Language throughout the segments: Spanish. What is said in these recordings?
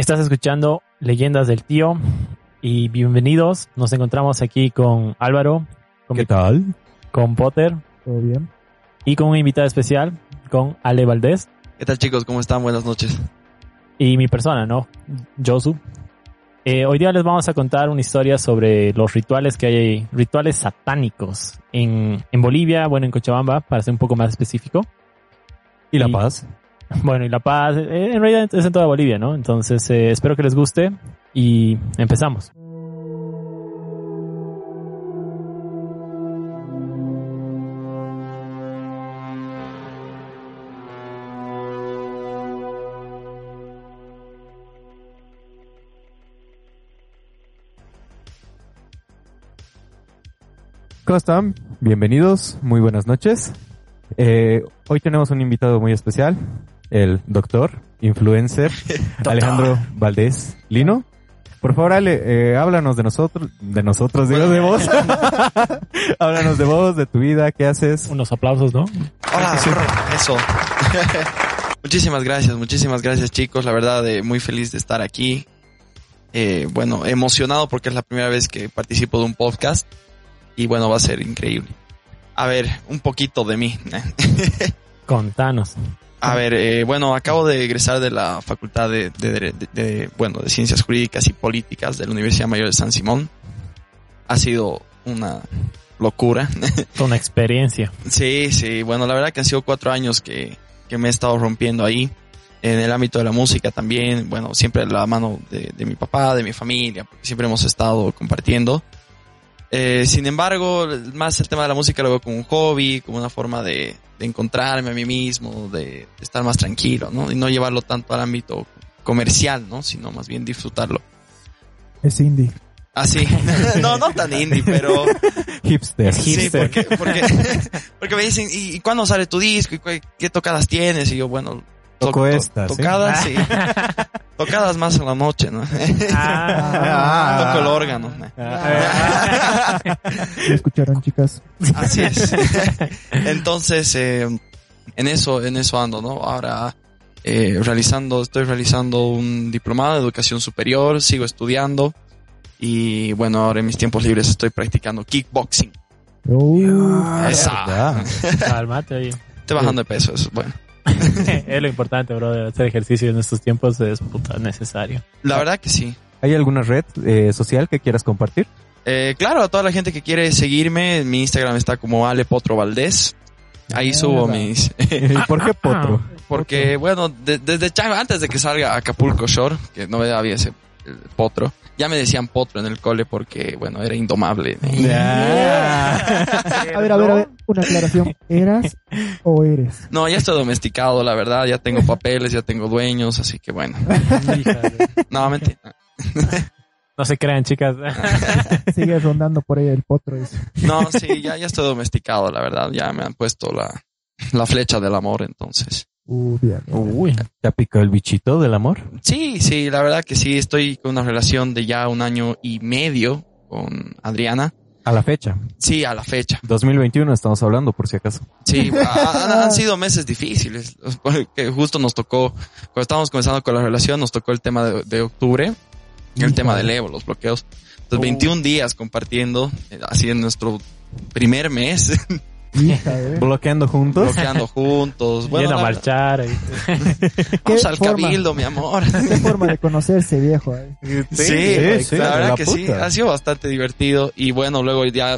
Estás escuchando Leyendas del Tío y bienvenidos. Nos encontramos aquí con Álvaro, con, ¿Qué tal? con Potter ¿Todo bien? y con un invitado especial, con Ale Valdés ¿Qué tal chicos? ¿Cómo están? Buenas noches. y mi persona, ¿no? Josu. Eh, hoy día les vamos a contar una historia sobre los rituales que hay, rituales satánicos en, en Bolivia, bueno, en Cochabamba, para ser un poco más específico. ¿Y La Y- Paz? Bueno, y La Paz, eh, en realidad es en toda Bolivia, ¿no? Entonces, eh, espero que les guste y empezamos. ¿Cómo están? Bienvenidos, muy buenas noches. Eh, hoy tenemos un invitado muy especial, el doctor, influencer, Alejandro Valdés Lino. Por favor, Ale, eh, háblanos de nosotros, de nosotros, digo, de vos. háblanos de vos, de tu vida, qué haces. Unos aplausos, ¿no? Hola, eso. muchísimas gracias, muchísimas gracias chicos. La verdad, eh, muy feliz de estar aquí. Eh, bueno, emocionado porque es la primera vez que participo de un podcast. Y bueno, va a ser increíble. A ver, un poquito de mí. Contanos. A ver, eh, bueno, acabo de egresar de la Facultad de, de- de- de- de, bueno, de Ciencias Jurídicas y Políticas de la Universidad Mayor de San Simón. Ha sido una locura. Una experiencia. Sí, sí, bueno, la verdad que han sido cuatro años que, que me he estado rompiendo ahí. En el ámbito de la música también, bueno, siempre la mano de, de mi papá, de mi familia, porque siempre hemos estado compartiendo. Eh, sin embargo, más el tema de la música lo veo como un hobby, como una forma de, de encontrarme a mí mismo, de, de estar más tranquilo, ¿no? Y no llevarlo tanto al ámbito comercial, ¿no? Sino más bien disfrutarlo. Es indie. Así. no, no tan indie, pero... Hipster. Sí, Hipster. porque, porque, porque me dicen, ¿y y cuándo sale tu disco? ¿Y cu- qué tocadas tienes? Y yo, bueno, Toco to- estas, ¿sí? Tocadas, sí. Tocadas más en la noche, ¿no? Ah. Toco el órgano. ¿Me escucharon, chicas? Así es. Entonces, eh, en eso, en eso ando, ¿no? Ahora, eh, realizando, estoy realizando un diplomado de educación superior, sigo estudiando. Y bueno, ahora en mis tiempos libres estoy practicando kickboxing. Uh, Esa. Cálmate ahí. Estoy bajando de peso, eso es bueno. es lo importante, bro. Hacer ejercicio en estos tiempos es puta necesario. La verdad que sí. ¿Hay alguna red eh, social que quieras compartir? Eh, claro, a toda la gente que quiere seguirme, mi Instagram está como Ale Potro Valdés. Ahí subo mis... ¿Y por qué potro? Porque, bueno, de- desde chango, antes de que salga Acapulco Shore, que no había ese potro, ya me decían potro en el cole porque, bueno, era indomable. a ver, a ver, a ver, una aclaración. ¿Eras o eres? No, ya estoy domesticado, la verdad, ya tengo papeles, ya tengo dueños, así que bueno. Nuevamente. No se crean, chicas. Sigue rondando por ahí el potro. No, sí, ya, ya estoy domesticado, la verdad, ya me han puesto la, la flecha del amor, entonces. Uh, bien. Uy. ¿Te ha picado el bichito del amor? Sí, sí, la verdad que sí, estoy con una relación de ya un año y medio con Adriana. A la fecha. Sí, a la fecha. 2021 estamos hablando, por si acaso. Sí, ha- han, han sido meses difíciles, porque justo nos tocó, cuando estábamos comenzando con la relación, nos tocó el tema de, de octubre, el tema del Evo, los bloqueos. Entonces, Oh. 21 días compartiendo, eh, así en nuestro primer mes, Hija, ¿eh? Bloqueando juntos. bloqueando juntos. Bueno, a marchar. ahí. vamos ¿Qué al forma? cabildo, mi amor. Qué forma de conocerse, viejo. ¿eh? Sí, sí, sí, la verdad la que sí, ha sido bastante divertido y bueno, luego ya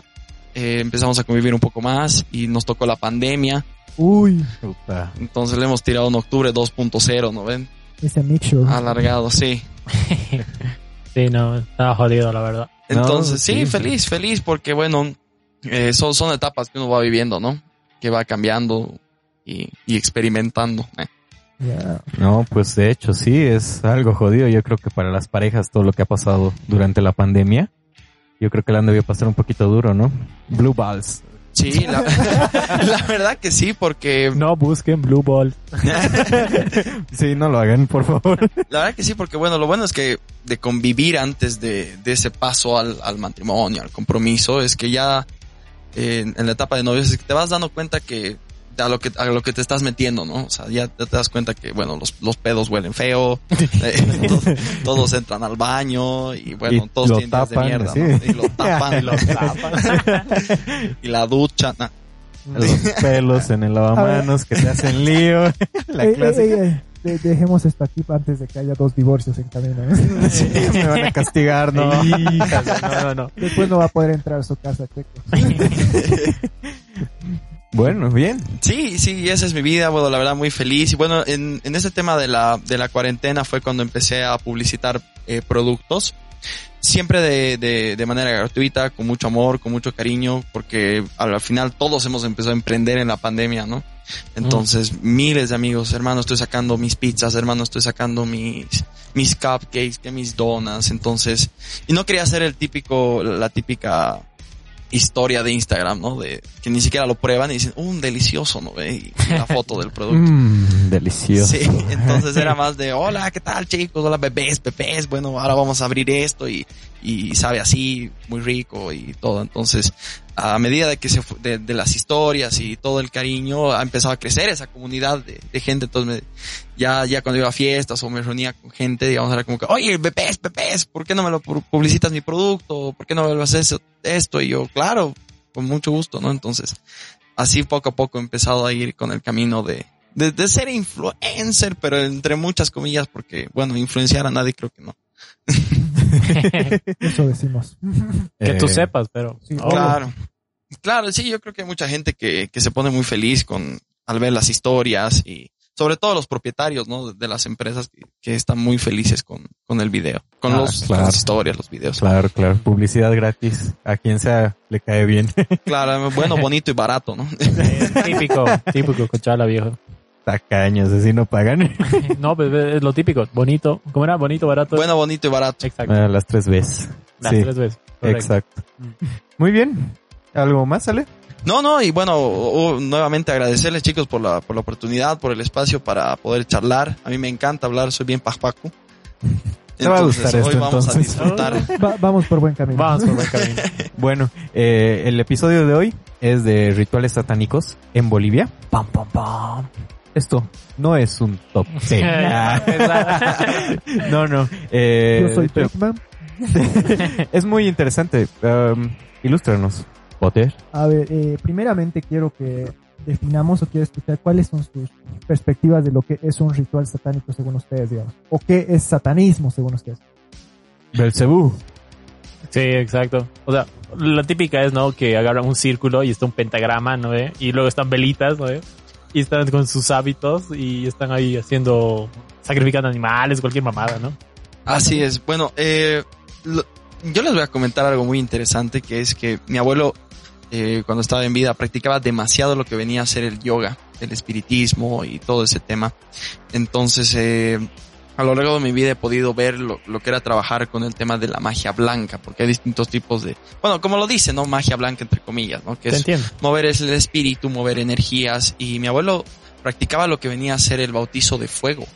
eh, empezamos a convivir un poco más y nos tocó la pandemia, Uy, Puta. entonces le hemos tirado en octubre 2.0, ¿no ven? ese mixture. Alargado, sí. Sí, no, estaba jodido, la verdad. Entonces, No, sí, sí. feliz, feliz porque bueno, eh, son, son etapas que uno va viviendo, ¿no? Que va cambiando y, y experimentando. eh. No, pues de hecho sí, es algo jodido. Yo creo que para las parejas todo lo que ha pasado durante la pandemia, yo creo que le han debido pasar un poquito duro, ¿no? Blue balls. Sí, la, la verdad que sí, porque No busquen Blue Ball. Sí, no lo hagan, por favor. La verdad que sí, porque bueno, lo bueno es que de convivir antes de, de ese paso al, al matrimonio, al compromiso, es que ya en, en la etapa de novios es que te vas dando cuenta que a lo que a lo que te estás metiendo, ¿no? O sea, ya te das cuenta que bueno, los, los pedos huelen feo, eh, todos, todos entran al baño y bueno, Y todos tienen días de mierda, sí. ¿no? Y lo tapan, y lo tapan. y la ducha, nah. Los pelos en el lavamanos que te hacen lío. La clásica. De- dejemos esto aquí antes de que haya dos divorcios en camino. ¿eh? Sí, me van a castigar, ¿no? Hijas, no, no, no. Después no va a poder entrar a su casa, checo. Bueno, bien. Sí, sí, esa es mi vida, bueno, la verdad muy feliz. Y bueno, en, en ese tema de la, de la cuarentena fue cuando empecé a publicitar eh, productos. Siempre de, de, de manera gratuita, con mucho amor, con mucho cariño, porque al final todos hemos empezado a emprender en la pandemia, ¿no? Entonces, miles de amigos, hermano, estoy sacando mis pizzas, hermano, estoy sacando mis, mis cupcakes, que mis donas, entonces, y no quería ser el típico, la típica historia de Instagram, ¿no? De que ni siquiera lo prueban y dicen, un delicioso, ¿no? ve? Y la foto del producto. Mmm, delicioso. Sí, entonces era más de, hola, ¿qué tal chicos? Hola bebés, bebés, bueno, ahora vamos a abrir esto y, y sabe así, muy rico y todo. Entonces, a medida de que se de, de las historias y todo el cariño, ha empezado a crecer esa comunidad de, gente. Entonces, ya, ya cuando iba a fiestas o me reunía con gente, digamos, era como que, oye, bebés, bebés, ¿por qué no me lo pu- publicitas mi producto? ¿Por qué no me lo haces esto? Y yo, claro, con mucho gusto, ¿no? Entonces, así poco a poco he empezado a ir con el camino de, de, de ser influencer, pero entre muchas comillas, porque, bueno, influenciar a nadie creo que no. Eso decimos. Que tú Eh, sepas, pero. sí. Claro. Claro, sí, yo creo que hay mucha gente que, que se pone muy feliz con, al ver las historias y sobre todo los propietarios, ¿no? De, las empresas que, que están muy felices con, con el video, con Ah, los, con claro. las historias, los videos. Claro, claro. Publicidad gratis. A quien sea le cae bien. Claro, bueno, bonito y barato, ¿no? Eh, típico, típico, cochala viejo. Tacaños, así no pagan. No, pues es lo típico. Bonito. ¿Cómo era? Bonito, barato. Bueno, bonito y barato. Exacto. Ah, las tres veces. Las sí, tres veces. Correcto. exacto. Muy bien. ¿Algo más, Ale? No, no, y bueno, nuevamente agradecerles chicos por la, por la oportunidad, por el espacio para poder charlar. A mí me encanta hablar, soy bien pajpaco. Te va a gustar hoy esto, vamos a disfrutar. Va- vamos por buen camino. Vamos por buen camino. Bueno, eh, el episodio de hoy es de rituales satánicos en Bolivia. Pam, pam, pam. Esto no es un top 10. no, no. eh, Yo soy pero Pac-Man. es muy interesante. Um, ilústranos, Potter. A ver, eh, primeramente quiero que definamos o quiero escuchar cuáles son sus perspectivas de lo que es un ritual satánico según ustedes, digamos. O qué es satanismo según ustedes. Belcebú. Sí, exacto. O sea, la típica es, ¿no? Que agarran un círculo y está un pentagrama, ¿no? ve? Y luego están velitas, ¿no? ve? Y están con sus hábitos y están ahí haciendo, sacrificando animales, cualquier mamada, ¿no? Así es. Bueno, eh, yo les voy a comentar algo muy interesante que es que mi abuelo, eh, cuando estaba en vida, practicaba demasiado lo que venía a ser el yoga, el espiritismo y todo ese tema. Entonces, eh, a lo largo de mi vida he podido ver lo, lo que era trabajar con el tema de la magia blanca, porque hay distintos tipos de, bueno, como lo dice, ¿no? Magia blanca entre comillas, ¿no? Que Te es entiendo. mover el espíritu, mover energías. Y mi abuelo practicaba lo que venía a ser el bautizo de fuego.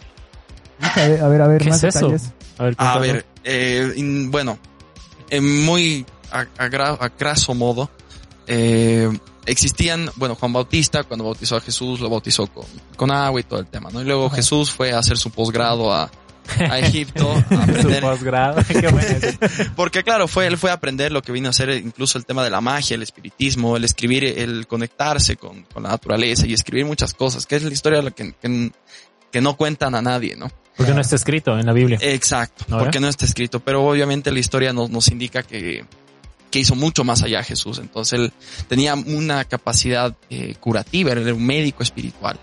A ver, a ver, a ver ¿Qué más es eso? A ver, A ver, eh, in- bueno, en muy a, a gra- a graso modo, eh, existían, bueno, Juan Bautista cuando bautizó a Jesús lo bautizó con, con agua y todo el tema, ¿no? Y luego Ajá. Jesús fue a hacer su posgrado a, a Egipto, a Su posgrado. Qué bueno porque claro, fue, él fue a aprender lo que vino a ser incluso el tema de la magia, el espiritismo, el escribir, el conectarse con, con la naturaleza y escribir muchas cosas, que es la historia la que, que, que no cuentan a nadie, ¿no? Porque no está escrito en la Biblia. Exacto, ¿Ahora? porque no está escrito, pero obviamente la historia nos, nos indica que, que hizo mucho más allá Jesús, entonces él tenía una capacidad eh, curativa, era un médico espiritual.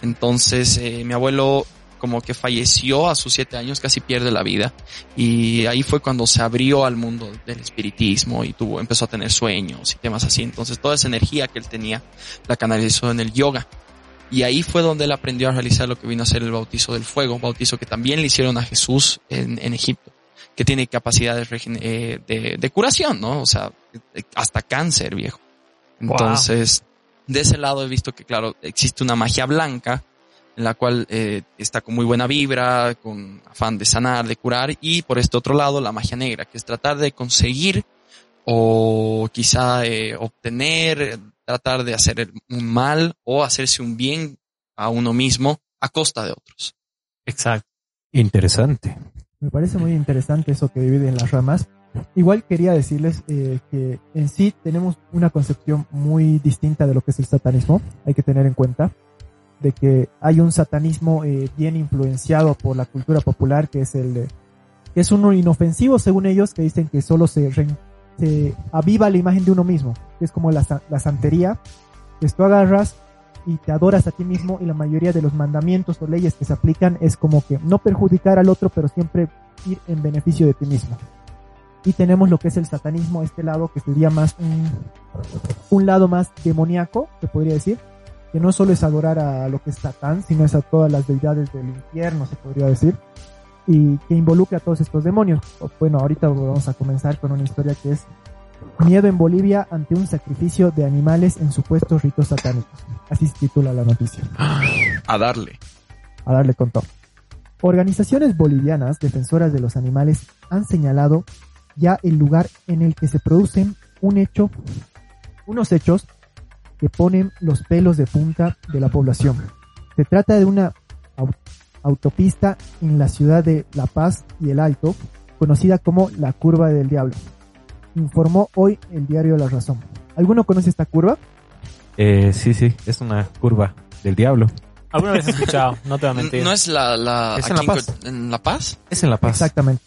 Entonces eh, mi abuelo como que falleció a sus siete años, casi pierde la vida, y ahí fue cuando se abrió al mundo del espiritismo y tuvo, empezó a tener sueños y temas así, entonces toda esa energía que él tenía la canalizó en el yoga. Y ahí fue donde él aprendió a realizar lo que vino a ser el bautizo del fuego, bautizo que también le hicieron a Jesús en, en Egipto, que tiene capacidades eh, de, de curación, ¿no? O sea, hasta cáncer, viejo. Wow. Entonces, de ese lado he visto que, claro, existe una magia blanca, en la cual eh, está con muy buena vibra, con afán de sanar, de curar, y por este otro lado, la magia negra, que es tratar de conseguir o quizá eh, obtener, tratar de hacer un mal o hacerse un bien a uno mismo a costa de otros. Exacto. Interesante. Me parece muy interesante eso que divide en las ramas. Igual quería decirles eh, que en sí tenemos una concepción muy distinta de lo que es el satanismo. Hay que tener en cuenta de que hay un satanismo eh, bien influenciado por la cultura popular, que es el que es uno inofensivo según ellos, que dicen que solo se, se aviva la imagen de uno mismo, es como la, la santería, que tú agarras y te adoras a ti mismo y la mayoría de los mandamientos o leyes que se aplican es como que no perjudicar al otro, pero siempre ir en beneficio de ti mismo. Y tenemos lo que es el satanismo, este lado que sería más un, un lado más demoníaco, se podría decir, que no solo es adorar a lo que es Satán, sino es a todas las deidades del infierno, se podría decir, y que involucra a todos estos demonios. Bueno, ahorita vamos a comenzar con una historia que es Miedo en Bolivia ante un sacrificio de animales en supuestos ritos satánicos. Así se titula la noticia A darle. a darle con todo. Organizaciones bolivianas defensoras de los animales han señalado ya el lugar en el que se producen un hecho, unos hechos que ponen los pelos de punta de la población. Se trata de una au- autopista en la ciudad de La Paz y El Alto, conocida como la Curva del Diablo. Informó hoy el diario La Razón. ¿Alguno conoce esta curva? Eh, sí, sí, es una curva del diablo. Alguna vez he escuchado, no te voy a mentir. ¿No es la, la, Es en La Paz. Co- en La Paz? Es en La Paz. Exactamente.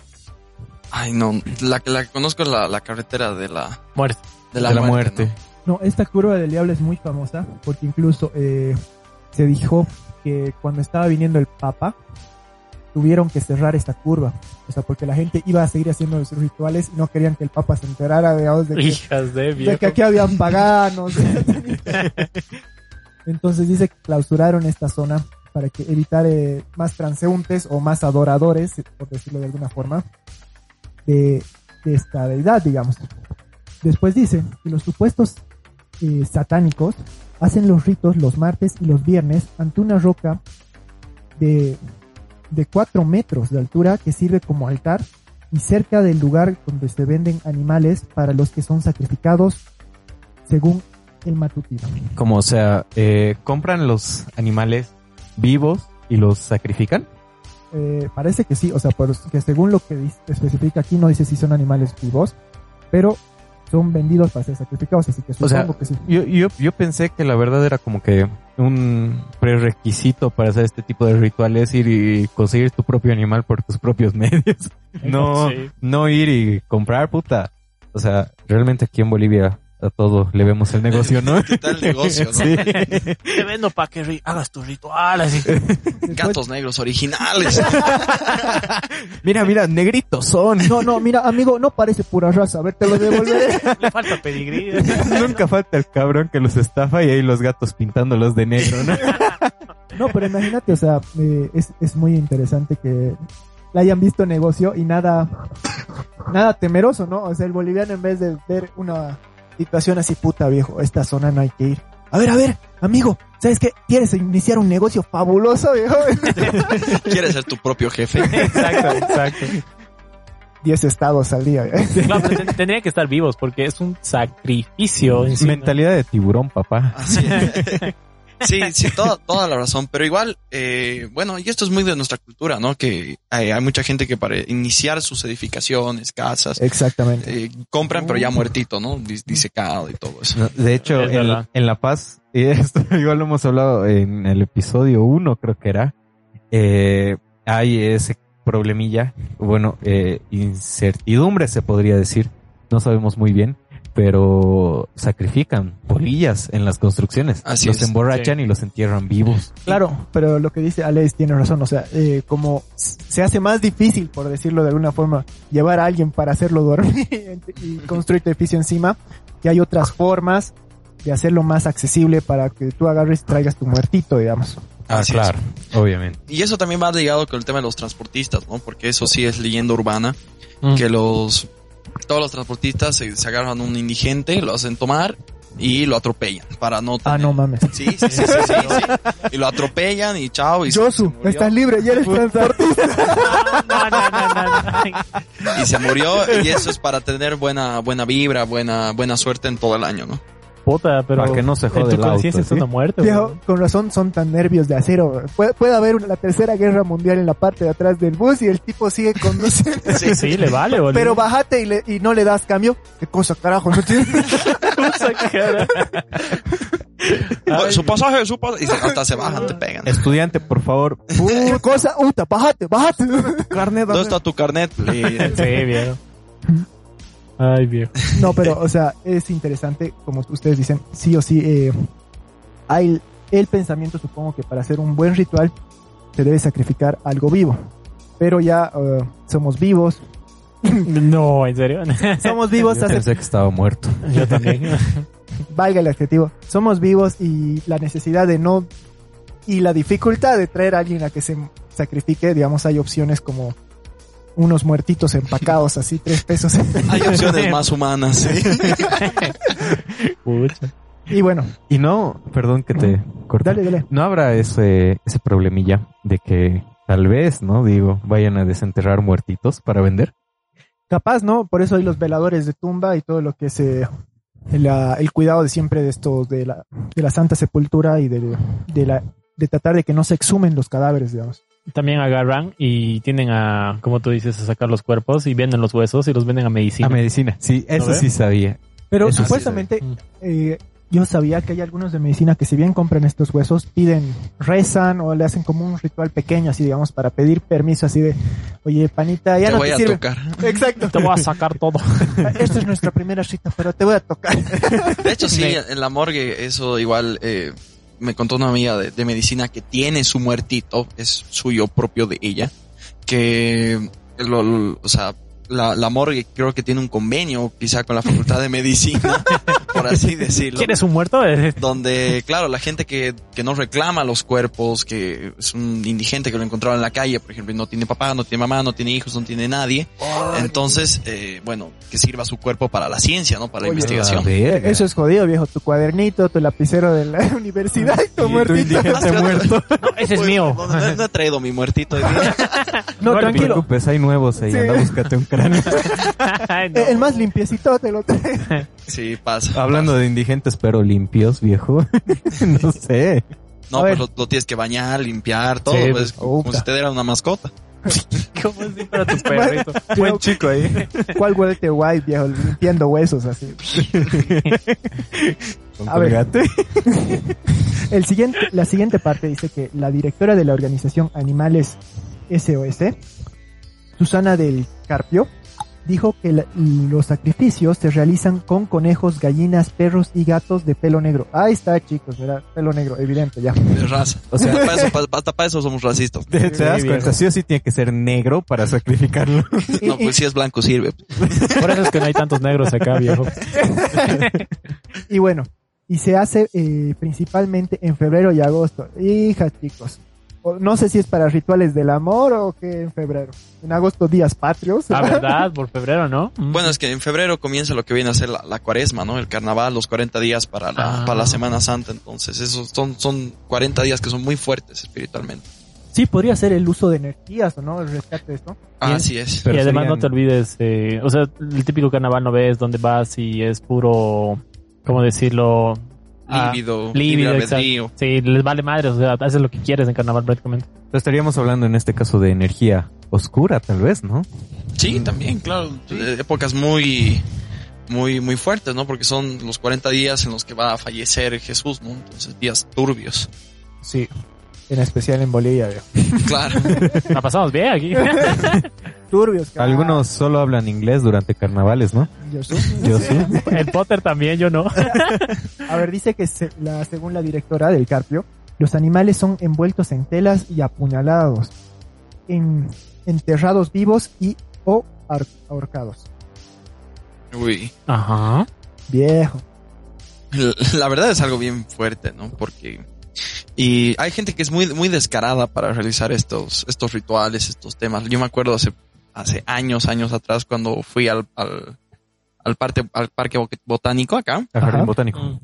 Ay, no. La que la que conozco es la, la carretera de la, Muerte. de la, de la muerte. muerte. No, esta curva del diablo es muy famosa porque incluso eh, se dijo que cuando estaba viniendo el Papa tuvieron que cerrar esta curva. O sea, porque la gente iba a seguir haciendo sus rituales y no querían que el Papa se enterara digamos, de que, Hijas de de que aquí habían paganos. Entonces dice que clausuraron esta zona para que evitar eh, más transeúntes o más adoradores, por decirlo de alguna forma, de, de esta deidad, digamos. Después dice que los supuestos eh, satánicos hacen los ritos los martes y los viernes ante una roca de, de 4 metros de altura que sirve como altar y cerca del lugar donde se venden animales para los que son sacrificados según el matutino. Como, o sea, eh, compran los animales vivos y los sacrifican. Eh, parece que sí, o sea, por- que según lo que especifica aquí no dice si son animales vivos, pero son vendidos para ser sacrificados, así que O sea, que sí. Yo, yo, yo pensé que la verdad era como que un prerequisito para hacer este tipo de rituales ir y conseguir tu propio animal por tus propios medios. No, Sí. no ir y comprar, puta. O sea, realmente aquí en Bolivia a todo le vemos el negocio, ¿no? ¿Qué tal el negocio, no? Sí. Te vendo para que ri- hagas tu ritual así. Después- Gatos negros originales. Mira, mira, negritos son. No, no, mira, amigo, no parece pura raza, a ver, te lo devolveré. Le falta pedigrí. Nunca falta el cabrón que los estafa y ahí los gatos pintándolos de negro, ¿no? No, pero imagínate, o sea, eh, es, es muy interesante que la hayan visto negocio y nada, nada temeroso, ¿no? O sea, el boliviano en vez de ver una situación así, puta viejo, esta zona no hay que ir. A ver, a ver, amigo, ¿sabes qué? ¿Quieres iniciar un negocio fabuloso, viejo? Quieres ser tu propio jefe. Exacto, exacto. 10 estados al día. ¿eh? Claro, pero ten- tendría que estar vivos porque es un sacrificio. ¿no? Mentalidad de tiburón, papá. Así es. Sí, sí, toda, toda la razón. Pero igual, eh, bueno, y esto es muy de nuestra cultura, ¿no? Que hay, hay mucha gente que para iniciar sus edificaciones, casas, Exactamente. eh, compran, pero ya muertito, ¿no? Dis- Disecado y todo eso. No, de hecho, Es en, verdad. en La Paz, y esto igual lo hemos hablado en el episodio 1, creo que era, eh, hay ese problemilla, bueno, eh, incertidumbre se podría decir, no sabemos muy bien, pero sacrifican polillas en las construcciones, Así los es, emborrachan y los entierran vivos. Claro, pero lo que dice Alex tiene razón, o sea, eh, como se hace más difícil, por decirlo de alguna forma, llevar a alguien para hacerlo dormir y construir tu edificio encima, que hay otras formas de hacerlo más accesible para que tú agarres y traigas tu muertito, digamos. Ah, Así claro, obviamente. Y eso también va ligado con el tema de los transportistas, ¿no? Porque eso sí es leyenda urbana, Mm. que los, todos los transportistas se, se agarran a un indigente, lo hacen tomar y lo atropellan para no Ah, tener- no mames. Sí, sí, sí, sí, sí, sí. Y lo atropellan y chao. Y Josu, estás libre, ya eres transportista. No, no, no, no, no. y se murió y eso es para tener buena buena vibra, buena buena suerte en todo el año, ¿no? Puta, pero Para que no se en jode tu auto, conciencia es ¿sí? una muerte. Viejo, con razón son tan nervios de acero. Puede, puede haber una- la tercera guerra mundial en la parte de atrás del bus y el tipo sigue conduciendo. Sí, sí, le vale, boludo. Pero bájate y, le- y no le das cambio. ¿Qué cosa, carajo? No tiene... Cosa. Ay, su pasaje, su pasaje. Y se- hasta se bajan, te pegan. Estudiante, por favor. ¿Qué cosa? Uta, bájate, bájate. Carnet. ¿Dónde está tu carnet? please? Sí, viejo. Ay, viejo. No, pero, o sea, es interesante, como ustedes dicen, sí o sí, eh, hay el pensamiento, supongo que para hacer un buen ritual se debe sacrificar algo vivo. Pero ya eh, somos vivos, No, en serio. somos vivos, Yo hace- pensé que estaba muerto. Yo también. valga el adjetivo, somos vivos y la necesidad de no, y la dificultad de traer a alguien a que se sacrifique, digamos, hay opciones como unos muertitos empacados, así, tres pesos. Hay opciones más humanas. ¿sí? Y bueno, Y no, perdón que te corté. dale, dale. No habrá ese, ese problemilla de que tal vez, ¿no? Digo, vayan a desenterrar muertitos para vender. Capaz, ¿no? Por eso hay los veladores de tumba y todo lo que es la- el cuidado de siempre de estos, de la, de la santa sepultura y de, de la, de tratar de que no se exhumen los cadáveres, digamos. También agarran y tienden a, como tú dices, a sacar los cuerpos y venden los huesos y los venden a medicina. A medicina. Sí, eso sí sabía. Pero Eso sí supuestamente, Mm. eh, yo sabía que hay algunos de medicina que si bien compran estos huesos, piden, rezan o le hacen como un ritual pequeño, así digamos, para pedir permiso, así de, oye, panita, ya Te no voy te a sirve. tocar. Exacto. Te voy a sacar todo. Esta es nuestra primera cita, pero te voy a tocar. De hecho, sí, en la morgue, eso igual eh, me contó una amiga de, medicina que tiene su muertito, es suyo propio de ella, que, lo- o sea, la, la morgue creo que tiene un convenio quizá con la facultad de medicina, por así decirlo. ¿Quieres un muerto? donde, claro, la gente que, que no reclama los cuerpos, que es un indigente que lo encontraron en la calle, por ejemplo, y no tiene papá, no tiene mamá, no tiene hijos, no tiene nadie, entonces, eh, bueno, que sirva su cuerpo para la ciencia, ¿no? Para la Oye, investigación. Eso es jodido, viejo. Tu cuadernito, tu lapicero de la universidad y tu muertito. indigente muerto. No, ese es Pues, mío. No, no- no he traído mi muertito. No, No, No te tranquilo. preocupes, hay nuevos ahí. Sí. Anda, búscate un cráneo. Ay, no. Eh, El más limpiecito te lo trae. Sí, pasa. Hablando de indigentes, pero limpios, viejo. no sé. No, pues lo, lo tienes que bañar, limpiar, todo. Sí, pues, como si te diera una mascota. ¿Cómo si fuera tu perrito? Buen chico ahí. ¿Cuál Walter White, viejo? Limpiando huesos así. A ver. El siguiente, la siguiente parte dice que la directora de la organización Animales SOS, Susana del Carpio, dijo que la- los sacrificios se realizan con conejos, gallinas, perros y gatos de pelo negro. Ahí está, chicos, ¿verdad? Pelo negro, evidente, ya. De raza. O sea- hasta para eso, pa- hasta para eso somos racistas. ¿Te, te das Sí, cuenta? Sí o sí tiene que ser negro para sacrificarlo. No, pues si es blanco sirve. Por eso es que no hay tantos negros acá, viejo. Y bueno, y se hace eh, principalmente en febrero y agosto. Hija, chicos. No sé si es para rituales del amor o que en febrero. En agosto, días patrios. La verdad, por febrero, ¿no? Mm. Bueno, es que en febrero comienza lo que viene a ser la, la cuaresma, ¿no? El carnaval, los 40 días para la, Ah. para la Semana Santa. Entonces, esos son, son 40 días que son muy fuertes espiritualmente. Sí, podría ser el uso de energías o no, el rescate de esto. Así es. Pero y además serían- no te olvides, eh, o sea, el típico carnaval no ves donde vas y es puro, ¿cómo decirlo? Ah, Lívido, lívido. Sí, les vale madre, o sea, haces lo que quieres en carnaval prácticamente. Pero estaríamos hablando en este caso de energía oscura, tal vez, ¿no? Sí, también, claro. Épocas muy, muy, muy fuertes, ¿no? Porque son los 40 días en los que va a fallecer Jesús, ¿no? Entonces, días turbios. Sí. En especial en Bolivia, viejo. Claro. La pasamos bien aquí. Turbios. que- Algunos solo hablan inglés durante carnavales, ¿no? Yo sé. Yo sí. El Potter también, yo no. A ver, dice que se- la, según la directora del Carpio, los animales son envueltos en telas y apuñalados, en, enterrados vivos y o ahorcados. Uy. Ajá. Viejo. La verdad es algo bien fuerte, ¿no? Porque y hay gente que es muy muy descarada para realizar estos estos rituales, estos temas. Yo me acuerdo hace hace años años atrás cuando fui al al al parque al parque Bo- botánico acá, Al jardín botánico. Mm.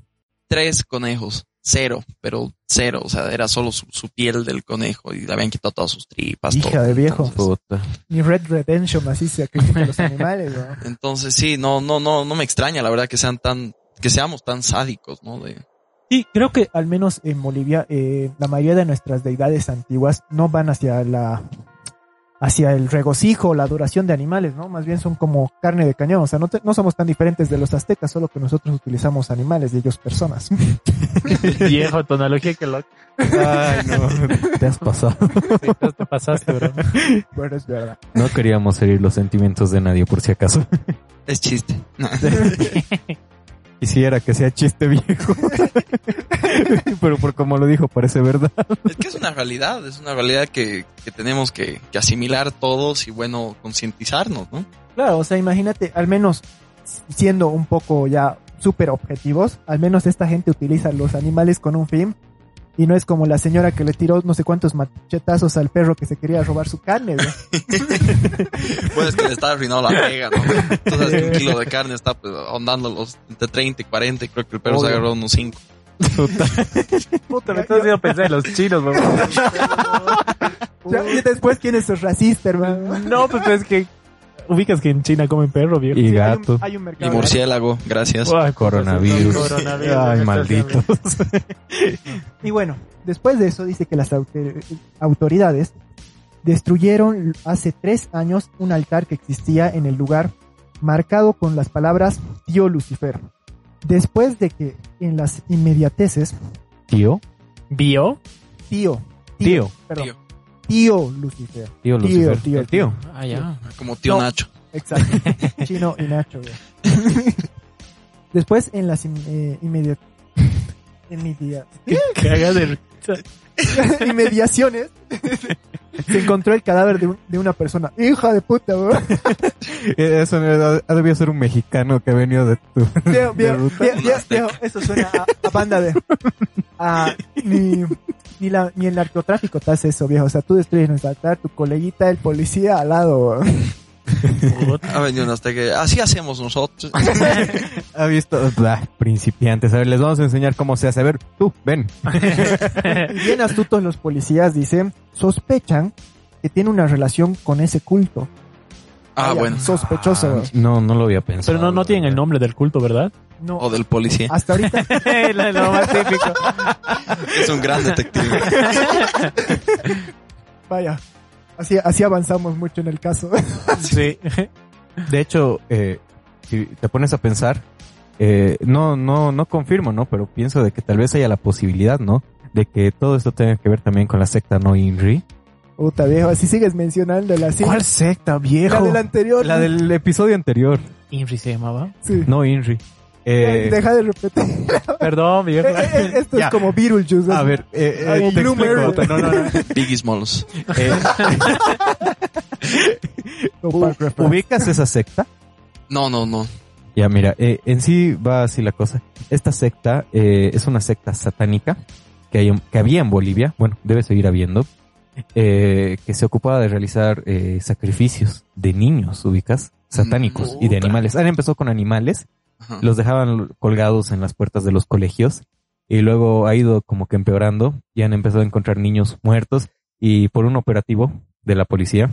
tres conejos, cero, pero cero, o sea, era solo su, su piel del conejo y le habían quitado todas sus tripas. Hija todo. de viejo. Entonces, Puta. Ni Red Redemption así se sacrifican los animales, ¿no? entonces sí, no no no no me extraña la verdad que sean tan que seamos tan sádicos, ¿no? De, Sí, creo que al menos en Bolivia eh, la mayoría de nuestras deidades antiguas no van hacia la hacia el regocijo, la adoración de animales, ¿no? Más bien son como carne de cañón, o sea, no, te- no somos tan diferentes de los aztecas, solo que nosotros utilizamos animales y ellos personas. Viejo, tu analogía que loco. Ay, no, te has pasado. Sí, te pasaste, bro. bueno, es verdad. No queríamos herir los sentimientos de nadie, por si acaso. es chiste. Quisiera que sea chiste viejo. Pero por como lo dijo, parece verdad. es que es una realidad, es una realidad que, que tenemos que, que asimilar todos y bueno, concientizarnos, ¿no? Claro, o sea, imagínate, al menos siendo un poco ya súper objetivos, al menos esta gente utiliza los animales con un fin y no es como la señora que le tiró no sé cuántos machetazos al perro que se quería robar su carne. güey. Pues es que le está arruinando la pega, ¿no? Entonces un kilo de carne está pues, ahondando los entre 30 y 40 y creo que el perro se agarró unos 5. Puta, me estás haciendo pensar en los chinos. Ya, y después, ¿quién es racista, hermano? No, pues es que ubicas que en China comen perro, viejo. Y Sí, hay un- gato. Hay un, Y mercado. murciélago, gracias. Ay, Coronavirus. Coronavirus. Ay, malditos. Y bueno, después de eso dice que las autor- autoridades destruyeron hace tres años un altar que existía en el lugar marcado con las palabras Tío Lucifer. Después de que en las inmediateces, Tío, ¿Bio? Tío, Tío. perdón, Tío. Tío, Lucifer. tío Tío, Lucifer. tío, el tío. Ah, ya. Como tío No. Nacho. Exacto. Chino y Nacho. güey. Después en las eh, inmediaciones se encontró el cadáver de, un- de una persona. Hija de puta, güey. Eso no- ha debido ser un mexicano que ha venido de tu... Viejo, viejo, viejo, eso suena a, a banda de... a- ni, ni, la, ni el narcotráfico te hace eso, viejo. O sea, tú destruyes nuestro altar, tu coleguita, el policía al lado. Ha venido un azteca. Así hacemos nosotros. Ha visto... Bah, principiantes. A ver, les vamos a enseñar cómo se hace. A ver, tú, ven. Bien astutos los policías dicen, sospechan que tiene una relación con ese culto. Ah, Vaya, bueno. Sospechoso. güey. No, no lo había pensado. Pero no, no tienen el nombre del culto, ¿verdad? No, O del policía. hasta ahorita lo, lo más típico. Es un gran detective. Vaya. Así, así avanzamos mucho en el caso. Sí. De hecho, eh, si te pones a pensar, eh, no, no, no confirmo, ¿no? Pero pienso de que tal vez haya la posibilidad, ¿no? De que todo esto tenga que ver también con la secta no Inri. Puta viejo, así sigues mencionando la ¿Cuál secta, La viejo? del anterior. La del episodio anterior. Inri se llamaba. Sí. No Inri. Eh, Deja de repetir. Perdón, viejo. Eh, eh, Esto Ya. es como Beetlejuice. a ver, eh, Ay, eh, te Bloomer. explico. No, no, no. Biggie Smalls. Eh. ¿Ubicas esa secta? No, no, no. Ya, mira, eh, en sí va así la cosa. Esta secta eh, es una secta satánica que, hay, que había en Bolivia, bueno, debe seguir habiendo, eh, que se ocupaba de realizar eh, sacrificios de niños, ubicas, satánicos y de animales. Ahora empezó con animales, Los dejaban colgados en las puertas de los colegios y luego ha ido como que empeorando y han empezado a encontrar niños muertos y por un operativo de la policía.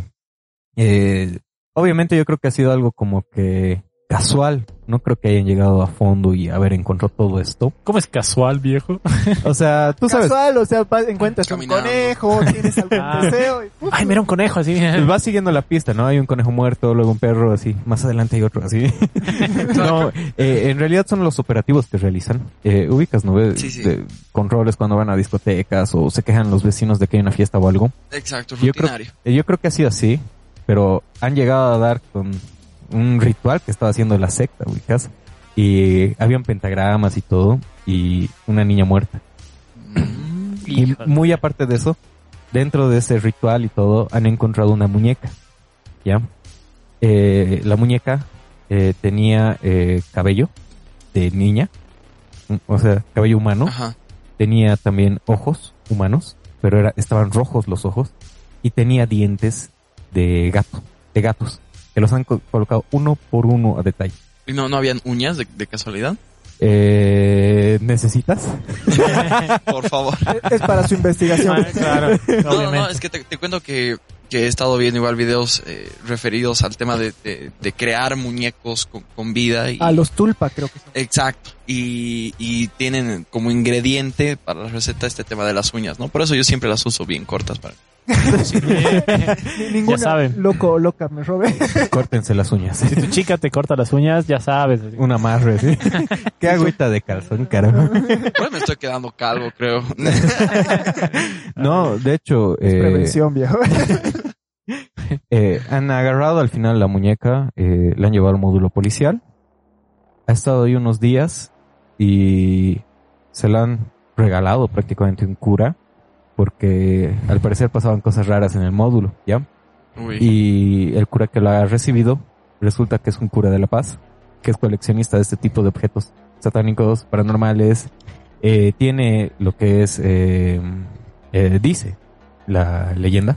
Eh, obviamente yo creo que ha sido algo como que casual, no creo que hayan llegado a fondo y haber encontrado todo esto. ¿Cómo es casual, viejo? O sea, tú sabes, Casual, o sea, encuentras Caminando. un conejo, tienes algún Ah. deseo. y, Ay, mira un conejo así. vas siguiendo la pista, ¿no? Hay un conejo muerto, luego un perro así, más adelante hay otro así. no, eh, en realidad son los operativos que realizan. Eh, ubicas, ¿no? Ves, Sí, sí. de- controles cuando van a discotecas o se quejan los vecinos de que hay una fiesta o algo. Exacto, Yo creo, rutinario. eh, yo creo que ha sido así, pero han llegado a dar con un ritual que estaba haciendo la secta, ubicas. Y habían pentagramas y todo, y una niña muerta. Mm. Y muy aparte de eso, dentro de ese ritual y todo, han encontrado una muñeca. ¿Ya? Eh, la muñeca eh, tenía eh, cabello de niña, mm, o sea, cabello humano. Ajá. Tenía también ojos humanos, pero era, estaban rojos los ojos. Y tenía dientes de gato, de gatos, que los han co- colocado uno por uno a detalle. ¿Y no, no habían uñas de, de casualidad? Eh, ¿Necesitas? Por favor. Es para su investigación. Ah, claro, No, no, no, es que te, te cuento que que he estado viendo igual videos eh, referidos al tema de, de, de crear muñecos con, con vida. Y, A los tulpa creo que son. Exacto. Y, y tienen como ingrediente para la receta este tema de las uñas, ¿no? Por eso yo siempre las uso bien cortas para... Ni- Ninguna saben. loco o loca me robe. Córtense las uñas. Si tu chica te corta las uñas, ya sabes. Un amarre, ¿sí? Qué agüita de calzón, caramba. Bueno, me estoy quedando calvo, creo. No, de hecho, eh, Prevención, viejo. eh, han agarrado al final la muñeca, eh, la han llevado al módulo policial. Ha estado ahí unos días y se la han regalado prácticamente un cura porque al parecer pasaban cosas raras en el módulo, ¿ya? Uy. Y el cura que la ha recibido resulta que es un cura de la paz, que es coleccionista de este tipo de objetos satánicos, paranormales. Eh, tiene lo que es, eh, eh, dice la leyenda,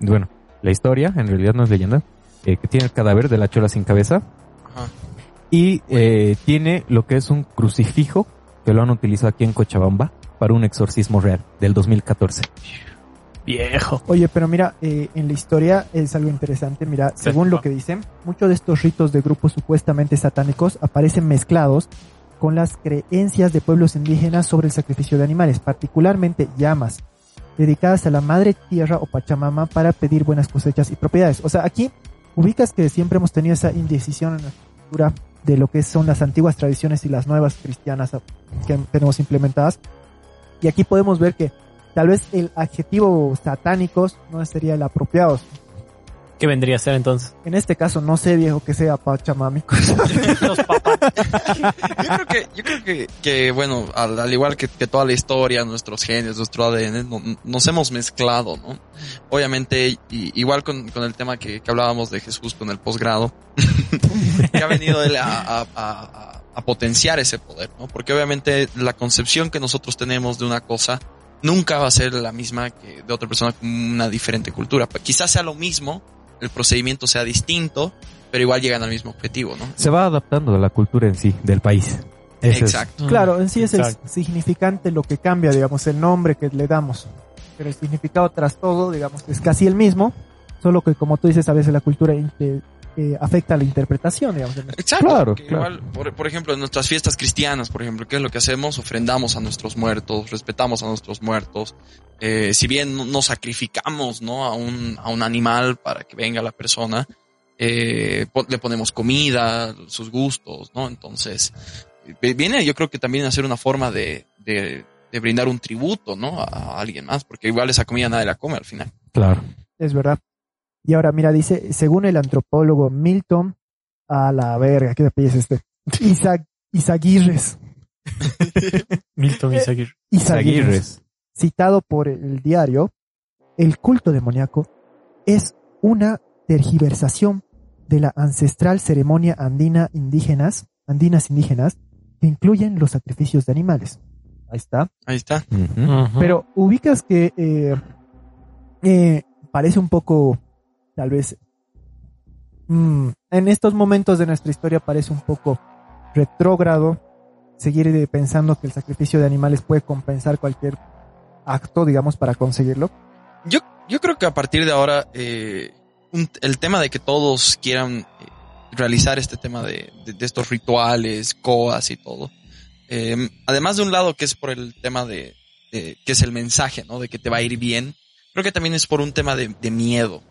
bueno, la historia, en realidad no es leyenda, eh, que tiene el cadáver de la chola sin cabeza Ajá. y eh, tiene lo que es un crucifijo que lo han utilizado aquí en Cochabamba para un exorcismo real del 2014. Viejo. Oye, pero mira, eh, en la historia es algo interesante. Mira, según lo que dicen, muchos de estos ritos de grupos supuestamente satánicos aparecen mezclados con las creencias de pueblos indígenas sobre el sacrificio de animales, particularmente llamas, dedicadas a la madre tierra o Pachamama para pedir buenas cosechas y propiedades. O sea, aquí ubicas que siempre hemos tenido esa indecisión en la cultura de lo que son las antiguas tradiciones y las nuevas cristianas que tenemos implementadas. Y aquí podemos ver que tal vez el adjetivo satánicos no sería el apropiado. ¿Qué vendría a ser entonces? En este caso, no sé, viejo, que sea pachamámico. Los papás. Yo creo que, yo creo que, que bueno, al, al igual que, que toda la historia, nuestros genes, nuestro ADN, no- nos hemos mezclado, ¿no? Obviamente, y- igual con, con el tema que, que hablábamos de Jesús con el posgrado, que ha venido él a, a- a- a- a potenciar ese poder, ¿no? Porque obviamente la concepción que nosotros tenemos de una cosa nunca va a ser la misma que de otra persona con una diferente cultura. Quizás sea lo mismo, el procedimiento sea distinto, pero igual llegan al mismo objetivo, ¿no? Se va adaptando a la cultura en sí del país. Ese es- Exacto. claro, en sí es el significante lo que cambia, digamos, el nombre que le damos. Pero el significado tras todo, digamos, es casi el mismo, solo que como tú dices, a veces la cultura eh, afecta la interpretación, digamos. Exacto. Claro, que claro. Igual, por, por ejemplo, en nuestras fiestas cristianas, por ejemplo, ¿qué es lo que hacemos? Ofrendamos a nuestros muertos, respetamos a nuestros muertos. Eh, si bien no, no sacrificamos, ¿no? A un, a un animal para que venga la persona, eh, po- le ponemos comida, sus gustos, ¿no? Entonces, viene yo creo que también a ser una forma de, de, de brindar un tributo, ¿no? A, a alguien más, porque igual esa comida nadie la come al final. Claro. Es verdad. Y ahora, mira, dice, según el antropólogo Milton, a la verga, ¿qué te es este? Isaac, Isaguirres. Milton. Isaguirres. Aguirres. citado por el diario, el culto demoníaco es una tergiversación de la ancestral ceremonia andina indígenas, andinas indígenas, que incluyen los sacrificios de animales. Ahí está. Ahí está. Pero ubicas que eh, eh, parece un poco, tal vez, mm, en estos momentos de nuestra historia parece un poco retrógrado seguir pensando que el sacrificio de animales puede compensar cualquier acto, digamos, para conseguirlo. Yo, yo creo que a partir de ahora, eh, el tema de que todos quieran eh, realizar este tema de, de- estos rituales, coas y todo, eh, además de un lado que es por el tema de, de- que es el mensaje, ¿no? De que te va a ir bien, creo que también es por un tema de, miedo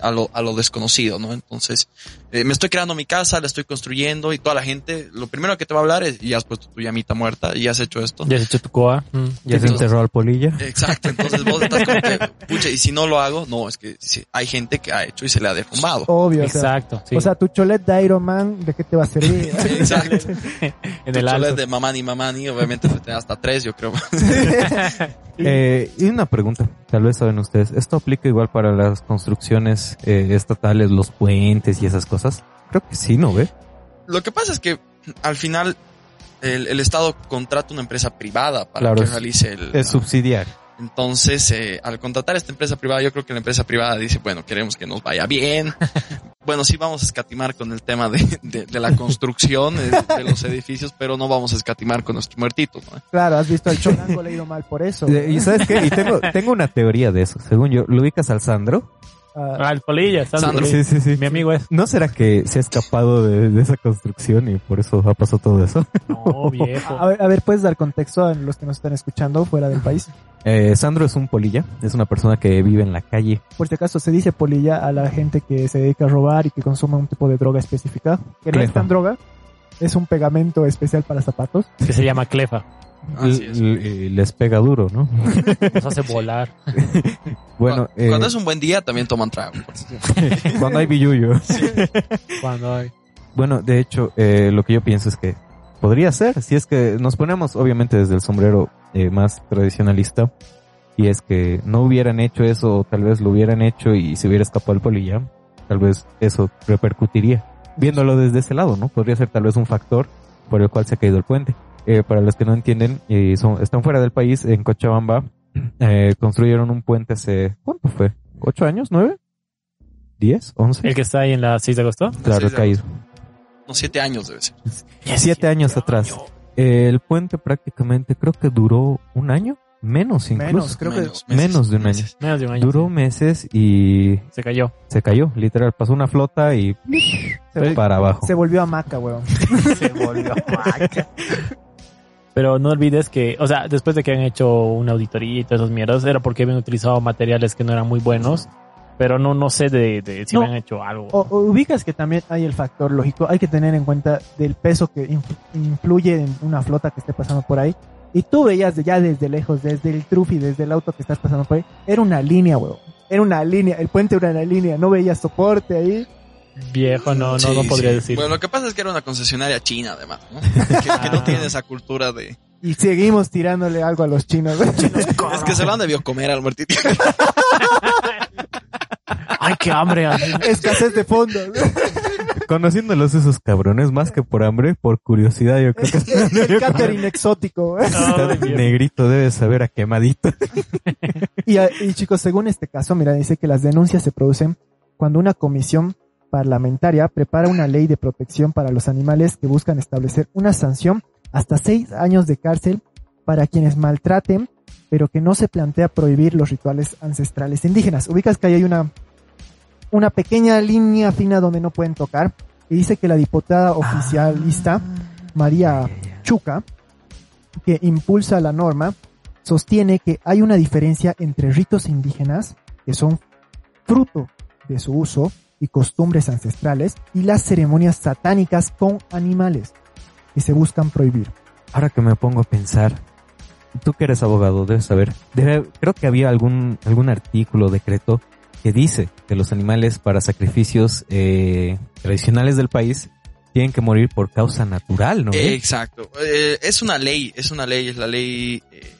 a lo, a lo desconocido, ¿no? Entonces, eh, me estoy creando mi casa, la estoy construyendo y toda la gente, lo primero que te va a hablar es, y has puesto tu llamita muerta, y has hecho esto. Ya has hecho tu coa. Mm. Ya se enterró al polilla. Exacto, entonces vos estás como que, pucha, y si no lo hago, no, es que sí, hay gente que ha hecho y se le ha derrumbado. Obvio. O sea, Exacto. sí. o sea, tu cholet de Iron Man, ¿de qué te va a servir? Exacto. en Tu el cholet alto. de mamani mamani, obviamente se tiene hasta tres, yo creo. Eh, y una pregunta, tal vez saben ustedes, ¿esto aplica igual para las construcciones eh, estatales, los puentes y esas cosas? Creo que sí, ¿no ve? Lo que pasa es que al final el, el Estado contrata una empresa privada para Claro, que realice el... Es subsidiar. Entonces, eh, al contratar esta empresa privada, yo creo que la empresa privada dice, bueno, queremos que nos vaya bien. bueno, sí vamos a escatimar con el tema de, de, de la construcción de, de los edificios, pero no vamos a escatimar con nuestros muertitos, ¿no? claro, has visto al cholango le ha ido mal por eso. Eh, ¿Y sabes qué? Y tengo, tengo una teoría de eso. Según yo, ¿lo ubicas al Sandro? Ah, el polilla, Sandro. Sandro. Sí, sí, sí. Mi amigo es. ¿No será que se ha escapado de, de esa construcción y por eso ha pasado todo eso? No, viejo. A ver, a ver, ¿puedes dar contexto a los que nos están escuchando fuera del país? Eh, Sandro es un polilla, es una persona que vive en la calle. Por si acaso se dice polilla a la gente que se dedica a robar y que consume un tipo de droga específica, que no es tan droga, es un pegamento especial para zapatos. Que se llama Clefa. Así es. L- les pega duro, ¿no? Nos hace volar. Bueno, Cu- eh, Cuando es un buen día también toman trago. cuando hay billuyo. Cuando hay. Bueno, de hecho, eh, lo que yo pienso es que podría ser, si es que nos ponemos obviamente desde el sombrero eh, más tradicionalista, y es que no hubieran hecho eso, o tal vez lo hubieran hecho y se hubiera escapado el polilla, tal vez eso repercutiría. Viéndolo desde ese lado, ¿no? Podría ser tal vez un factor por el cual se ha caído el puente. Eh, para los que no entienden, y son, están fuera del país, en Cochabamba, eh, construyeron un puente hace, ¿cuánto fue? ¿Ocho años? ¿Nueve? ¿Diez? ¿Once? El que está ahí en la 6 de agosto. Claro, ha caído. No, siete años debe ser. Siete años atrás. El puente prácticamente creo que duró un año, menos incluso. Menos, creo que Menos, Menos de un año. meses. Menos de un año. Duró meses y Se cayó. se cayó, literal. Pasó una flota y se, para abajo. se volvió hamaca, weón. Se volvió maca. Pero no olvides que, o sea, después de que han hecho una auditoría y todas esas mierdas, era porque habían utilizado materiales que no eran muy buenos. Pero no, no sé de, de si No. habían hecho algo. O, o ubicas que también hay el factor lógico, hay que tener en cuenta del peso que inf- influye en una flota que esté pasando por ahí. Y tú veías de- ya desde lejos, desde el trufi, desde el auto que estás pasando por ahí, era una línea, weón. Era una línea, el puente era una línea, no veías soporte ahí. Viejo, no, no, Sí, no podría sí. decir. Bueno, lo que pasa es que era una concesionaria china, además, ¿no? que, que Ah. no tiene esa cultura de... Y seguimos tirándole algo a los chinos. Es que se lo han debió comer al muertito. Ay, qué hambre. Escasez de fondos. Conociéndolos esos cabrones, más que por hambre, por curiosidad, yo creo que el catering exótico. Ay, Dios. negrito, debe saber a quemadito. Y, ah, y chicos, según este caso, mira, dice que las denuncias se producen cuando una comisión parlamentaria prepara una ley de protección para los animales que buscan establecer una sanción hasta seis años de cárcel para quienes maltraten, pero que no se plantea prohibir los rituales ancestrales indígenas. Ubicas que ahí hay una, una pequeña línea fina donde no pueden tocar. Y dice que la diputada oficialista María Chuca, que impulsa la norma, sostiene que hay una diferencia entre ritos indígenas, que son fruto de su uso y costumbres ancestrales, y las ceremonias satánicas con animales, que se buscan prohibir. Ahora que me pongo a pensar, tú que eres abogado, debes saber, debe- creo que había algún, algún artículo, decreto, que dice que los animales para sacrificios eh, tradicionales del país tienen que morir por causa natural, ¿no? Exacto. Eh, es una ley, es una ley, es la ley... eh,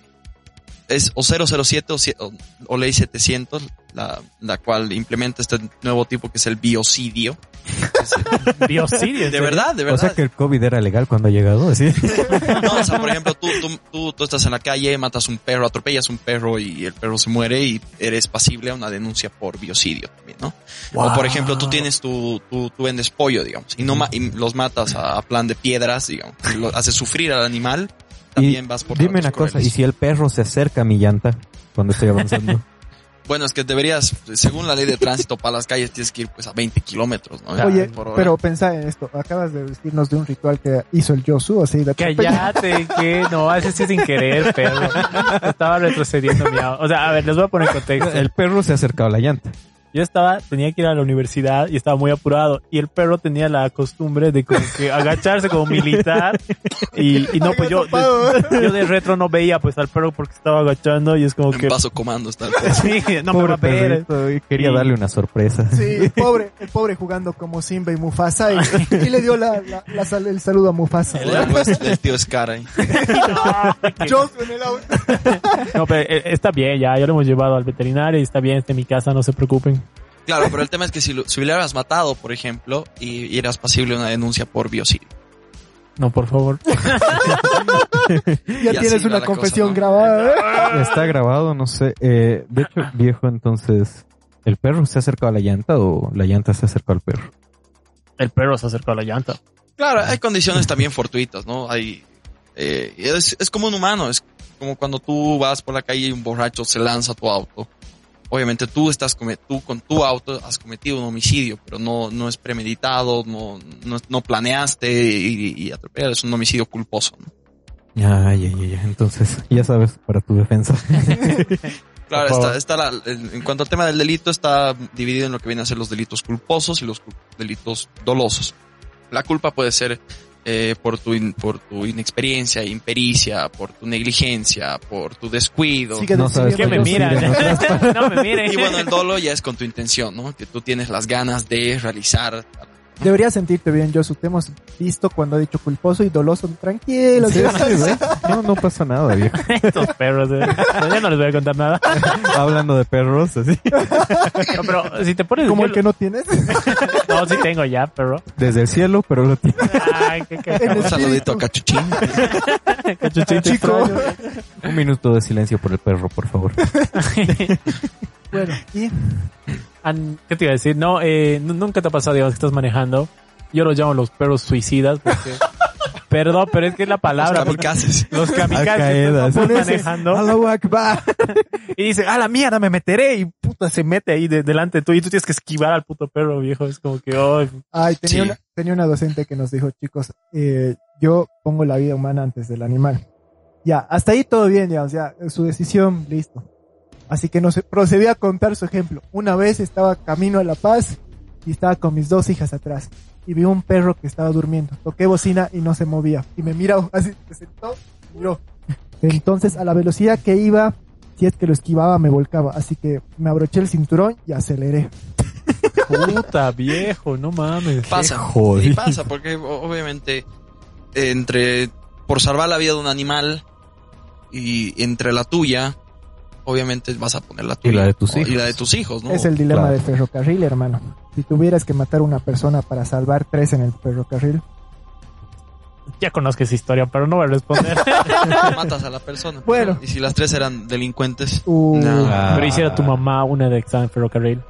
es o 007 o, o- o ley 700, la, la cual implementa este nuevo tipo que es el biocidio. Biocidio. ¿en De verdad, de o verdad. sea que el COVID era legal cuando ha llegado, ¿sí? No, o sea, por ejemplo, tú, tú, tú, tú estás en la calle, matas un perro, atropellas un perro y el perro se muere y eres pasible a una denuncia por biocidio también, ¿no? O por ejemplo, tú tienes tu, tú, tú vendes pollo, digamos, y no ma- y los matas a, a plan de piedras, digamos, y lo haces sufrir al animal, también vas por Dime una cosa. ¿y si el perro se acerca a mi llanta cuando estoy avanzando? Bueno, es que deberías, según la ley de tránsito para las calles, tienes que ir pues a 20 kilómetros, ¿no? Oye, pero pensá en esto, acabas de decirnos de un ritual que hizo el Yosu, así de Cállate, que no, ese sí sin querer, perro. Estaba retrocediendo O sea, a ver, les voy a poner en contexto. el perro se ha acercado a la llanta. Yo estaba, tenía que ir a la universidad y estaba muy apurado. Y el perro tenía la costumbre de como que agacharse como militar. Y, y no, pues yo, de, yo de retro no veía pues al perro porque estaba agachando y es como en que... paso comando está el. Sí, no me va a Pobre ver. perrito, quería Sí. darle una sorpresa. Sí, el pobre, el pobre jugando como Simba y Mufasa y, y le dio la, la- la sal- el saludo a Mufasa. El del tío Scar ahí. Yosu en el auto. No, pero eh, está bien, ya, ya lo hemos llevado al veterinario y está bien, está en mi casa, no se preocupen. Claro, pero el tema es que si, lo, si hubieras matado, por ejemplo, y, y eras pasible una denuncia por biocidio. No, por favor. Ya Y tienes una confesión cosa, ¿no? grabada. ¿eh? Está grabado, no sé. Eh, de hecho, viejo, entonces, ¿el perro se ha acercado a la llanta o la llanta se acercó al perro? El perro se acercó a la llanta. Claro, hay condiciones también fortuitas, ¿no? Hay, eh, es, es como un humano, es como cuando tú vas por la calle y un borracho se lanza a tu auto. Obviamente tú estás tú con tu auto has cometido un homicidio, pero no, no es premeditado, no, no, no planeaste y, y atropellar, es un homicidio culposo. ¿no? Ay, ay, ay, entonces, ya sabes, para tu defensa. Claro, está, está la- en cuanto al tema del delito, está dividido en lo que vienen a ser los delitos culposos y los delitos dolosos. La culpa puede ser eh, por, tu in- por tu inexperiencia, impericia, por tu negligencia, por tu descuido. Sigue No sabes ¿Qué me sí, miran? no me miren. Y bueno, el dolo ya es con tu intención, ¿no? Que tú tienes las ganas de realizar. Deberías sentirte bien, Josu. Te hemos visto cuando ha dicho culposo y doloso. Tranquilo. Sí, ¿qué sí, ¿ves? No, no pasa nada, viejo. Estos perros. eh. Ya no les voy a contar nada. Hablando de perros, así. No, pero si te pones... Como yo- el que no tienes. No, sí tengo ya, perro. Desde el cielo, pero lo tiene. Ay, qué cagado. Un saludito a Cachuchín. Cachuchito Chico. extraño. Un minuto de silencio por el perro, por favor. Bueno, y An- ¿Qué te iba a decir? No, eh, nu- nunca te ha pasado, digamos, que estás manejando. Yo los llamo los perros suicidas porque... Perdón, pero es que es la palabra. Los kamikazes. Los kamikazes. Ponerse manejando. Y dice, a la mierda, me meteré. Y puta, se mete ahí de- delante de tú. Y tú tienes que esquivar al puto perro, viejo. Es como que, oh, ay, tenía, Sí. una, tenía una docente que nos dijo, chicos, eh, yo pongo la vida humana antes del animal. Ya, hasta ahí todo bien, ya, o sea, su decisión, listo. Así que nos procedí a contar su ejemplo. Una vez estaba camino a La Paz y estaba con mis dos hijas atrás. Y vi un perro que estaba durmiendo. Toqué bocina y no se movía. Y me miró así, se sentó, miró. Entonces, a la velocidad que iba, si es que lo esquivaba, me volcaba. Así que me abroché el cinturón y aceleré. puta, viejo, no mames. Pasa. jodido. Y pasa, porque obviamente entre por salvar la vida de un animal y entre la tuya, obviamente vas a poner la Y tuya. la de tus hijos. Y la de tus hijos, ¿no? Es el dilema claro. del ferrocarril, hermano. Si tuvieras que matar a una persona para salvar tres en el ferrocarril, Ya conozco esa historia, pero no voy a responder. Matas a la persona. Bueno. Y si las tres eran delincuentes, uh, No. Ah. pero hiciera tu mamá una de examen ferrocarril.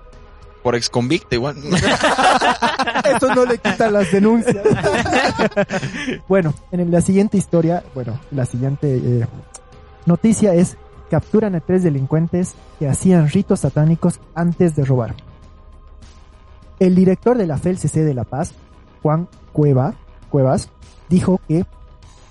por ex convicta igual. eso no le quita las denuncias. bueno, en la siguiente historia, bueno, la siguiente eh, noticia es capturan a tres delincuentes que hacían ritos satánicos antes de robar. El director de la FELCC de La Paz, Juan Cueva, Cuevas, dijo que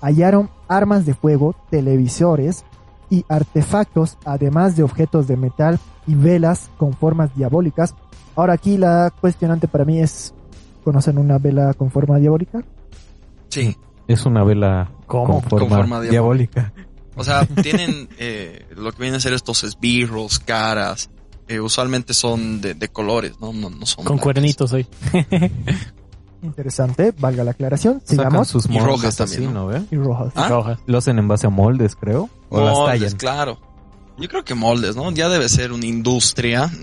hallaron armas de fuego, televisores y artefactos, además de objetos de metal y velas con formas diabólicas. Ahora aquí la cuestionante para mí es, ¿conocen una vela con forma diabólica? sí. Es una vela ¿Cómo? con forma, Con forma diabólica. O sea, tienen eh, lo que vienen a ser estos esbirros, caras. eh, usualmente son de, de colores, ¿no? No, no son Con blancos. cuernitos ahí. Interesante, valga la aclaración. Sacan Sigamos. sus Y moldes rojas así, también, ¿no? ve? Y rojas. ¿Ah? Rojas. Lo hacen en base a moldes, creo. O las Moldes, tallan. claro. Yo creo que moldes, ¿no? Ya debe ser una industria.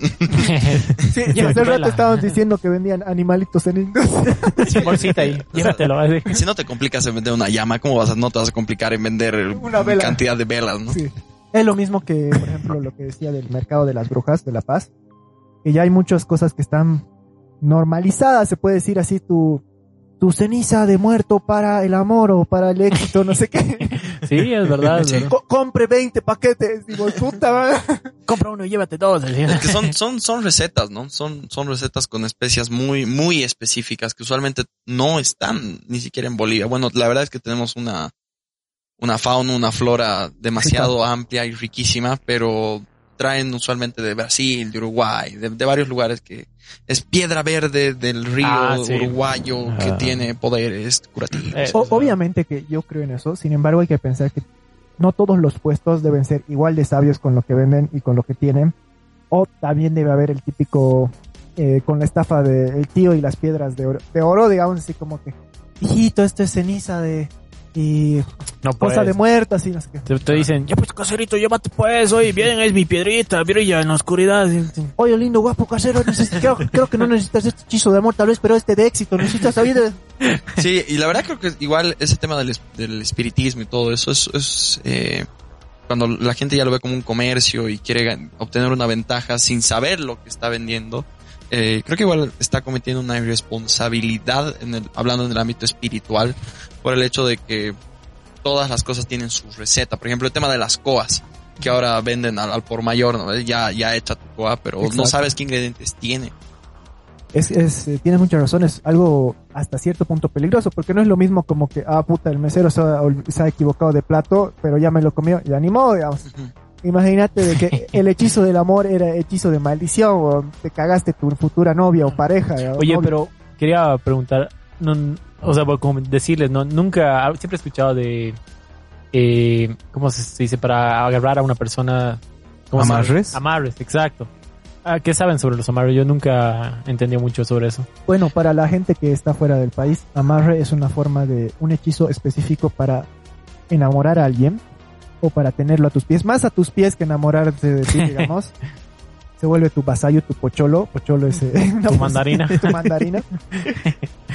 Sí, Llévate hace rato estaban diciendo que vendían animalitos en industria. Sin bolsita ahí. Llévatelo. así. si no te complicas en vender una llama, ¿cómo vas a, no te vas a complicar en vender Una vela. cantidad de velas, no? Sí. Es lo mismo que, por ejemplo, lo que decía del mercado de las brujas de La Paz, que ya hay muchas cosas que están normalizadas, se puede decir así, tu, tu ceniza de muerto para el amor o para el éxito, no sé qué. Sí, es verdad. es Sí. verdad. Co- compre 20 paquetes, digo, puta madre. Compra uno y llévate dos. Es que son, son, son recetas, ¿no? Son, son recetas con especias muy, muy específicas que usualmente no están ni siquiera en Bolivia. Bueno, la verdad es que tenemos una, una fauna, una flora demasiado amplia y riquísima, pero traen usualmente de Brasil, de Uruguay, de, de varios lugares que es piedra verde del río Ah, sí. uruguayo que Ah. tiene poderes curativos. Eh, O- obviamente que yo creo en eso, sin embargo hay que pensar que no todos los puestos deben ser igual de sabios con lo que venden y con lo que tienen, o también debe haber el típico eh, con la estafa del tío y las piedras de oro, de oro, digamos así como que, hijito, esto es ceniza de y No cosa puedes. de muerto, así no sé qué. Te, te dicen, ya pues caserito, llévate pues, oye, bien, es mi piedrita, brilla en la oscuridad. Oye, lindo, guapo, casero, creo, creo que no necesitas este hechizo de amor, tal vez, pero este de éxito, necesitas saber de... Sí, y la verdad creo que igual ese tema del, es- del espiritismo y todo eso es, es eh, cuando la gente ya lo ve como un comercio y quiere obtener una ventaja sin saber lo que está vendiendo. Eh, creo que igual está cometiendo una irresponsabilidad en el, hablando en el ámbito espiritual por el hecho de que todas las cosas tienen su receta. Por ejemplo, el tema de las coas. que ahora venden al, al por mayor, ¿no? Ya, ya hecha tu coa, pero no sabes qué ingredientes tiene. Es, es, eh, tienes muchas razones, algo hasta cierto punto peligroso, porque no es lo mismo como que, ah, puta, el mesero se ha, ol- se ha equivocado de plato, pero ya me lo comió, y animó, digamos. Ujú. Imagínate de que el hechizo del amor era hechizo de maldición, o te cagaste tu futura novia o pareja. o Oye, pero quería preguntar, no, o sea, como decirles, no, nunca, siempre he escuchado de, eh, ¿cómo se, dice? Para agarrar a una persona. ¿Amarres? Amarres, exacto. Ah, ¿Qué saben sobre los amarres? Yo nunca entendí mucho sobre eso. Bueno, para la gente que está fuera del país, amarre es una forma de un hechizo específico para enamorar a alguien o para tenerlo a tus pies, más a tus pies que enamorarse de ti, digamos. Se vuelve tu vasallo, tu pocholo, pocholo es eh, una Tu mandarina. tu mandarina.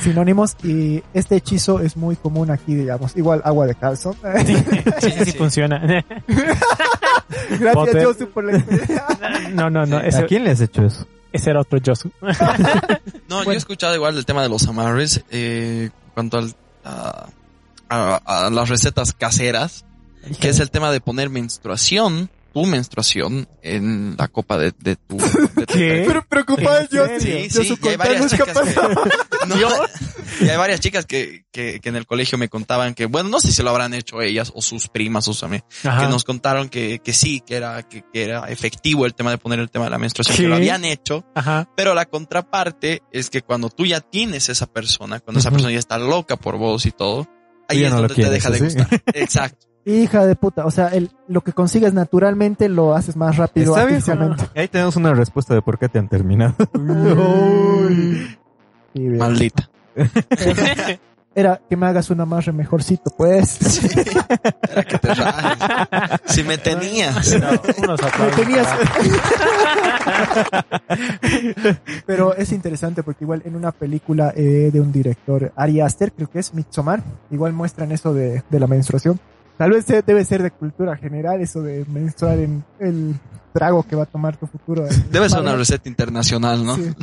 Sinónimos y este hechizo es muy común aquí, digamos, igual agua de calzón. Sí, sí, sí, sí. funciona. Gracias Potter. Josu por la No, no, no, ¿A quién le has hecho eso? ese era otro Josu. No, yo he escuchado igual del tema de los amarres, eh, cuanto al, a, a- a las recetas caseras, que es el tema de poner menstruación, tu menstruación, en la copa de, de tu... de tu ¿Qué? Pero preocupado ¿En yo, serio? Sí, sí, y hay varias chicas que, no, ¿Yo? y hay varias chicas que, que, que en el colegio me contaban que, bueno, no sé si lo habrán hecho ellas o sus primas o sus amigos, Ajá. que nos contaron que, que sí, que era, que, que era efectivo el tema de poner el tema de la menstruación, ¿Qué? que lo habían hecho, Ajá. pero la contraparte es que cuando tú ya tienes esa persona, cuando esa Ujú. persona ya está loca por vos y todo, ahí ya es no lo donde te deja de ¿sí? gustar. Exacto. Hija de puta, o sea, el, lo que consigues naturalmente lo haces más rápido ¿Está bien? artificialmente. Ahí tenemos una respuesta de por qué te han terminado. Uy. Sí, bien. Maldita. Era que me hagas un amarre mejorcito, pues. Sí. Era que te rajes. Si me tenías. No, unos Me tenías. Pero es interesante porque igual en una película eh, de un director, Ari Aster, creo que es Midsommar, igual muestran eso de, de la menstruación. Tal vez debe ser de cultura general eso de menstruar en el trago que va a tomar tu futuro. eh. Debe ser una receta internacional, ¿no? Sí.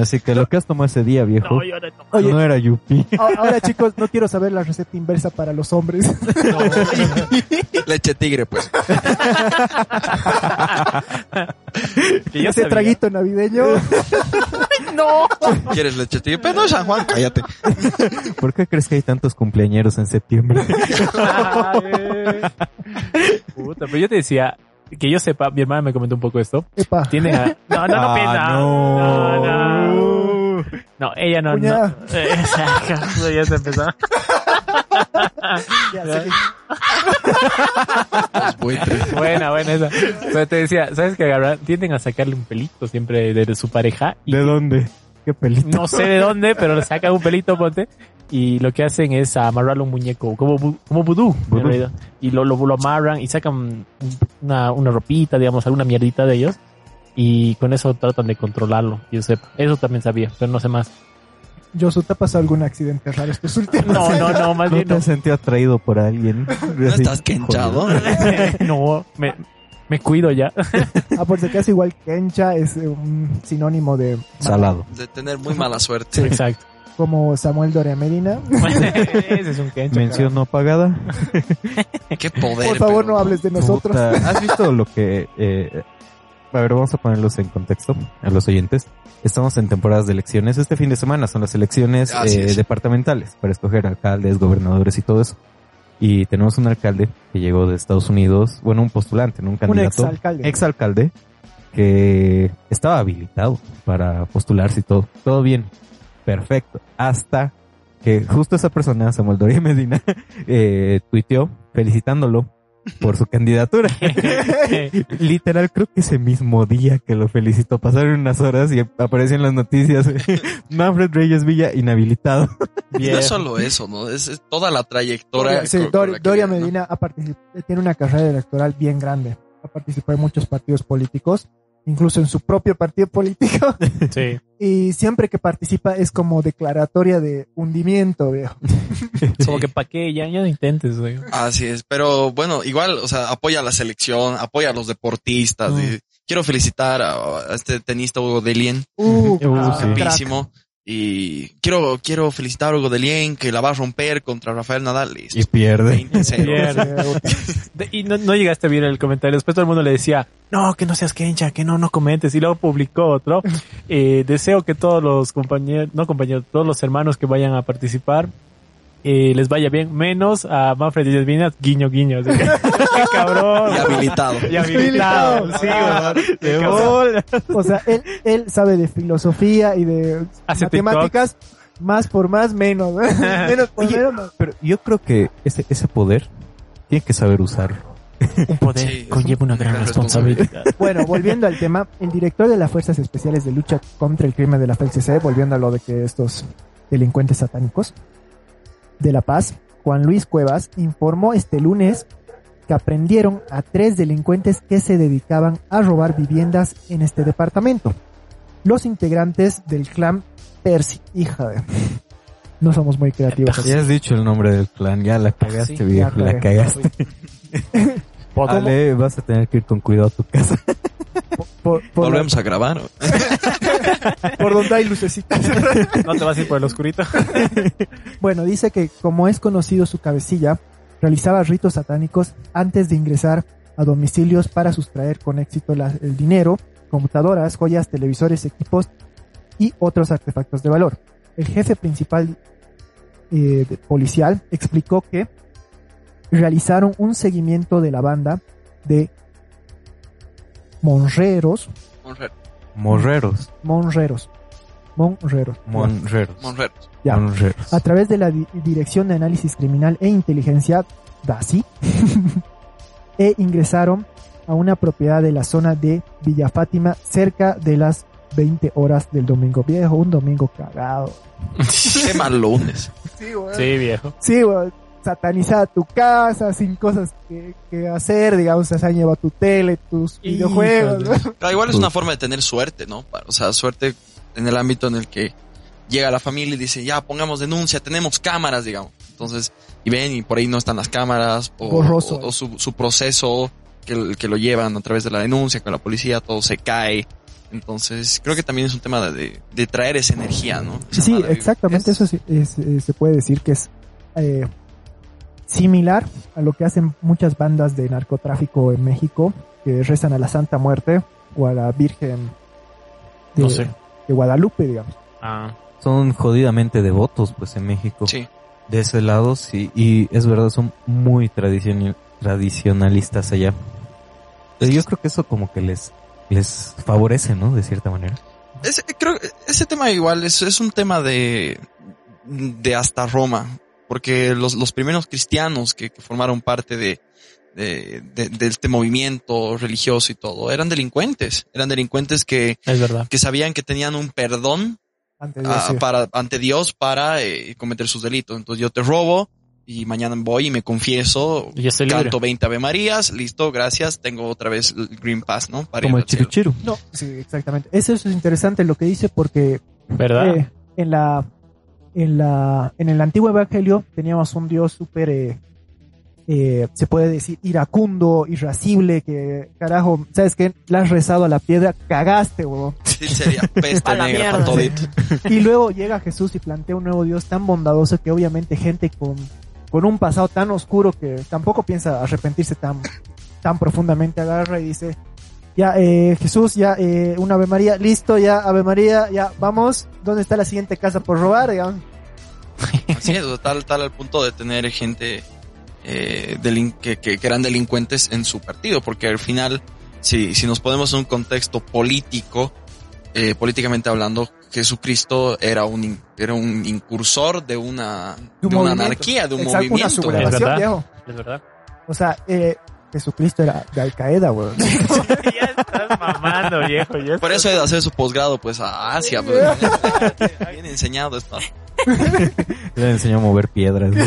Así que lo que has tomado ese día, viejo, no, yo no. Oye. no era yupi. Ahora chicos, no quiero saber la receta inversa para los hombres. Leche tigre, pues. Que yo Ese sabía. traguito navideño. No. ¿Quieres leche tigre? Pero no es San Juan, cállate. ¿Por qué crees que hay tantos cumpleañeros en septiembre? Puta, pero yo te decía, que yo sepa, mi hermana me comentó un poco esto. Epa. Tienen a... No, no, no, Ah, pena. no. No, no. No, ella no. no. Exacto, ya se empezó. Ya. Buena, buena esa. Pero te decía, ¿sabes que agarran? Tienden a sacarle un pelito siempre de, de su pareja. Y ¿De dónde? ¿Qué pelito? no sé de dónde, pero le sacan un pelito, ponte. Y lo que hacen es amarrarle un muñeco, como, como vudú, Vudú. realidad. Y lo, lo, lo amarran y sacan una, una ropita, digamos, alguna mierdita de ellos. Y con eso tratan de controlarlo. Yo sé, eso también sabía, pero no sé más. Josu, ¿te ha pasado algún accidente raro estos últimos No, no, años? no, más ¿No bien te no. has sentido atraído por alguien? ¿No estás quenchado? no, me, me cuido ya. Ah, por si acaso igual Kencha es un sinónimo de Salado. De tener muy mala suerte. Exacto. Como Samuel Doria Medina. Ese es un quencho. Mención no pagada. Qué poder. Por favor, pero- no hables de nosotros. Puta, ¿Has visto lo que... eh, a ver, vamos a ponerlos en contexto a los oyentes. Estamos en temporadas de elecciones. Este fin de semana son las elecciones Así eh, es. departamentales para escoger alcaldes, gobernadores y todo eso. Y tenemos un alcalde que llegó de Estados Unidos, bueno, un postulante, ¿no? un Un candidato, exalcalde. exalcalde, que estaba habilitado para postularse y todo. Todo bien, perfecto. Hasta que justo esa persona, Samuel Doria Medina, eh, tuiteó felicitándolo por su candidatura. Literal, creo que ese mismo día que lo felicitó, pasaron unas horas y apareció en las noticias Manfred Reyes Villa inhabilitado. Y no es solo eso, ¿no? Es, es toda la trayectoria. Sí, Dor- la Doria viene, ¿no? Medina ha tiene una carrera electoral bien grande. Ha participado en muchos partidos políticos, incluso en su propio partido político. Sí. Y siempre que participa es como declaratoria de hundimiento, viejo. Como que pa' qué, ya, ya no intentes, güey. Así es, pero bueno, igual, o sea, apoya a la selección, apoya a los deportistas. Mm. y quiero felicitar a, a este tenista Hugo Delien, Uh, Uh, crack. Y quiero, quiero felicitar a Godelien que la va a romper contra Rafael Nadal. Listo. Y pierde. 20-0. Pierde. De- Y no, no llegaste a ver el comentario. Después todo el mundo le decía, no, que no seas quencha, que no, no comentes. Y luego publicó otro. Eh, deseo que todos los compañeros, no compañeros, todos los hermanos que vayan a participar, eh, les vaya bien, menos a Manfred Díaz Viñas, guiño, guiño. Así que, qué cabrón. Y habilitado. Y habilitado. Sí. O sea, él, él sabe de filosofía y de Hace matemáticas, más por más, menos. menos por Oye, menos. no. Pero yo creo que ese, ese poder tiene que saber usarlo. Un poder Sí, conlleva una gran responsabilidad. Bueno, volviendo al tema, el director de las Fuerzas Especiales de Lucha contra el Crimen de la FLCC, volviendo a lo de que estos delincuentes satánicos de La Paz, Juan Luis Cuevas, informó este lunes que aprendieron a tres delincuentes que se dedicaban a robar viviendas en este departamento. Los integrantes del clan Percy, hija de... No somos muy creativos. Ya has dicho el nombre del clan, ya la cagaste, Sí, viejo, ya la cagué. Ale, vas a tener que ir con cuidado a tu casa. Por, por, la- Volvemos a grabar. por donde hay lucecitas. No te vas a ir por el oscurito. Bueno, dice que como es conocido su cabecilla, realizaba ritos satánicos antes de ingresar a domicilios para sustraer con éxito la- el dinero, computadoras, joyas, televisores, equipos y otros artefactos de valor. El jefe principal eh, de- policial explicó que realizaron un seguimiento de la banda de monreros, Morreros. monreros, monreros, Monreros. Monreros. Ya. Monreros. a través de la Di- Dirección de Análisis Criminal e Inteligencia, DASI, e ingresaron a una propiedad de la zona de Villa Fátima cerca de las 20 horas del domingo viejo, un domingo cagado. Qué mal lunes. Sí, güey. Sí, viejo. Sí, güey. Satanizada tu casa, sin cosas que, que hacer, digamos, se han llevado tu tele, tus videojuegos. ¿no? Claro, igual es una forma de tener suerte, ¿no? O sea, suerte en el ámbito en el que llega la familia y dice, ya, pongamos denuncia, tenemos cámaras, digamos. Entonces, y ven y por ahí no están las cámaras o, Borroso. o- o su, su proceso que, que lo llevan a través de la denuncia con la policía, todo se cae. Entonces, creo que también es un tema de, de traer esa energía, ¿no? Esa Sí, exactamente, Es- eso sí, es- se puede decir que es eh, similar a lo que hacen muchas bandas de narcotráfico en México, que rezan a la Santa Muerte o a la Virgen de, No sé. de Guadalupe, digamos. Ah. Son jodidamente devotos, pues, en México. Sí. De ese lado, sí. Y es verdad, son muy tradicioni- tradicionalistas allá. Pero yo creo que eso como que les, les favorece, ¿no? De cierta manera. Ese, creo que ese tema igual es, es un tema de, de hasta Roma, porque los, los primeros cristianos que, que formaron parte de, de, de- de este movimiento religioso y todo, eran delincuentes, eran delincuentes que, Es verdad. que sabían que tenían un perdón Antes de ah, decir. para, ante Dios para eh, cometer sus delitos. Entonces yo te robo y mañana voy y me confieso, Y canto 20 Ave Marías, listo, gracias, tengo otra vez el Green Pass, ¿no? Para Como el al cielo. chiru chiru. No, sí, exactamente. Eso es interesante lo que dice porque ¿Verdad? eh, en la en la en el antiguo evangelio teníamos un Dios súper eh, eh, se puede decir iracundo, irascible, que carajo, ¿sabes qué? Le has rezado a la piedra, cagaste, huevón. Sí, sería peste la negra para todito. Y luego llega Jesús y plantea un nuevo Dios tan bondadoso que obviamente gente con, con un pasado tan oscuro que tampoco piensa arrepentirse tan, tan profundamente agarra y dice, ya eh, Jesús, ya eh, una Ave María, listo, ya Ave María, ya vamos, ¿dónde está la siguiente casa por robar? digamos? Así es, tal, tal al punto de tener gente eh, delin- que, que, que eran delincuentes en su partido, porque al final, si, si nos ponemos en un contexto político, eh, políticamente hablando, Jesucristo era un, in- era un incursor de una, De un de una movimiento. anarquía, de un Exacto, Una movimiento. Es sublevación, verdad. viejo. Es verdad. O sea, eh, Jesucristo era de Al Qaeda, weón. ya estás mamando, viejo. Ya Por eso he de hacer su posgrado, pues, a Asia. Pues, bien enseñado está. Le enseñó a mover piedras. ¿no?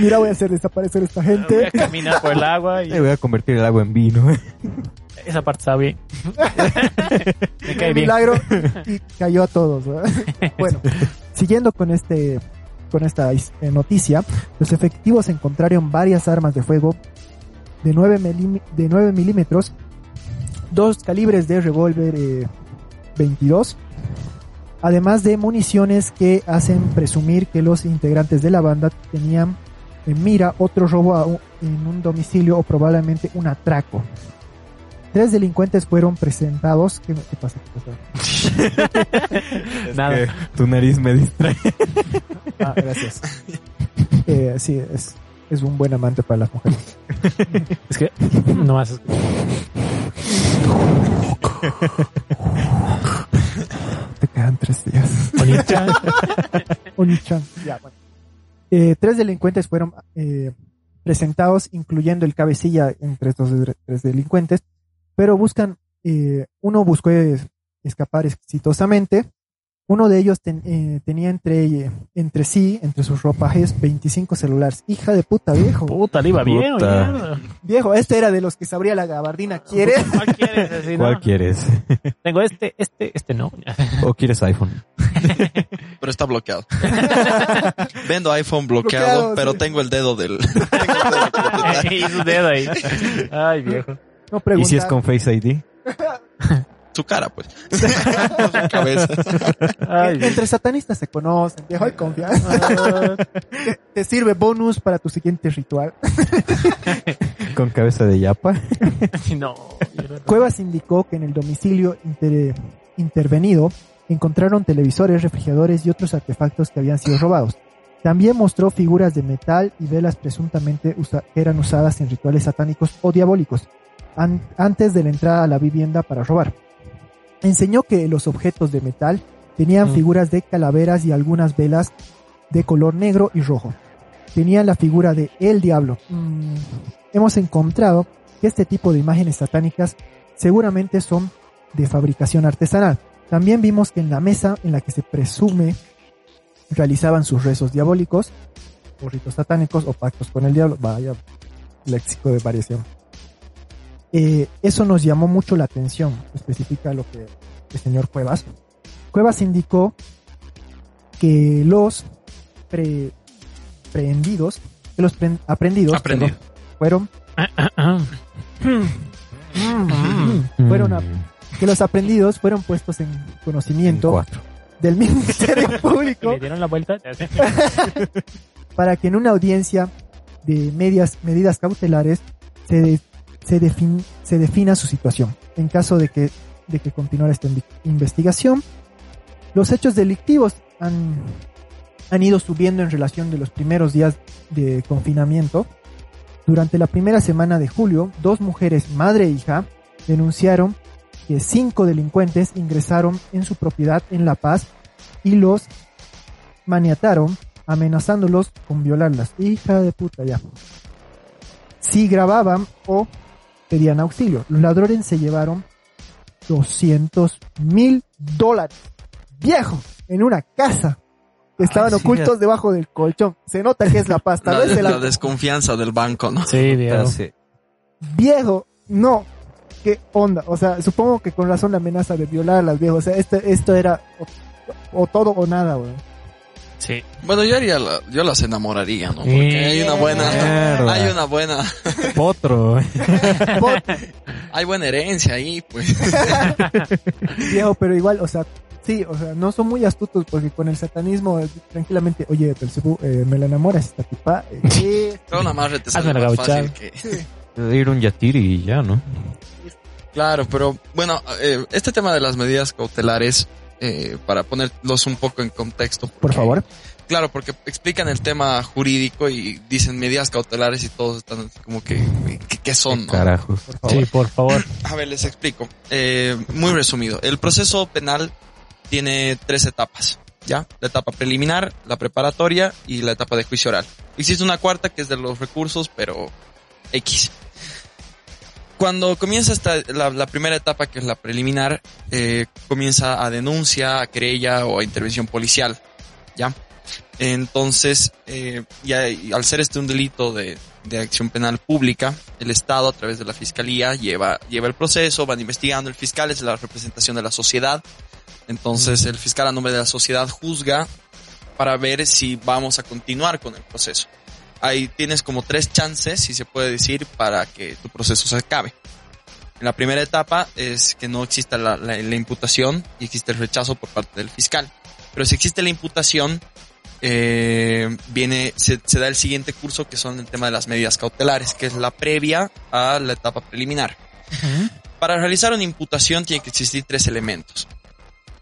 Mira, voy a hacer desaparecer esta Voy a gente. caminar por el agua y Le voy a convertir el agua en vino. esa parte está bien. Me cae un bien. milagro y cayó a todos. bueno, siguiendo con este con esta eh, noticia, los efectivos encontraron varias armas de fuego de 9, milimi- de 9 milímetros, dos calibres de revólver eh, 22, además de municiones que hacen presumir que los integrantes de la banda tenían en mira otro robo a un- en un domicilio o probablemente un atraco. Tres delincuentes fueron presentados. ¿Qué, qué pasa? ¿Qué pasa? Nada. Que tu nariz me distrae. Ah, gracias. Eh, sí, es, es un buen amante para las mujeres. Es que no más. Te quedan tres días. Onichan. Onichan. Ya, bueno. Eh, tres delincuentes fueron eh, presentados, incluyendo el cabecilla entre estos tres delincuentes, pero buscan, eh, uno buscó es- escapar exitosamente, uno de ellos ten- eh, tenía entre, entre sí, entre sus ropajes, 25 celulares. Hija de puta, viejo. Puta, le iba bien. Puta. Viejo, este era de los que se abría la gabardina. ¿Quieres? ¿Cuál quieres? Así, ¿no? ¿Cuál quieres? Tengo este, este, este no. ¿O quieres iPhone? Pero está bloqueado. Vendo iPhone bloqueado, Bloqueado, pero sí. tengo el dedo del... y su dedo ahí. Ay, viejo. No ¿Y si es con Face ID? Su cara, pues. Su cabeza. Ay, viejo. Entre satanistas se conocen, viejo, hay confianza. Ah, te, te sirve bonus para tu siguiente ritual. ¿Con cabeza de yapa? no. Cuevas indicó que en el domicilio inter- intervenido encontraron televisores, refrigeradores y otros artefactos que habían sido robados. También mostró figuras de metal y velas presuntamente usa- eran usadas en rituales satánicos o diabólicos an- antes de la entrada a la vivienda para robar. Enseñó que los objetos de metal tenían Mm. figuras de calaveras y algunas velas de color negro y rojo. Tenían la figura de el diablo. Mm, Hemos encontrado que este tipo de imágenes satánicas seguramente son de fabricación artesanal. También vimos que en la mesa en la que se presume realizaban sus rezos diabólicos, o ritos satánicos o pactos con el diablo, vaya léxico de variación. Eh, eso nos llamó mucho la atención, especifica lo que el señor Cuevas. Cuevas indicó que los pre, prehendidos, que los pre- aprendidos perdón, fueron Mm. fueron a- que los aprendidos fueron puestos en conocimiento del Ministerio Público Le dieron la vuelta. para que en una audiencia de medias, medidas cautelares se, de- se, se defina su situación. En caso de que, de que continuara esta investigación, los hechos delictivos han, han ido subiendo en relación de los primeros días de confinamiento. Durante la primera semana de julio, dos mujeres, madre e hija, denunciaron que cinco delincuentes ingresaron en su propiedad en La Paz y los maniataron amenazándolos con violarlas. Hija de puta, ya. Si grababan o pedían auxilio. Los ladrones se llevaron 200 mil dólares. Viejo, en una casa. Que estaban Ay, sí, ocultos debajo del colchón. Se nota que es la paz. Tal La, la la- desconfianza del banco, ¿no? Sí, viejo. Sí. Viejo, no. ¿Qué onda? O sea, supongo que con razón la amenaza de violarlas, viejo. O sea, esto, esto era o, o todo o nada, weón. Sí. Bueno, yo haría la- yo las enamoraría, ¿no? Porque hay una buena, Mierda. hay una buena, Potro. hay buena herencia ahí, pues. viejo, pero igual, o sea, sí, o sea, no son muy astutos porque con el satanismo eh, tranquilamente, oye, Belcebú, eh, me la enamoras esta tipa. eh. Pero una más te sale fácil que... Ir un yatiri y ya, ¿no? Claro, pero bueno, eh, este tema de las medidas cautelares, eh, para ponerlos un poco en contexto. Por favor. Claro, porque explican el tema jurídico y dicen medidas cautelares y todos están como que, ¿qué, qué son? no? Carajos. Por favor. Sí, por favor. A ver, les explico. Eh, muy resumido. El proceso penal tiene tres etapas, ¿ya? La etapa preliminar, la preparatoria y la etapa de juicio oral. Existe una cuarta que es de los recursos, pero X. Cuando comienza esta, la, la primera etapa, que es la preliminar, eh, comienza a denuncia, a querella o a intervención policial, ¿ya? Entonces, eh, ya, y al ser este un delito de, de acción penal pública, el Estado a través de la Fiscalía lleva, lleva el proceso, van investigando, el fiscal es la representación de la sociedad, entonces el fiscal a nombre de la sociedad juzga para ver si vamos a continuar con el proceso. Ahí tienes como tres chances, si se puede decir, para que tu proceso se acabe. En la primera etapa es que no exista la, la- la imputación y existe el rechazo por parte del fiscal. Pero si existe la imputación, eh, viene, se, se da el siguiente curso que son el tema de las medidas cautelares, que es la previa a la etapa preliminar. Para realizar una imputación tiene que existir tres elementos.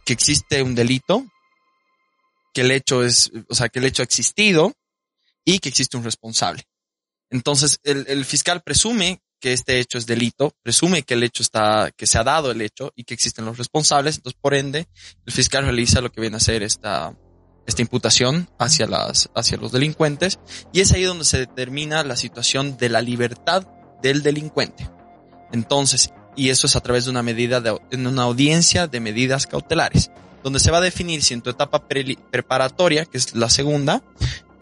Que existe un delito, que el hecho es, o sea, que el hecho ha existido y que existe un responsable. Entonces, el, fiscal presume que este hecho es delito, presume que el hecho está, que se ha dado el hecho y que existen los responsables. Entonces, por ende, el fiscal realiza lo que viene a ser esta, esta imputación hacia las, hacia los delincuentes. Y es ahí donde se determina la situación de la libertad del delincuente. Entonces, y eso es a través de una medida de, en una audiencia de medidas cautelares, donde se va a definir si en tu etapa preparatoria, que es la segunda,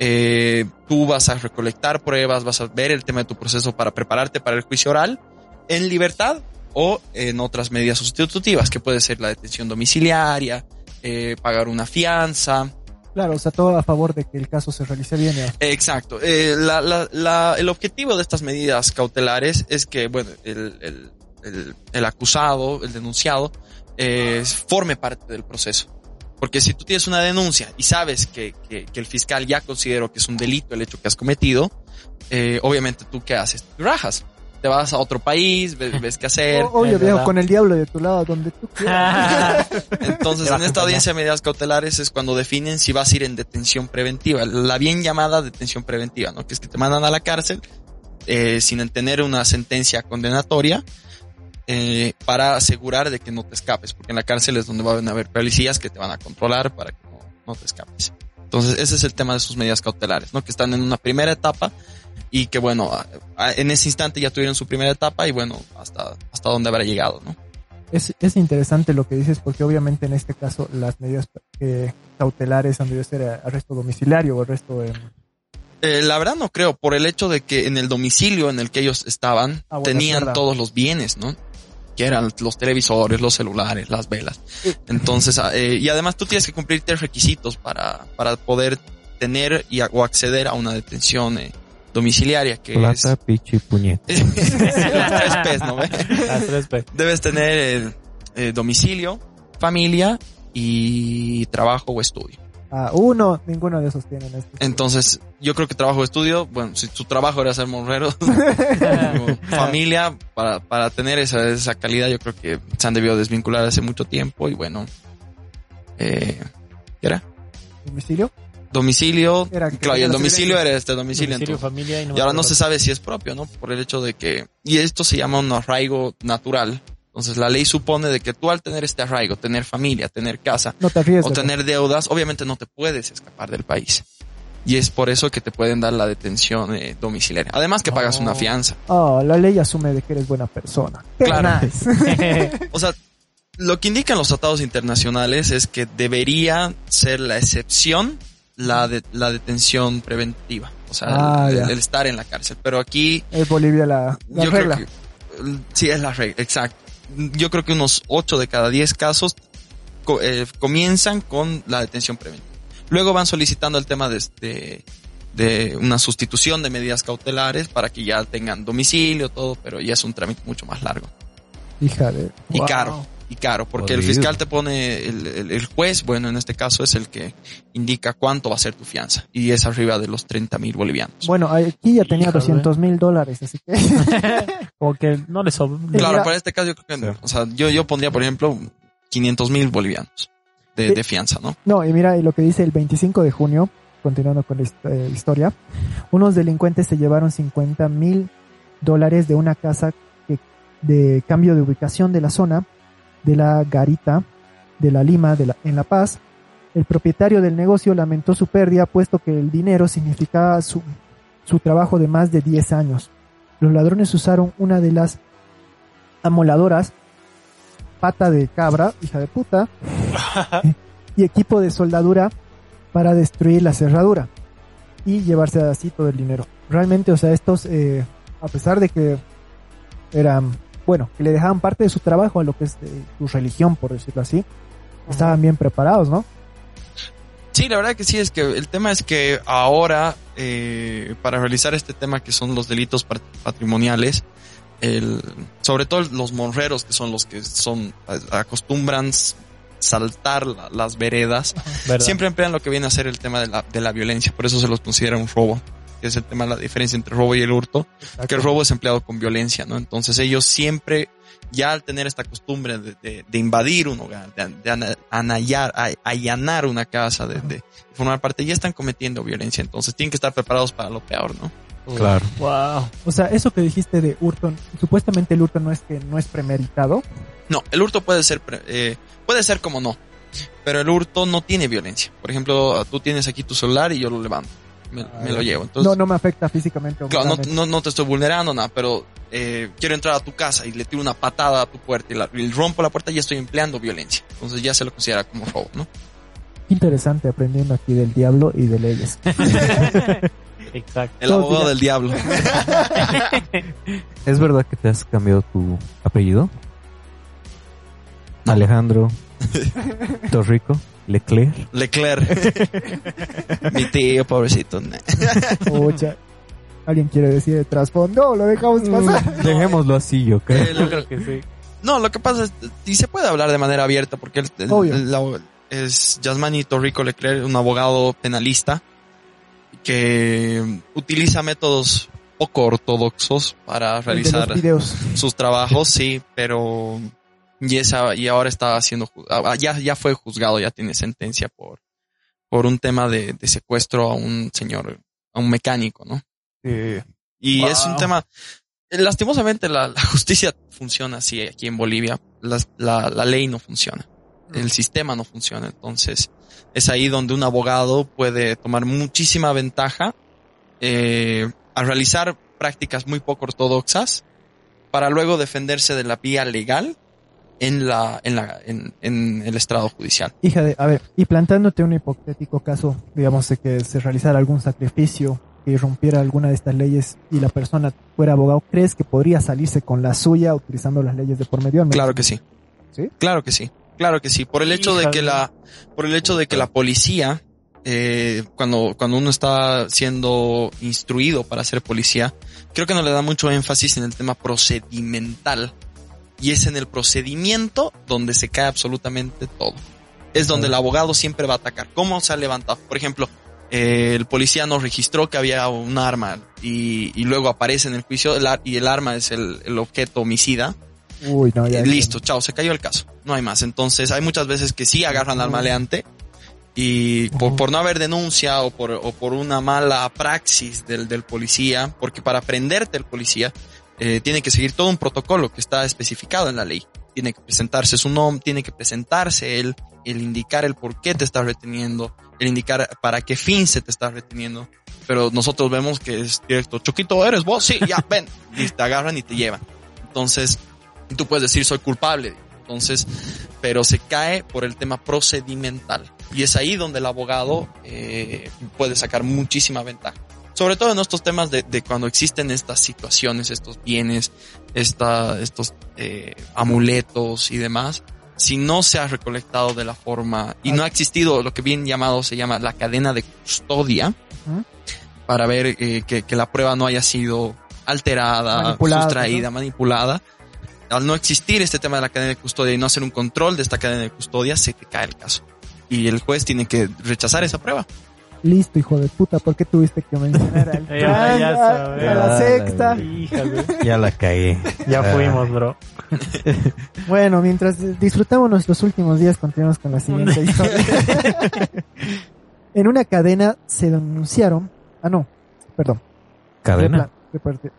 eh, tú vas a recolectar pruebas, vas a ver el tema de tu proceso para prepararte para el juicio oral en libertad o en otras medidas sustitutivas, que puede ser la detención domiciliaria, eh, pagar una fianza, Claro, o sea, todo a favor de que el caso se realice bien. ¿eh? Exacto. Eh, la- la- la- el objetivo de estas medidas cautelares es que, bueno, el, el- el- el acusado, el denunciado, eh, forme parte del proceso. Porque si tú tienes una denuncia y sabes que, que- que el fiscal ya consideró que es un delito el hecho que has cometido, eh, obviamente tú qué haces? Tú rajas. Te vas a otro país, ves, ves qué hacer. O- Obvio, es viejo, con el diablo de tu lado, donde tú quieras. Entonces, en esta audiencia de medidas cautelares es cuando definen si vas a ir en detención preventiva, la bien llamada detención preventiva, ¿no? Que es que te mandan a la cárcel eh, sin tener una sentencia condenatoria eh, para asegurar de que no te escapes, porque en la cárcel es donde van a haber policías que te van a controlar para que no, no te escapes. Entonces, ese es el tema de sus medidas cautelares, ¿no? Que están en una primera etapa y que, bueno, en ese instante ya tuvieron su primera etapa y, bueno, hasta, hasta dónde habrá llegado, ¿no? Es, es interesante lo que dices porque obviamente en este caso las medidas eh, cautelares han debido ser arresto domiciliario o arresto en... Eh, la verdad no creo, por el hecho de que en el domicilio en el que ellos estaban Ah, bueno, tenían todos los bienes, ¿no? Que eran los televisores, los celulares, las velas. Entonces, ah, eh, y además tú tienes que cumplir tres requisitos para, para poder tener y, a- o acceder a una detención eh, domiciliaria, que Plata, pichi, puñet. es las tres P's, ¿no? Las tres P. Debes tener eh, eh, domicilio, familia y trabajo o estudio. Ah, uno, ninguno de esos tienen este. Entonces, yo creo que trabajo o estudio, bueno, si tu trabajo era ser morrero, familia, para, para tener esa, esa calidad, yo creo que se han debido desvincular hace mucho tiempo y bueno, eh, ¿qué era? domicilio. Domicilio, Era que claro, y el domicilio era este domicilio, Domicilio, entonces. familia y, Y ahora no se sabe si es propio, ¿no? Por el hecho de que, y esto se llama un arraigo natural. Entonces la ley supone de que tú al tener este arraigo, tener familia, tener casa, No te o tener deudas, obviamente no te puedes escapar del país. Y es por eso que te pueden dar la detención eh, domiciliaria. Además que pagas Oh. una fianza. Oh, la ley asume de que eres buena persona. Claro. O sea, lo que indican los tratados internacionales es que debería ser la excepción la, de, la detención preventiva. O sea, Ah, el, estar en la cárcel. Pero aquí es Bolivia la, la yo regla. creo que sí es la regla, exacto. Yo creo que unos 8 de cada 10 casos co- eh, comienzan con la detención preventiva. Luego van solicitando el tema de, de, de una sustitución de medidas cautelares para que ya tengan domicilio, todo, pero ya es un trámite mucho más largo. Hija de... Y Wow. caro, y caro, porque el fiscal te pone, el, el- el juez, bueno, en este caso es el que indica cuánto va a ser tu fianza, y es arriba de los 30 mil bolivianos. Bueno, aquí ya tenía Híjole. 200 mil dólares, así que... Como que no le sobra. Claro, para este caso yo creo que, Sí. o sea, yo, yo pondría, por ejemplo, 500 mil bolivianos de, de fianza, ¿no? No, y mira, y lo que dice el 25 de junio, continuando con la eh, historia, unos delincuentes se llevaron 50 mil dólares de una casa que- de cambio de ubicación de la zona, de la Garita, de la Lima, de la, en La Paz. El propietario del negocio lamentó su pérdida, puesto que el dinero significaba su, su trabajo de más de 10 años. Los ladrones usaron una de las amoladoras, pata de cabra, hija de puta, y equipo de soldadura para destruir la cerradura y llevarse así todo el dinero. Realmente, o sea, estos, eh, a pesar de que eran, bueno, que le dejaban parte de su trabajo a lo que es eh, su religión, por decirlo así, estaban bien preparados, ¿no? Sí, la verdad que sí, es que el tema es que ahora, eh, para realizar este tema que son los delitos pat- patrimoniales, el, sobre todo los monreros, que son los que son, acostumbran saltar la- las veredas, ¿verdad? siempre emplean lo que viene a ser el tema de la, de la violencia, por eso se los considera un robo, que es el tema de la diferencia entre robo y el hurto, que el robo es empleado con violencia, ¿no? Entonces ellos siempre, ya al tener esta costumbre de, de- de invadir un hogar, de, de ana- anayar- a- allanar una casa, de, de formar parte, ya están cometiendo violencia, entonces tienen que estar preparados para lo peor, ¿no? Claro. Wow. O sea, eso que dijiste de hurto, supuestamente el hurto no es que no es premeditado. No, el hurto puede ser, pre- eh, puede ser como no, pero el hurto no tiene violencia. Por ejemplo, tú tienes aquí tu celular y yo lo levanto, me, me lo llevo. Entonces, no, no me afecta físicamente. o Claro, no, no, no te estoy vulnerando nada, pero eh, quiero entrar a tu casa y le tiro una patada a tu puerta y, la, y rompo la puerta y ya estoy empleando violencia. Entonces ya se lo considera como robo, ¿no? Qué interesante aprendiendo aquí del diablo y de leyes. Exacto. El abogado del diablo. ¿Es verdad que te has cambiado tu apellido? Alejandro Torrico Leclerc. Leclerc. Mi tío, pobrecito. Ocha. ¿Alguien quiere decir el trasfondo? Lo dejamos pasar. Dejémoslo así, yo creo. El- Yo creo que sí. no, lo que pasa es, y se puede hablar de manera abierta porque el, el- Obvio. el- la- es Yasmani Torrico Leclerc, un abogado penalista que utiliza métodos poco ortodoxos para realizar sus trabajos, sí, pero y esa y ahora está haciendo ju- ah, ya ya fue juzgado, ya tiene sentencia por por un tema de, de secuestro a un señor, a un mecánico, ¿no? Y Wow. es un tema eh, lastimosamente la, la justicia funciona así aquí en Bolivia, la, la ley no funciona, el sistema no funciona, entonces es ahí donde un abogado puede tomar muchísima ventaja eh, a realizar prácticas muy poco ortodoxas para luego defenderse de la vía legal en la en la en, en el estrado judicial. Hija de, a ver, y plantándote un hipotético caso, digamos, de que se realizara algún sacrificio que rompiera alguna de estas leyes y la persona fuera abogado, ¿crees que podría salirse con la suya utilizando las leyes de por medio? Claro que sí. ¿Sí? Claro que sí. Claro que sí. Por el hecho de que la por el hecho de que la policía eh, cuando cuando uno está siendo instruido para ser policía, creo que no le da mucho énfasis en el tema procedimental y es en el procedimiento donde se cae absolutamente todo. Es donde el abogado siempre va a atacar. ¿Cómo se ha levantado? Por ejemplo, eh, el policía nos registró que había un arma y, y luego aparece en el juicio el y el arma es el, el objeto homicida. Uy, no, ya. Eh, listo, chao, se cayó el caso. No hay más. Entonces, hay muchas veces que sí agarran al maleante y por, no haber denuncia o por, o por una mala praxis del, del policía, porque para prenderte el policía eh, tiene que seguir todo un protocolo que está especificado en la ley. Tiene que presentarse su nombre, tiene que presentarse él, el indicar el por qué te está reteniendo, el indicar para qué fin se te está reteniendo. Pero nosotros vemos que es directo. Choquito, ¿eres vos? Sí, ya, ven. Y te agarran y te llevan. Entonces, tú puedes decir soy culpable. Entonces, pero se cae por el tema procedimental. Y es ahí donde el abogado eh, puede sacar muchísima ventaja. Sobre todo en estos temas de, de cuando existen estas situaciones, estos bienes, esta, estos eh, amuletos y demás. Si no se ha recolectado de la forma y no ha existido lo que bien llamado se llama la cadena de custodia para ver eh, que, que la prueba no haya sido alterada, Manipulada, sustraída, ¿no? manipulada. Al no existir este tema de la cadena de custodia y no hacer un control de esta cadena de custodia, se te cae el caso. Y el juez tiene que rechazar esa prueba. Listo, hijo de puta, ¿por qué tuviste que mencionar al Ya, ya Kang, a- sabes. a la sexta? Ya la cagué. Ya Ah. fuimos, bro. Bueno, mientras disfrutamos nuestros últimos días, continuamos con la siguiente historia. en una cadena se denunciaron, ah no, perdón, Cadena.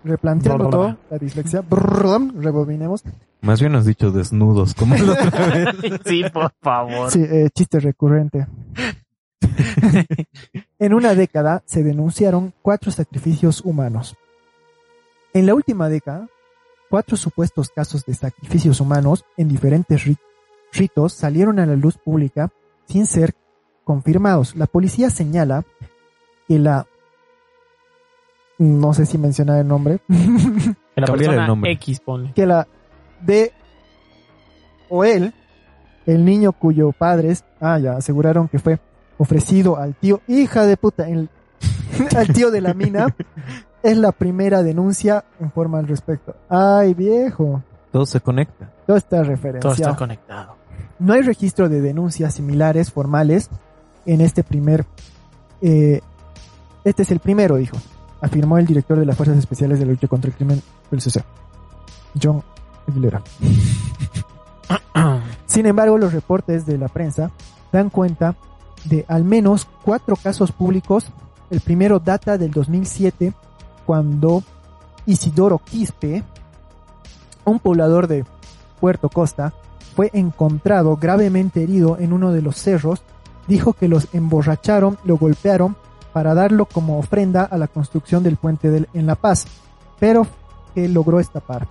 replanteando todo, la dislexia, brr, rebobinemos. Más bien has dicho desnudos, como la otra vez. Sí, por favor. Sí, eh, chiste recurrente. En una década se denunciaron cuatro sacrificios humanos. En la última década, cuatro supuestos casos de sacrificios humanos en diferentes ri- ritos salieron a la luz pública sin ser confirmados. La policía señala que la... No sé si mencionar el nombre. En la Cambiar el persona nombre. X, ponle. que la de o él, el niño cuyo padres, ah, ya, aseguraron que fue ofrecido al tío, hija de puta, el- al tío de la mina, es la primera denuncia en forma al respecto. Ay, viejo. Todo se conecta. Todo está Todo referenciado. está conectado. No hay registro de denuncias similares formales en este primer... eh, este es el primero, dijo, afirmó el director de las Fuerzas Especiales de la Lucha contra el Crimen del CC, John Aguilera. Sin embargo, los reportes de la prensa dan cuenta de al menos cuatro casos públicos. El primero data del 2007, cuando Isidoro Quispe, un poblador de Puerto Costa, fue encontrado gravemente herido en uno de los cerros. Dijo que los emborracharon, lo golpearon para darlo como ofrenda a la construcción del puente en La Paz, pero que logró escapar.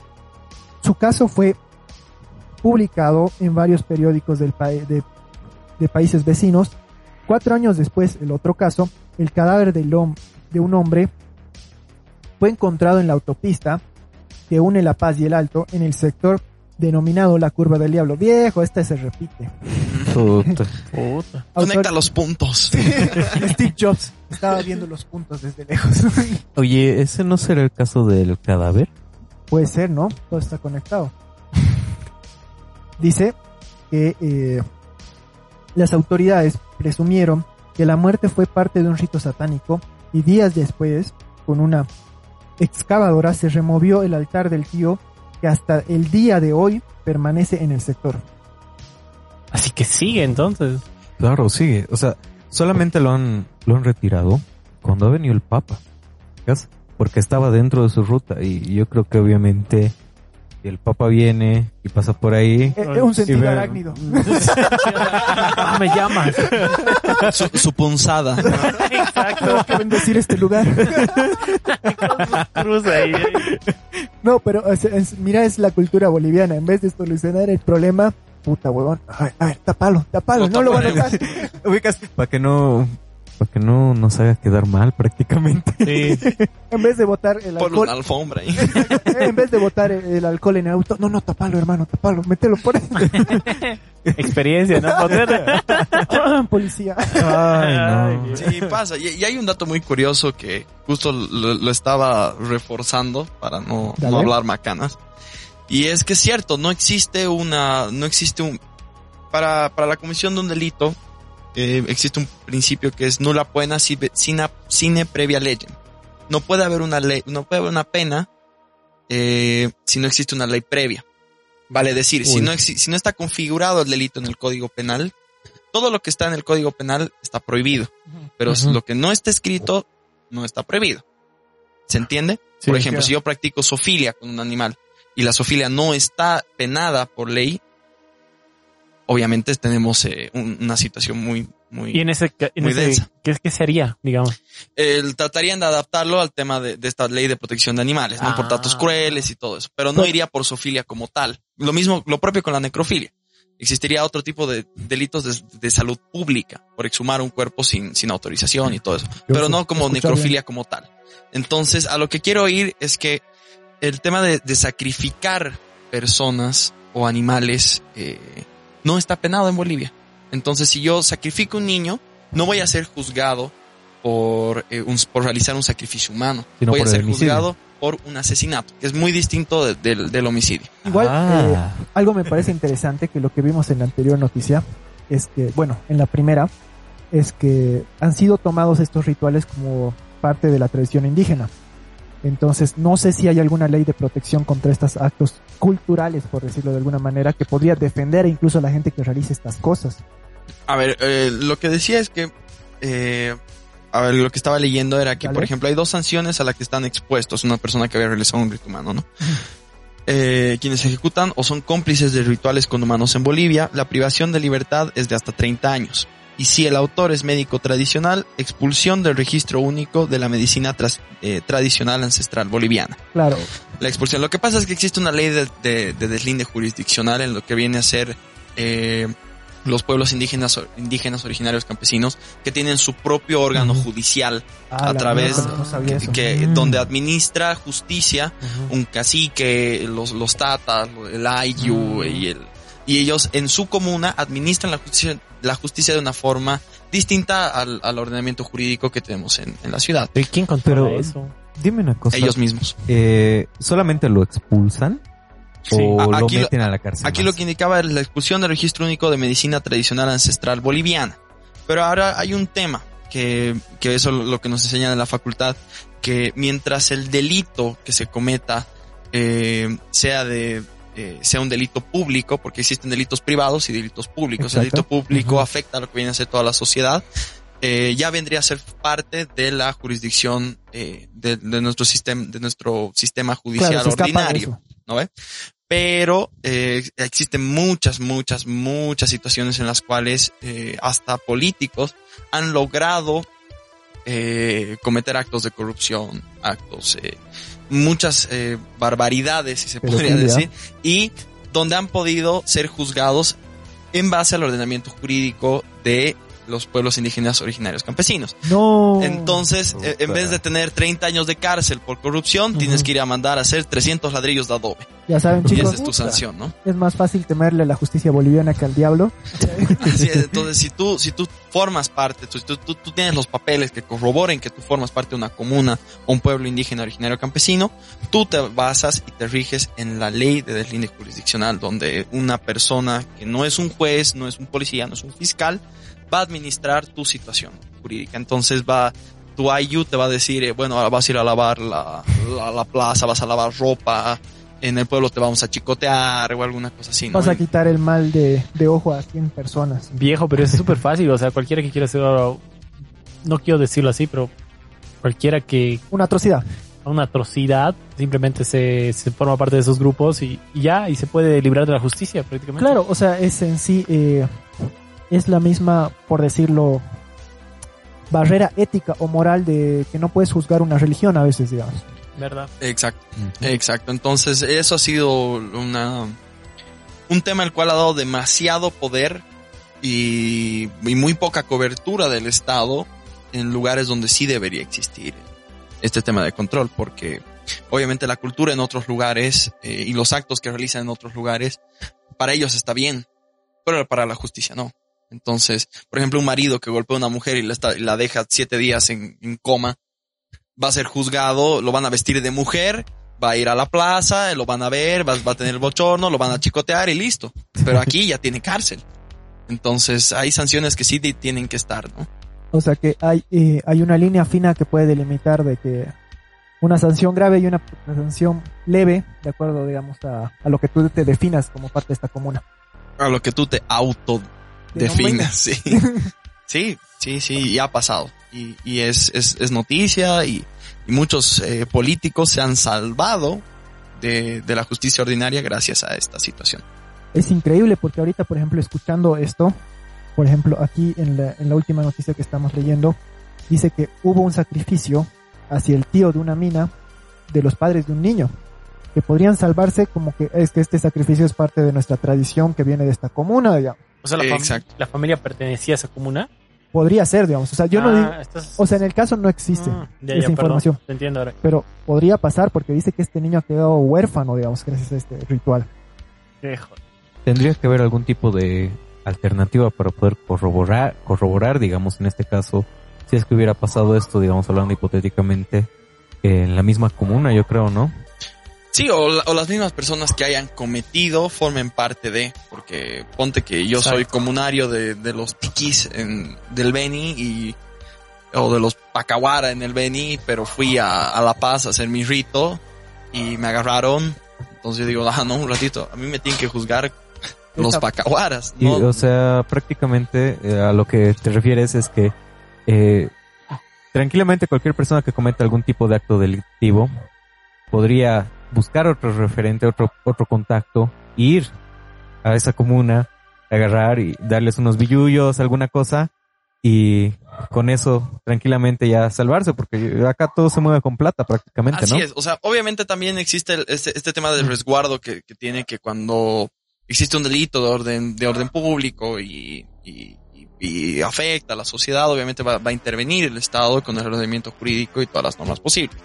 Su caso fue publicado en varios periódicos del de países vecinos. Cuatro años después, el otro caso, el cadáver de un hombre fue encontrado en la autopista que une La Paz y el Alto en el sector denominado la Curva del Diablo. Viejo, esta se repite. Puta. Puta. Conecta los puntos. Steve Jobs estaba viendo los puntos desde lejos. Oye, ¿ese no será el caso del cadáver? Puede ser, ¿no? Todo está conectado. Dice que eh, las autoridades presumieron que la muerte fue parte de un rito satánico y días después, con una excavadora, se removió el altar del tío que hasta el día de hoy permanece en el sector. Así que sigue entonces. Claro, sigue. O sea, solamente lo han, lo han retirado cuando ha venido el Papa. Porque estaba dentro de su ruta. Y yo creo que obviamente si el Papa viene y pasa por ahí. Eh, eh, un sentido ve- arácnido. Ah, me llamas. Su, su punzada. Tengo que bendecir este lugar. Cruz ahí. No, pero sea, es- mira, es la cultura boliviana. En vez de solucionar el problema, puta huevón. Ay, ay, tapalo, tapalo, Lo no lo van a notar. Ubicas para que no para que no nos haga quedar mal prácticamente. Sí. En vez de botar el Por alcohol, una alfombra ahí. en vez de botar el, alcohol en el auto, no, no, tapalo, hermano, tapalo, mételo por ahí. Experiencia, ¿no? Poder- Policía. Ay, no. Sí, pasa. Y, y hay un dato muy curioso que justo lo, lo estaba reforzando para no, no hablar macanas. Y es que es cierto, no existe una, no existe un, para, para la comisión de un delito, eh, existe un principio que es nula pena sine, sine, previa ley. No puede haber una ley, no puede haber una pena, eh, si no existe una ley previa. Vale decir, si no, si no está configurado el delito en el código penal, todo lo que está en el código penal está prohibido pero lo que no está escrito no está prohibido. ¿Se entiende? Sí, por ejemplo, claro. si yo practico sofilia con un animal y la sofilia no está penada por ley, obviamente tenemos eh, un- una situación muy, muy... Y en ese, en Muy ese densa. ¿qué, ¿qué sería, digamos? El- tratarían de adaptarlo al tema de, de esta ley de protección de animales, ¿no? Por Ah. tratos crueles y todo eso, pero no iría por sofilia como tal. Lo mismo, lo propio con la necrofilia. Existiría otro tipo de delitos de, de salud pública por exhumar un cuerpo sin, sin autorización y todo eso. pero no como necrofilia como tal. Entonces, a lo que quiero ir es que el tema de, de sacrificar personas o animales eh, no está penado en Bolivia. Entonces, si yo sacrifico un niño, no voy a ser juzgado por, eh, un- por realizar un sacrificio humano. Sino voy a ser homicidio. juzgado por un asesinato, que es muy distinto de- del- del homicidio. Igual, Ah. eh, algo me parece interesante que lo que vimos en la anterior noticia es que, bueno, en la primera, es que han sido tomados estos rituales como parte de la tradición indígena. Entonces, no sé si hay alguna ley de protección contra estos actos culturales, por decirlo de alguna manera, que podría defender incluso a la gente que realice estas cosas. A ver, eh, lo que decía es que, eh, a ver, lo que estaba leyendo era que, por ejemplo, hay dos sanciones a las que están expuestos una persona que había realizado un rito humano, ¿no? Eh, quienes ejecutan o son cómplices de rituales con humanos en Bolivia, la privación de libertad es de hasta 30 años. Y si el autor es médico tradicional, expulsión del registro único de la medicina tras- eh, tradicional ancestral boliviana Claro, la expulsión. Lo que pasa es que existe una ley de, de- de deslinde jurisdiccional en lo que viene a ser eh, los pueblos indígenas, indígenas originarios campesinos que tienen su propio órgano judicial Ah, a través no que Mm. donde administra justicia un cacique, los, los tatas, el ayu Mm. y el y ellos en su comuna administran la justicia, la justicia de una forma distinta al, al ordenamiento jurídico que tenemos en, en la ciudad. ¿Y quién controla Pero- eso? Dime una cosa. ellos mismos. Eh, ¿Solamente lo expulsan? Sí. ¿O A- lo aquí lo- meten a la cárcel? Aquí más? lo que indicaba era la expulsión del registro único de medicina tradicional ancestral boliviana. Pero ahora hay un tema que, que eso es lo que nos enseñan en la facultad, que mientras el delito que se cometa eh, sea de eh, sea un delito público, porque existen delitos privados y delitos públicos. El delito público afecta a lo que viene a ser toda la sociedad. eh, ya vendría a ser parte de la jurisdicción eh, de, de nuestro sistema de nuestro sistema judicial Claro, ordinario. ¿no ve? Pero eh, existen muchas, muchas, muchas situaciones en las cuales eh, hasta políticos han logrado eh, cometer actos de corrupción, actos, eh, muchas eh, barbaridades, si se podría decir, y donde han podido ser juzgados en base al ordenamiento jurídico de los pueblos indígenas originarios campesinos. No. Entonces, eh, en vez de tener 30 años de cárcel por corrupción, tienes que ir a mandar a hacer 300 ladrillos de adobe. ya saben, Y chicos. esa es tu sanción, ¿no? Es más fácil temerle a la justicia boliviana que al diablo. Así es, entonces si tú, si tú formas parte, si tú, tú, tú tienes los papeles que corroboren que tú formas parte de una comuna o un pueblo indígena originario campesino, tú te basas y te riges en la ley de deslinde jurisdiccional, donde una persona que no es un juez, no es un policía, no es un fiscal, va a administrar tu situación jurídica. Entonces va, tu IU te va a decir, eh, bueno, ahora vas a ir a lavar la, la, la plaza, vas a lavar ropa, en el pueblo te vamos a chicotear o alguna cosa así, ¿no? Vas a quitar el mal de, de ojo a 100 personas. Viejo, pero es súper fácil. O sea, cualquiera que quiera hacer, no quiero decirlo así, pero cualquiera que Una atrocidad. una atrocidad simplemente se, se forma parte de esos grupos y, y ya, y se puede librar de la justicia prácticamente. Claro, o sea, es en sí, eh, es la misma, por decirlo, barrera ética o moral de que no puedes juzgar una religión a veces, digamos. ¿Verdad? Exacto. Exacto, entonces eso ha sido una un tema el cual ha dado demasiado poder y, y muy poca cobertura del Estado en lugares donde sí debería existir este tema de control, porque obviamente la cultura en otros lugares eh, y los actos que realizan en otros lugares, para ellos está bien, pero para la justicia no. Entonces, por ejemplo, un marido que golpea a una mujer y la, está- y la deja siete días en, en coma, va a ser juzgado, lo van a vestir de mujer, va a ir a la plaza, lo van a ver, va, va a tener el bochorno, lo van a chicotear y listo. Pero aquí ya tiene cárcel. Entonces hay sanciones que sí tienen que estar, ¿no? O sea que hay, eh, hay una línea fina que puede delimitar de que una sanción grave y una, sanción leve, de acuerdo, digamos, a, a lo que tú te definas como parte de esta comuna. A lo que tú te De autodefines, sí. Sí, sí, sí, y ha pasado. Y, y es, es, es noticia y, y muchos eh, políticos se han salvado de, de la justicia ordinaria gracias a esta situación. Es increíble porque ahorita, por ejemplo, escuchando esto, por ejemplo, aquí en la, en la última noticia que estamos leyendo, dice que hubo un sacrificio hacia el tío de una mina de los padres de un niño, que podrían salvarse como que es que este sacrificio es parte de nuestra tradición que viene de esta comuna, digamos. O sea, la, fam- Exacto. la familia pertenecía a esa comuna. Podría ser, digamos. O sea, yo no Ah, digo, estás- o sea, en el caso no existe Ah, ya, esa información, perdón, te entiendo ahora. pero podría pasar porque dice que este niño ha quedado huérfano, digamos, gracias a este ritual. Qué joder. Tendría que haber algún tipo de alternativa para poder corroborar, corroborar, digamos, en este caso, si es que hubiera pasado esto, digamos, hablando hipotéticamente, en la misma comuna, yo creo, ¿no? Sí, o, la- o las mismas personas que hayan cometido formen parte de, porque ponte que yo soy comunario de, de los tiquis en, del Beni y, o de los Pacahuara en el Beni, pero fui a, a La Paz a hacer mi rito y me agarraron. Entonces yo digo, ah, no, un ratito, a mí me tienen que juzgar los Pacahuaras, Y, ¿no? o sea, prácticamente eh, a lo que te refieres es que eh, tranquilamente cualquier persona que cometa algún tipo de acto delictivo podría buscar otro referente, otro, otro contacto, ir a esa comuna, agarrar y darles unos billullos, alguna cosa, y con eso tranquilamente ya salvarse, porque acá todo se mueve con plata prácticamente, Así es, o sea, obviamente también existe el- este, este tema del resguardo que, que tiene que cuando existe un delito de orden, de orden público y, y, y- y afecta a la sociedad, obviamente va, va a intervenir el Estado con el ordenamiento jurídico y todas las normas posibles.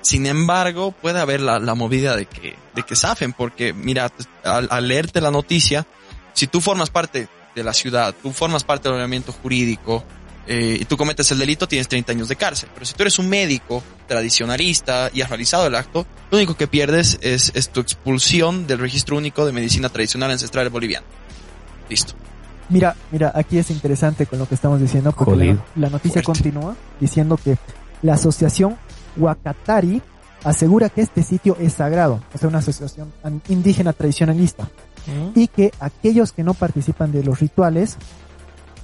Sin embargo, puede haber la, la movida de que, de que zafen, porque mira, al, al leerte la noticia, si tú formas parte de la ciudad, tú formas parte del ordenamiento jurídico, eh, y tú cometes el delito, tienes 30 años de cárcel. Pero si tú eres un médico tradicionalista y has realizado el acto, lo único que pierdes es, es tu expulsión del registro único de medicina tradicional ancestral boliviana. Listo. Mira, mira, aquí es interesante con lo que estamos diciendo, porque la, noticia Fuerte. continúa diciendo que la asociación Huacatari asegura que este sitio es sagrado, o sea, una asociación indígena tradicionalista, y que aquellos que no participan de los rituales,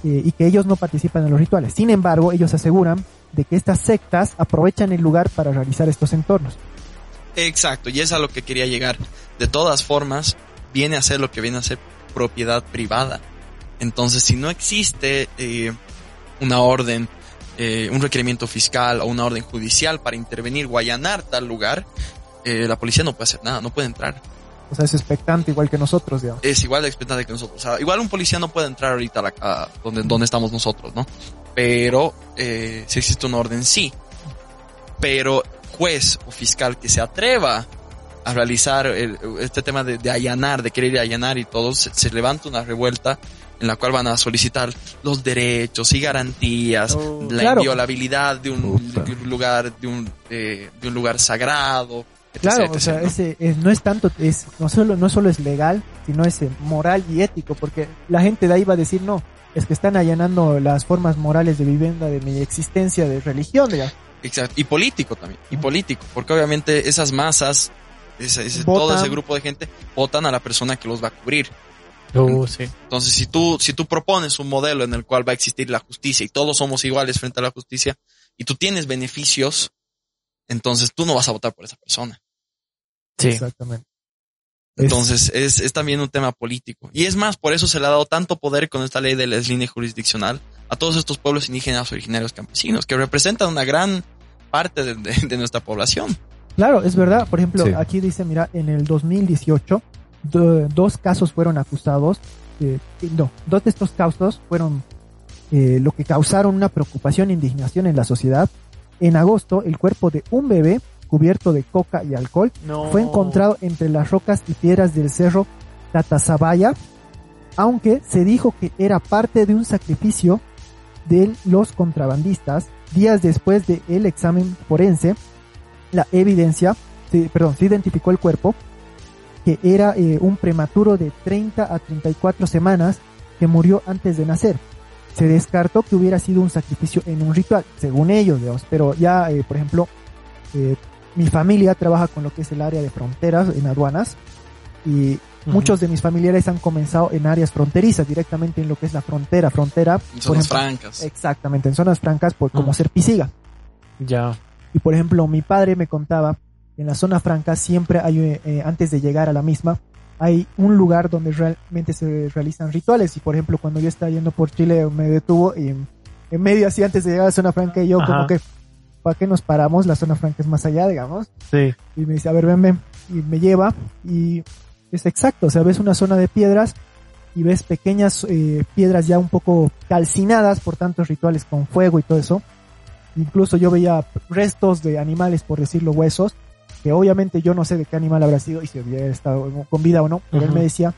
eh, y que ellos no participan de los rituales. Sin embargo, ellos aseguran de que estas sectas aprovechan el lugar para realizar estos entornos. Exacto, y es a lo que quería llegar. De todas formas, viene a ser lo que viene a ser propiedad privada. Entonces, si no existe eh, una orden, eh, un requerimiento fiscal o una orden judicial para intervenir o allanar tal lugar, eh, la policía no puede hacer nada, no puede entrar. O sea, es expectante igual que nosotros, digamos. Es igual de expectante que nosotros. O sea, igual un policía no puede entrar ahorita a, la, a donde, donde estamos nosotros, ¿no? Pero eh, si existe una orden, sí. Pero juez o fiscal que se atreva a realizar el- este tema de, de allanar, de querer allanar y todo, se, se levanta una revuelta en la cual van a solicitar los derechos y garantías, Oh. la Claro. inviolabilidad de un, Ufa. de un lugar, de un, eh, de un lugar sagrado. etc, Claro, etc, o sea, ¿no? ese es- no es tanto, es no solo no solo es legal, sino es eh, moral y ético, porque la gente de ahí va a decir no, es que están allanando las formas morales de vivienda de mi existencia de religión. Exacto. Y político también. Y político. Porque obviamente esas masas, ese, todo ese grupo de gente, votan a la persona que los va a cubrir. Uh, sí. Entonces, si tú, si tú propones un modelo en el cual va a existir la justicia y todos somos iguales frente a la justicia, y tú tienes beneficios, entonces tú no vas a votar por esa persona. Sí. Exactamente. Es- Entonces, es, es también un tema político. Y es más, por eso se le ha dado tanto poder con esta ley de la línea jurisdiccional a todos estos pueblos indígenas originarios campesinos, que representan una gran parte de, de- de nuestra población. Claro, es verdad. Por ejemplo, Sí. aquí dice, mira, en el 2018, do- dos casos fueron acusados. eh, no, dos de estos casos fueron eh, lo que causaron una preocupación e indignación en la sociedad. En agosto, el cuerpo de un bebé cubierto de coca y alcohol No. fue encontrado entre las rocas y piedras del cerro Tatasabaya, aunque se dijo que era parte de un sacrificio de los contrabandistas. Días después del examen forense, la evidencia, se- perdón, se identificó el cuerpo, que era eh, un prematuro de 30 a 34 semanas que murió antes de nacer. Se descartó que hubiera sido un sacrificio en un ritual, según ellos, digamos, pero ya, eh, por ejemplo, eh, mi familia trabaja con lo que es el área de fronteras en aduanas y muchos de mis familiares han comenzado en áreas fronterizas, directamente en lo que es la frontera, frontera, En zonas ejemplo, francas. exactamente, en zonas francas, por, como Ah. ser Pisiga. Ya. Y por ejemplo, mi padre me contaba, en la zona franca siempre hay, eh, eh, antes de llegar a la misma, hay un lugar donde realmente se realizan rituales. Y por ejemplo, cuando yo estaba yendo por Chile, me detuvo y en, en medio así antes de llegar a la zona franca y yo Ajá. como que, ¿para qué nos paramos? La zona franca es más allá, digamos. Sí. Y me dice, a ver, ven, ven. Y me lleva y es exacto, o sea, ves una zona de piedras y ves pequeñas eh, piedras ya un poco calcinadas por tantos rituales con fuego y todo eso. Incluso yo veía restos de animales, por decirlo, huesos, que obviamente yo no sé de qué animal habrá sido y si hubiera estado con vida o no, pero él me decía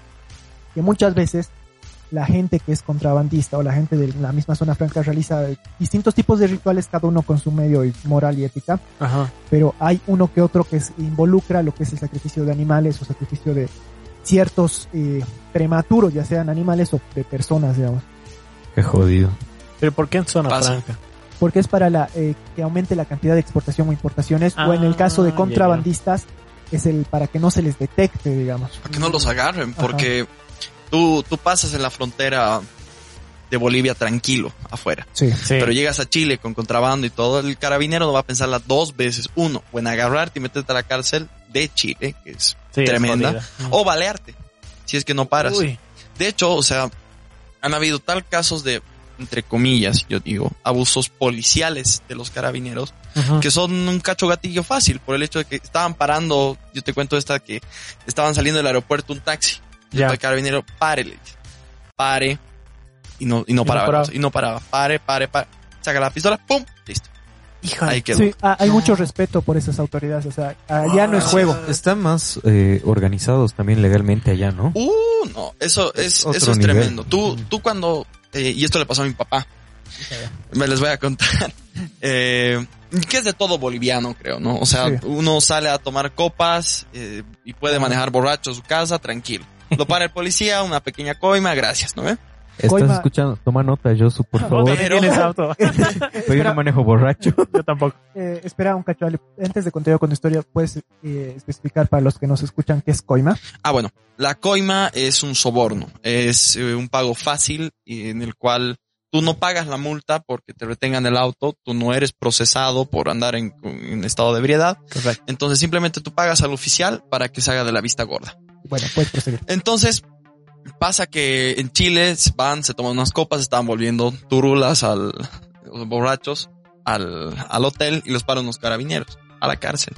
que muchas veces la gente que es contrabandista o la gente de la misma zona franca realiza distintos tipos de rituales, cada uno con su medio y moral y ética Ajá. pero hay uno que otro que es- involucra lo que es el sacrificio de animales o sacrificio de ciertos eh, prematuros, ya sean animales o de personas, digamos, Qué jodido. Pero ¿por qué en zona Pasa. franca? Porque es para la eh, que aumente la cantidad de exportación o importaciones, o en el Ah, caso de contrabandistas es el para que no se les detecte, digamos. Para que no los agarren, porque tú, tú pasas en la frontera de Bolivia tranquilo, afuera. Sí. Sí. Pero llegas a Chile con contrabando y todo, el carabinero no va a pensarla dos veces. Uno, o en agarrarte y meterte a la cárcel de Chile, que es Sí, tremenda, o balearte, si es que no paras. Uy. De hecho, o sea, han habido tal casos de, entre comillas, yo digo, abusos policiales de los carabineros, que son un cacho gatillo fácil, por el hecho de que estaban parando, yo te cuento esta, que estaban saliendo del aeropuerto un taxi. Ya. El carabinero, pare, le dice. Pare. Y no, y no no paraba. paraba. Y no paraba. Pare, pare, pare. Saca la pistola, pum, listo. Ahí quedó. Sí, hay mucho respeto por esas autoridades, o sea, allá no es Ah, juego. Están más eh, organizados también legalmente allá, ¿no? Uh, no, eso Es es, otro eso es nivel. tremendo. Tú, tú cuando, eh, y esto le pasó a mi papá, Me les voy a contar. Eh, que es de todo boliviano, creo, ¿no? O sea, Sí. uno sale a tomar copas eh, y puede manejar borracho su casa, tranquilo. Lo para el policía, una pequeña coima, gracias, ¿no? Estás Coima- escuchando, toma nota, Josu, por favor. tienes auto. Pero yo no espera, manejo borracho. Yo tampoco. eh, espera un cacho, Ale. Antes de continuar con tu historia, ¿puedes eh, especificar para los que nos escuchan qué es coima? Ah, bueno, la coima es un soborno, es eh, un pago fácil y en el cual tú no pagas la multa porque te retengan el auto, tú no eres procesado por andar en, en estado de ebriedad, Correcto. entonces simplemente tú pagas al oficial para que se haga de la vista gorda. Bueno, puedes proseguir. Entonces, pasa que en Chile van, se toman unas copas, estaban volviendo turulas al, los borrachos al, al hotel y los paran unos carabineros a la cárcel.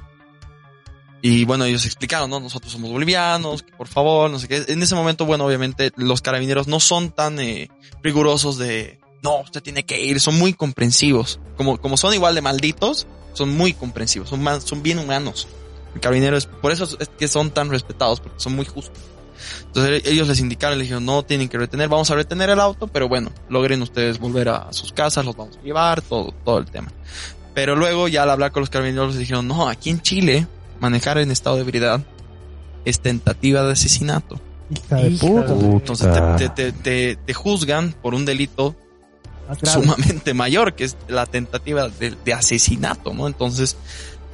Y bueno, ellos explicaron, ¿no? Nosotros somos bolivianos, por favor, no sé qué. En ese momento, bueno, obviamente los carabineros no son tan eh, rigurosos de, no, usted tiene que ir, son muy comprensivos. Como, como son igual de malditos, son muy comprensivos, son, más, son bien humanos. El carabinero es, por eso es que son tan respetados, porque son muy justos. Entonces ellos les indicaron, les dijeron, no tienen que retener, vamos a retener el auto, pero bueno, logren ustedes volver a sus casas, los vamos a llevar, todo, todo el tema. Pero luego ya al hablar con los carabineros les dijeron, no, aquí en Chile, manejar en estado de ebriedad es tentativa de asesinato. Hija de puta. Entonces te, te, te, te- te juzgan por un delito sumamente mayor, que es la tentativa de, de asesinato, ¿no? Entonces,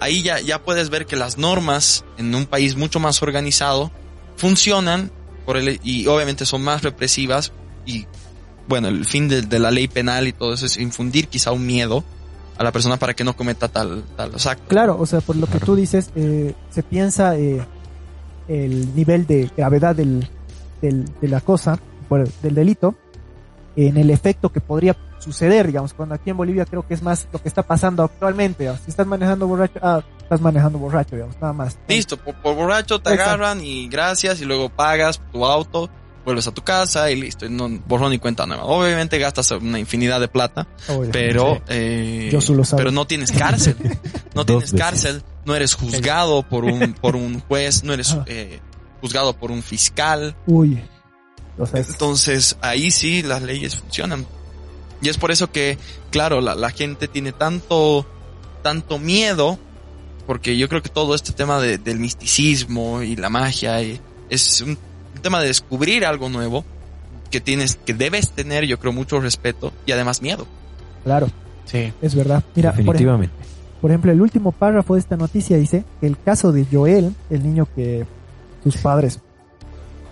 ahí ya, ya puedes ver que las normas en un país mucho más organizado funcionan por el, y obviamente son más represivas y, bueno, el fin de, de la ley penal y todo eso es infundir quizá un miedo a la persona para que no cometa tal, tal acto. Claro, o sea, por lo que tú dices, eh, se piensa eh, el nivel de gravedad del, del- de la cosa, del delito, en el efecto que podría suceder, digamos, cuando aquí en Bolivia creo que es más lo que está pasando actualmente. digamos. Si estás manejando borracho, ah, estás manejando borracho, digamos, nada más. Listo, por, por borracho te Exacto. agarran y gracias y luego pagas tu auto, vuelves a tu casa y listo, y no borrón ni cuenta nueva. Obviamente gastas una infinidad de plata, pero Sí. eh, Yo solo pero no tienes cárcel no tienes cárcel no eres juzgado por un por un juez no eres Ah. eh, juzgado por un fiscal Uy. O sea, es- entonces ahí sí las leyes funcionan y es por eso que claro la, la gente tiene tanto tanto miedo porque yo creo que todo este tema de- del misticismo y la magia y- es un, un tema de descubrir algo nuevo que tienes que debes tener yo creo mucho respeto y además miedo claro, Sí. es verdad. Mira, por ejemplo, Definitivamente. Por ejemplo, el último párrafo de esta noticia dice que el caso de Joel, el niño que sus padres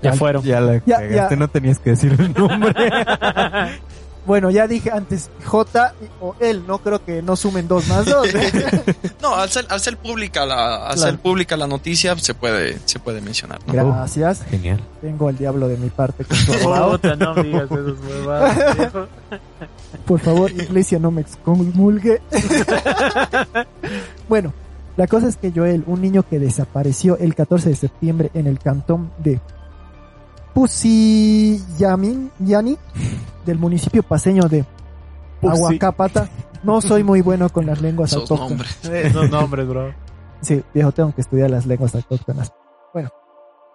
Ya fueron. Ya la Ya, cagaste, ya. no tenías que decir el nombre. Bueno, ya dije antes J o él, no creo que no sumen dos más dos. No, al ser, al ser pública la, al Claro. ser pública la noticia, se puede, se puede mencionar, ¿no? Gracias. Genial. Tengo al diablo de mi parte. Puta, no digas viejo. Por favor, iglesia, no me excomulgue. bueno, la cosa es que Joel, un niño que desapareció el 14 de septiembre en el cantón de Pusillamin, Yani, del municipio paseño de. Aguacapata. No soy muy bueno con las lenguas Esos autóctonas. nombres. Esos nombres, bro. Sí, viejo, tengo que estudiar las lenguas autóctonas. Bueno,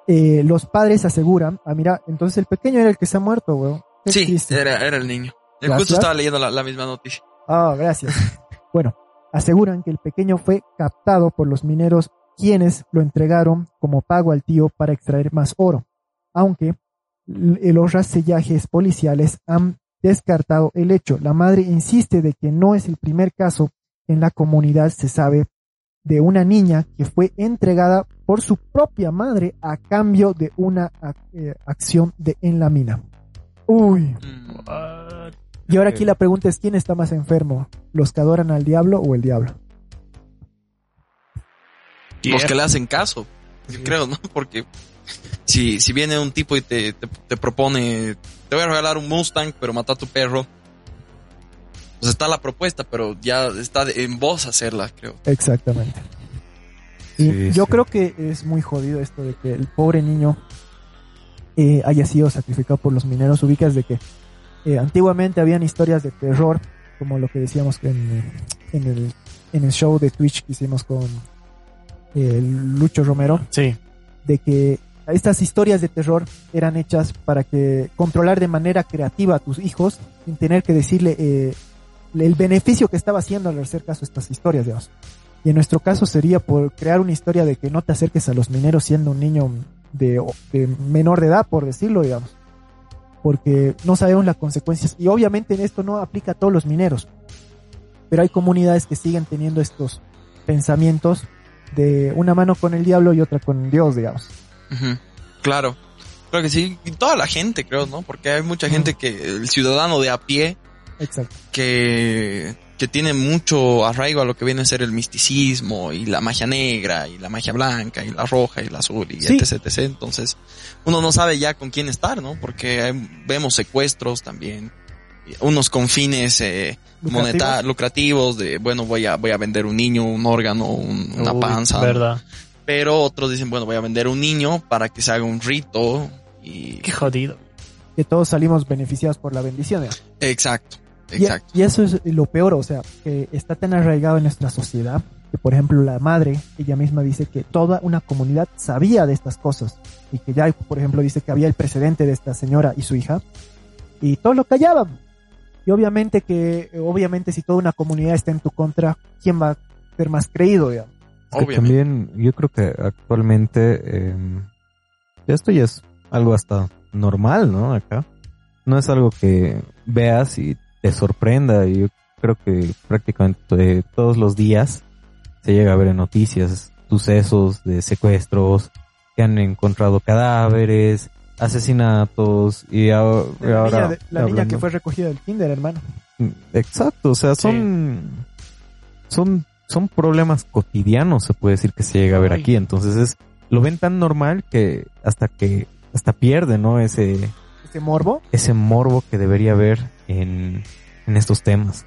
eh, los padres aseguran, ah, mira, entonces el pequeño era el que se ha muerto, weón. Sí, era, era el niño. Gracias. justo estaba leyendo la, la misma noticia. Ah, gracias. bueno, aseguran que el pequeño fue captado por los mineros quienes lo entregaron como pago al tío para extraer más oro, aunque los rasellajes policiales han descartado el hecho. La madre insiste de que no es el primer caso en la comunidad, se sabe, de una niña que fue entregada por su propia madre a cambio de una ac- eh, acción de en la mina. Uy. Mm. What? Y ahora aquí la pregunta es, ¿quién está más enfermo? ¿Los que adoran al diablo o el diablo? Los que le hacen caso, yo creo, ¿no? Porque si, si viene un tipo y te, te, te propone, te voy a regalar un Mustang, pero mata a tu perro, pues está la propuesta, pero ya está en vos hacerla, creo. Exactamente. Y Sí, yo sí. creo que es muy jodido esto de que el pobre niño eh, haya sido sacrificado por los mineros. Ubicas de que eh, antiguamente habían historias de terror, como lo que decíamos en, en, el, en el show de Twitch que hicimos con eh, Lucho Romero, Sí. de que estas historias de terror eran hechas para que controlar de manera creativa a tus hijos sin tener que decirle eh, el beneficio que estaba haciendo al hacer caso a estas historias, digamos. Y en nuestro caso sería por crear una historia de que no te acerques a los mineros siendo un niño de, menor de edad, por decirlo, digamos. Porque no sabemos las consecuencias. Y obviamente en esto no aplica a todos los mineros. Pero hay comunidades que siguen teniendo estos pensamientos de una mano con el diablo y otra con Dios, digamos. Claro. Creo que sí. Y toda la gente, creo, ¿no? Porque hay mucha gente que, el ciudadano de a pie, Exacto. que, que tiene mucho arraigo a lo que viene a ser el misticismo y la magia negra y la magia blanca y la roja y la azul y Sí. etc, etc. Entonces, uno no sabe ya con quién estar, ¿no? Porque hay- vemos secuestros también, unos con fines eh, Lucrativos. moneta- lucrativos de, bueno, voy a, voy a vender un niño, un órgano, un- una Uy, panza. ¿no? Pero otros dicen, bueno, voy a vender un niño para que se haga un rito y... Qué jodido. Que todos salimos beneficiados por la bendición. digamos. Exacto, Y- exacto. Y, eso es lo peor, o sea, que está tan arraigado en nuestra sociedad que, por ejemplo, la madre, ella misma dice que toda una comunidad sabía de estas cosas y que ya, por ejemplo, dice que había el precedente de esta señora y su hija y todos lo callaban. Y obviamente que, obviamente si toda una comunidad está en tu contra, ¿quién va a ser más creído, digamos? Es que también yo creo que actualmente eh, esto ya es algo hasta normal, ¿no? Acá. No es algo que veas y te sorprenda. Yo creo que prácticamente eh, todos los días se llega a ver en noticias sucesos de secuestros, que han encontrado cadáveres, asesinatos y, ahora- La, ahora niña, de- la niña que fue recogida del kinder, hermano. Exacto, o sea, son, son, son problemas cotidianos, se puede decir que se llega a ver Ay. aquí. Entonces es, lo ven tan normal que hasta que, hasta pierde, ¿no? Ese, Ese morbo. ese morbo que debería haber en, en estos temas.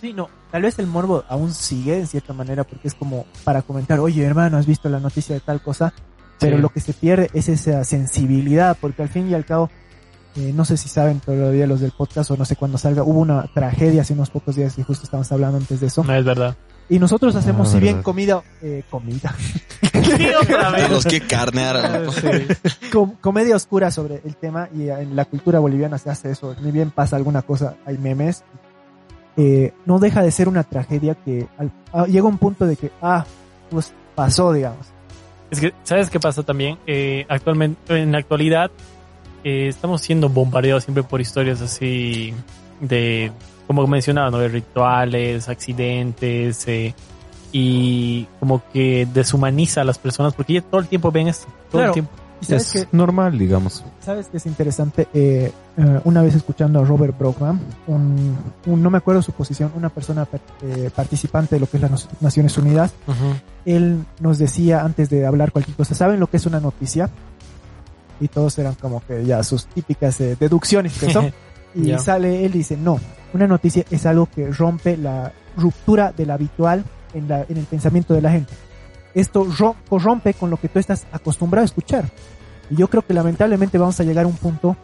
Sí, no, tal vez el morbo aún sigue en cierta manera porque es como para comentar, oye hermano, ¿has visto la noticia de tal cosa? Pero Sí. lo que se pierde es esa sensibilidad, porque al fin y al cabo, eh, no sé si saben todavía los del podcast o no sé cuándo salga, hubo una tragedia hace unos pocos días y justo estábamos hablando antes de eso. No es verdad. Y nosotros hacemos, Ah, si bien verdad. comida, eh, comida, los que com- comedia oscura sobre el tema y en la cultura boliviana se hace eso, ni bien pasa alguna cosa, hay memes, eh, no deja de ser una tragedia que al- ah, llega un punto de que, ah, pues pasó, digamos. Es que, ¿sabes qué pasa también? Eh, actualmente, en la actualidad, eh, estamos siendo bombardeados siempre por historias así de, como mencionaba, ¿no? De rituales, accidentes, eh, y como que deshumaniza a las personas porque ya todo el tiempo ven esto. Todo Claro. el tiempo. Sabes Es que, normal, digamos. sabes que es interesante, Eh, eh, una vez escuchando a Robert Brockman, un, un- no me acuerdo su posición, una persona eh, participante de lo que es las Naciones Unidas, él nos decía antes de hablar cualquier cosa, ¿saben lo que es una noticia? Y todos eran como que ya sus típicas eh, deducciones que son. Y Ya. sale, él dice, no, una noticia es algo que rompe la ruptura del habitual en, la, en el pensamiento de la gente. Esto ro- corrompe con lo que tú estás acostumbrado a escuchar. Y yo creo que lamentablemente vamos a llegar a un punto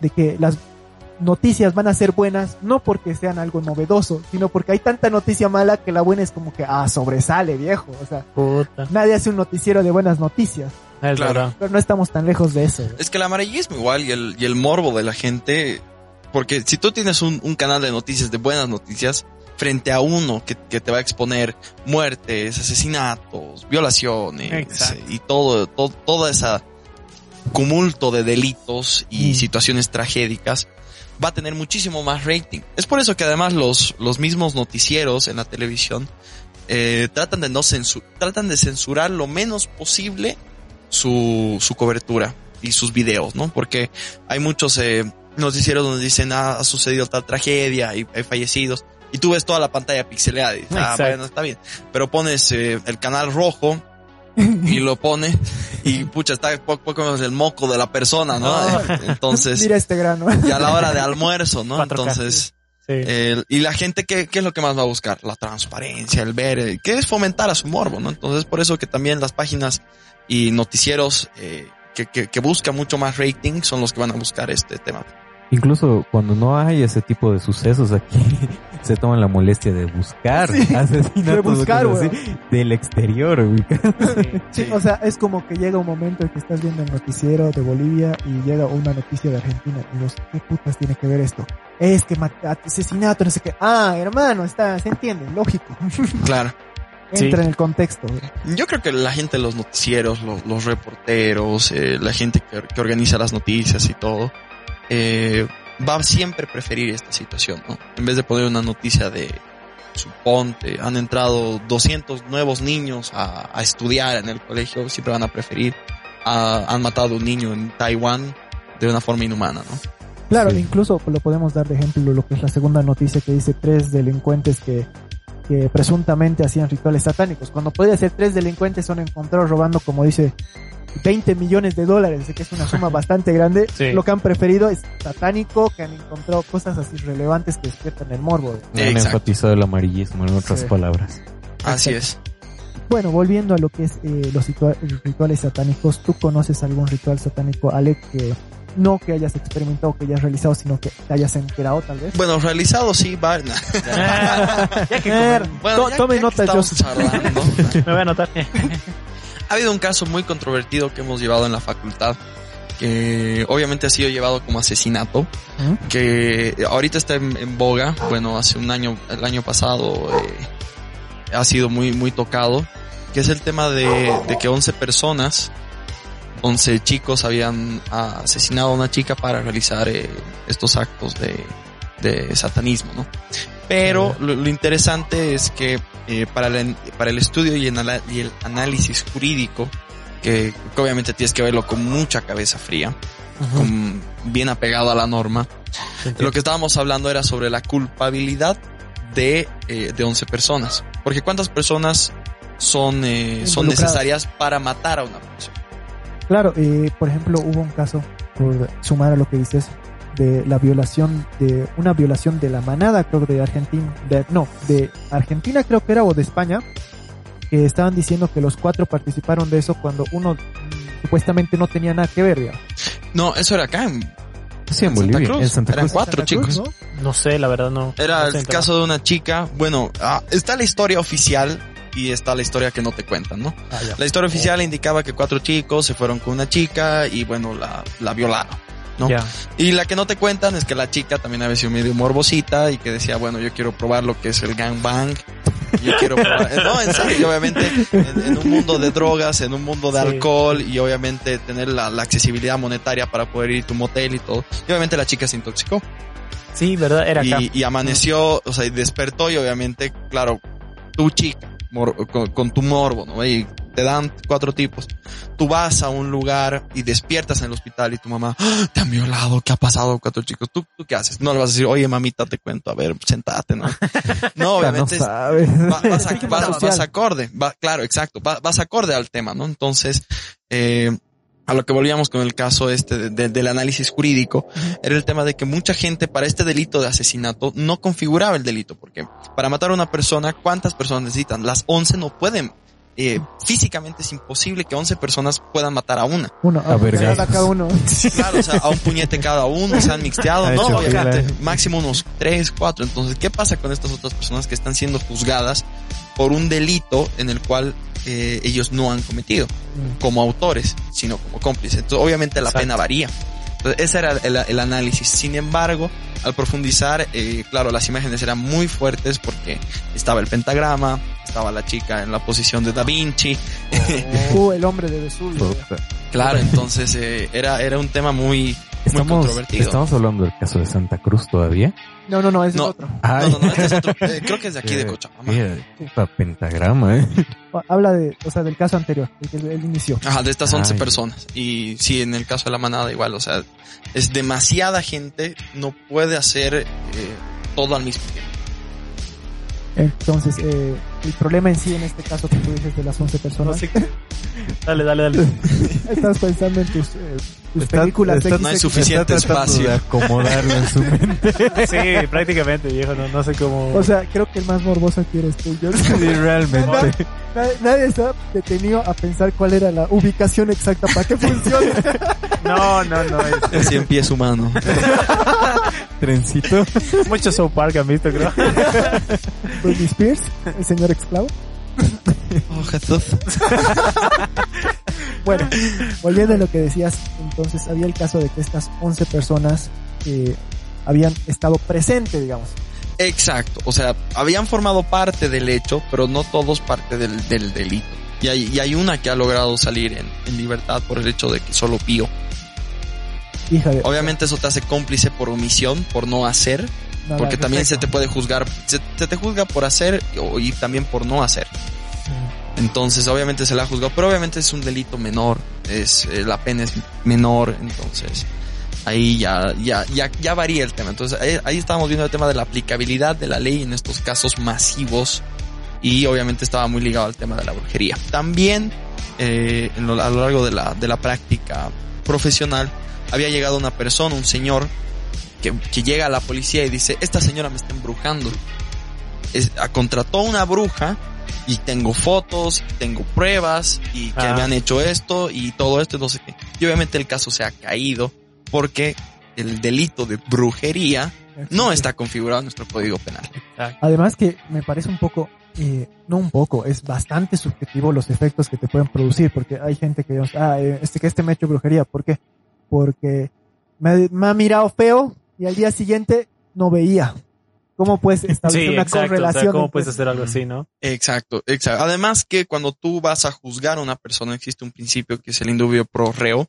de que las noticias van a ser buenas, no porque sean algo novedoso, sino porque hay tanta noticia mala que la buena es como que, ah, sobresale, viejo. O sea, Puta. nadie hace un noticiero de buenas noticias, Es Claro. pero no estamos tan lejos de eso. Es que el amarillismo igual y el, y el morbo de la gente, porque si tú tienes un, un canal de noticias, de buenas noticias, frente a uno que, que te va a exponer muertes, asesinatos, violaciones y todo, todo, toda esa cumulto de delitos y Mm. situaciones tragédicas, va a tener muchísimo más rating. Es por eso que además los, los mismos noticieros en la televisión eh, tratan de no censu- tratan de censurar lo menos posible su, su cobertura y sus videos, ¿no? Porque hay muchos eh, noticieros donde dicen, ah, ha sucedido tal tragedia y hay fallecidos. Y tú ves toda la pantalla pixeleada y dices, ah, bueno, está bien. Pero pones eh, el canal rojo y lo pones y pucha, está poco, poco menos el moco de la persona, ¿no? Entonces, Mira este grano. y a la hora de almuerzo, ¿no? 4K. Entonces, Sí. el- y la gente, ¿qué, ¿qué es lo que más va a buscar? La transparencia, el ver, el, que es fomentar a su morbo, ¿no? Entonces, por eso que también las páginas y noticieros eh, que, que, que buscan mucho más rating son los que van a buscar este tema. Incluso cuando no hay ese tipo de sucesos aquí, se toman la molestia de buscar asesinatos de buscar, así, del exterior. güey. Sí, o sea, es como que llega un momento en que estás viendo el noticiero de Bolivia y llega una noticia de Argentina y vos, ¿qué putas tiene que ver esto? Es que asesinato, no sé qué. Ah, hermano, está, se entiende, lógico. Claro. Entra Sí. en el contexto. güey. Yo creo que la gente de los noticieros, los, los reporteros, eh, la gente que, que organiza las noticias y todo, eh, va a siempre preferir esta situación, ¿no? En vez de poner una noticia de, suponte, han entrado 200 nuevos niños a, a estudiar en el colegio, siempre van a preferir, a- han matado a un niño en Taiwán de una forma inhumana, ¿no? Claro, Sí. incluso lo podemos dar de ejemplo lo que es la segunda noticia que dice tres delincuentes que, que presuntamente hacían rituales satánicos. Cuando podría ser tres delincuentes son encontrados robando, como dice, 20 millones de dólares, sé que es una suma bastante grande. Sí. Lo que han preferido es satánico, que han encontrado cosas así relevantes que despiertan el morbo. Han enfatizado el amarillismo, en otras Sí. palabras. Así es. Bueno, volviendo a lo que es eh, los ritua- rituales satánicos, ¿tú conoces algún ritual satánico, Ale, que no que hayas experimentado, que hayas realizado, sino que te hayas enterado tal vez? Bueno, realizado sí, va. ya que Eh, Bueno, to- ya- tome ya que nota, estamos Joseph. charlando, me voy a anotar. Ha habido un caso muy controvertido que hemos llevado en la facultad, que obviamente ha sido llevado como asesinato, ¿Mm? que ahorita está en, en boga, bueno, hace un año, el año pasado eh, ha sido muy, muy tocado, que es el tema de, de que 11 personas, 11 chicos habían asesinado a una chica para realizar eh, estos actos de, de satanismo, ¿no? Pero lo, lo interesante es que eh, para, el, para el estudio y, en ala- y el análisis jurídico, que, que obviamente tienes que verlo con mucha cabeza fría, con- bien apegado a la norma, lo que estábamos hablando era sobre la culpabilidad de, eh, de 11 personas. Porque ¿cuántas personas son, eh, son necesarias para matar a una persona? Claro, eh, por ejemplo, hubo un caso, por sumar a lo que dices, de la violación, de una violación de la manada, creo que de Argentina, de, no, de Argentina creo que era, o de España, que estaban diciendo que los cuatro participaron de eso cuando uno supuestamente no tenía nada que ver, digamos. No, eso era acá en, Sí, en En Santa Bolivia, Cruz. en Santa Eran Cruz. cuatro Santa Cruz, chicos. ¿no? No sé, la verdad no. Era no el sé, caso de una chica. Bueno, ah, está la historia oficial y está la historia que no te cuentan, ¿no? Ah. La historia oficial indicaba que cuatro chicos se fueron con una chica y bueno, la, la violaron. ¿no? Y la que no te cuentan es que la chica también había sido medio morbosita y que decía, bueno, yo quiero probar lo que es el gangbang. Yo quiero probar. No, en serio, obviamente en, en un mundo de drogas, en un mundo de Sí. alcohol y obviamente tener la, la accesibilidad monetaria para poder ir a tu motel y todo. Y obviamente la chica se intoxicó Sí, ¿verdad? Era acá. y, y amaneció, o sea, y despertó y obviamente, claro, tu chica, con, con tu morbo, ¿no? Y te dan cuatro tipos. Tú vas a un lugar y despiertas en el hospital y tu mamá, "Ah, te han violado, ¿qué ha pasado? Cuatro chicos. ¿Tú, ¿Tú qué haces? No le vas a decir, oye mamita, te cuento, a ver, sentate, ¿no? No, obviamente no es- sabes. va- vas, a- vas- vas acorde, va- claro, exacto, va- vas acorde al tema, ¿no? Entonces, eh, a lo que volvíamos con el caso este de- de- del análisis jurídico, era el tema de que mucha gente para este delito de asesinato no configuraba el delito, porque para matar a una persona, ¿cuántas personas necesitan? Las 11 no pueden. Eh, físicamente es imposible que 11 personas puedan matar a una. Uno, A ver, cada gatos. cada uno. Claro, o sea, a un puñete cada uno, se han mixteado, Ha no, obviamente, fila. máximo unos tres, cuatro. Entonces, ¿qué pasa con estas otras personas que están siendo juzgadas por un delito en el cual eh, ellos no han cometido como autores, sino como cómplices? Entonces, obviamente la Exacto. pena varía. Entonces, ese era el, el análisis. Sin embargo, al profundizar, eh, claro, las imágenes eran muy fuertes porque estaba el pentagrama, estaba la chica en la posición de Da Vinci, Uh, el hombre de Vesubio. Claro, entonces eh, era, era un tema muy Estamos, estamos hablando del caso de Santa Cruz todavía. No, no, no, ese No. es otro. No, no, no, este es otro. eh, creo que es de aquí de Cochabamba. mira, puta pentagrama, eh. Habla de, o sea, del caso anterior, el que él inició. Ajá, de estas 11 Ay. personas. Y sí, en el caso de la manada igual, o sea, es demasiada gente, no puede hacer eh, todo al mismo tiempo. Entonces, eh, el problema en sí, en este caso que tú dices de las 11 No personas, sé qué- Dale, dale, dale. estás pensando en tus, eh, tus Está- películas está- no hay suficiente espacio. de acomodarlo en su mente. Sí, prácticamente, viejo. No, no sé cómo. O sea, creo que el más morboso aquí eres tú, George. Sí, realmente. Nadie, nadie está detenido a pensar cuál era la ubicación exacta para que funcione. no, no, no. Es, El cien pies humano. trencito. Mucho South Park han visto, creo. Britney Spears, el señor esclavo. Oh, Jesús. Bueno, volviendo a lo que decías, entonces había el caso de que estas 11 personas eh, habían estado presentes, digamos. Exacto, o sea, habían formado parte del hecho, pero no todos parte del, del delito. Y hay, y hay una que ha logrado salir en, en libertad por el hecho de que solo de... Obviamente eso te hace cómplice por omisión, por no hacer, nada porque también se te puede juzgar, se, se te juzga por hacer y también por no hacer. Entonces, obviamente se la ha juzgado, pero obviamente es un delito menor, es eh, la pena es menor, entonces ahí ya ya ya ya varía el tema. Entonces, ahí, ahí estábamos viendo el tema de la aplicabilidad de la ley en estos casos masivos y obviamente estaba muy ligado al tema de la brujería. También eh, en lo- a lo largo de la de la práctica profesional había llegado una persona, un señor que, que llega a la policía y dice, esta señora me está embrujando. Es, a- contrató una bruja y tengo fotos, tengo pruebas y que Ah. me han hecho esto y todo esto y no sé qué. Y obviamente el caso se ha caído porque el delito de brujería no está configurado en nuestro código penal. Además que me parece un poco, eh, no un poco, es bastante subjetivo los efectos que te pueden producir, porque hay gente que digamos, ah, eh, este que este me ha hecho brujería, ¿por qué? Porque me, me ha mirado feo y al día siguiente no veía. ¿Cómo puedes establecer Sí, una exacto. O correlación? sea, ¿cómo entre- puedes hacer algo así, no? Exacto, exacto. Además que cuando tú vas a juzgar a una persona existe un principio que es el indubio pro reo,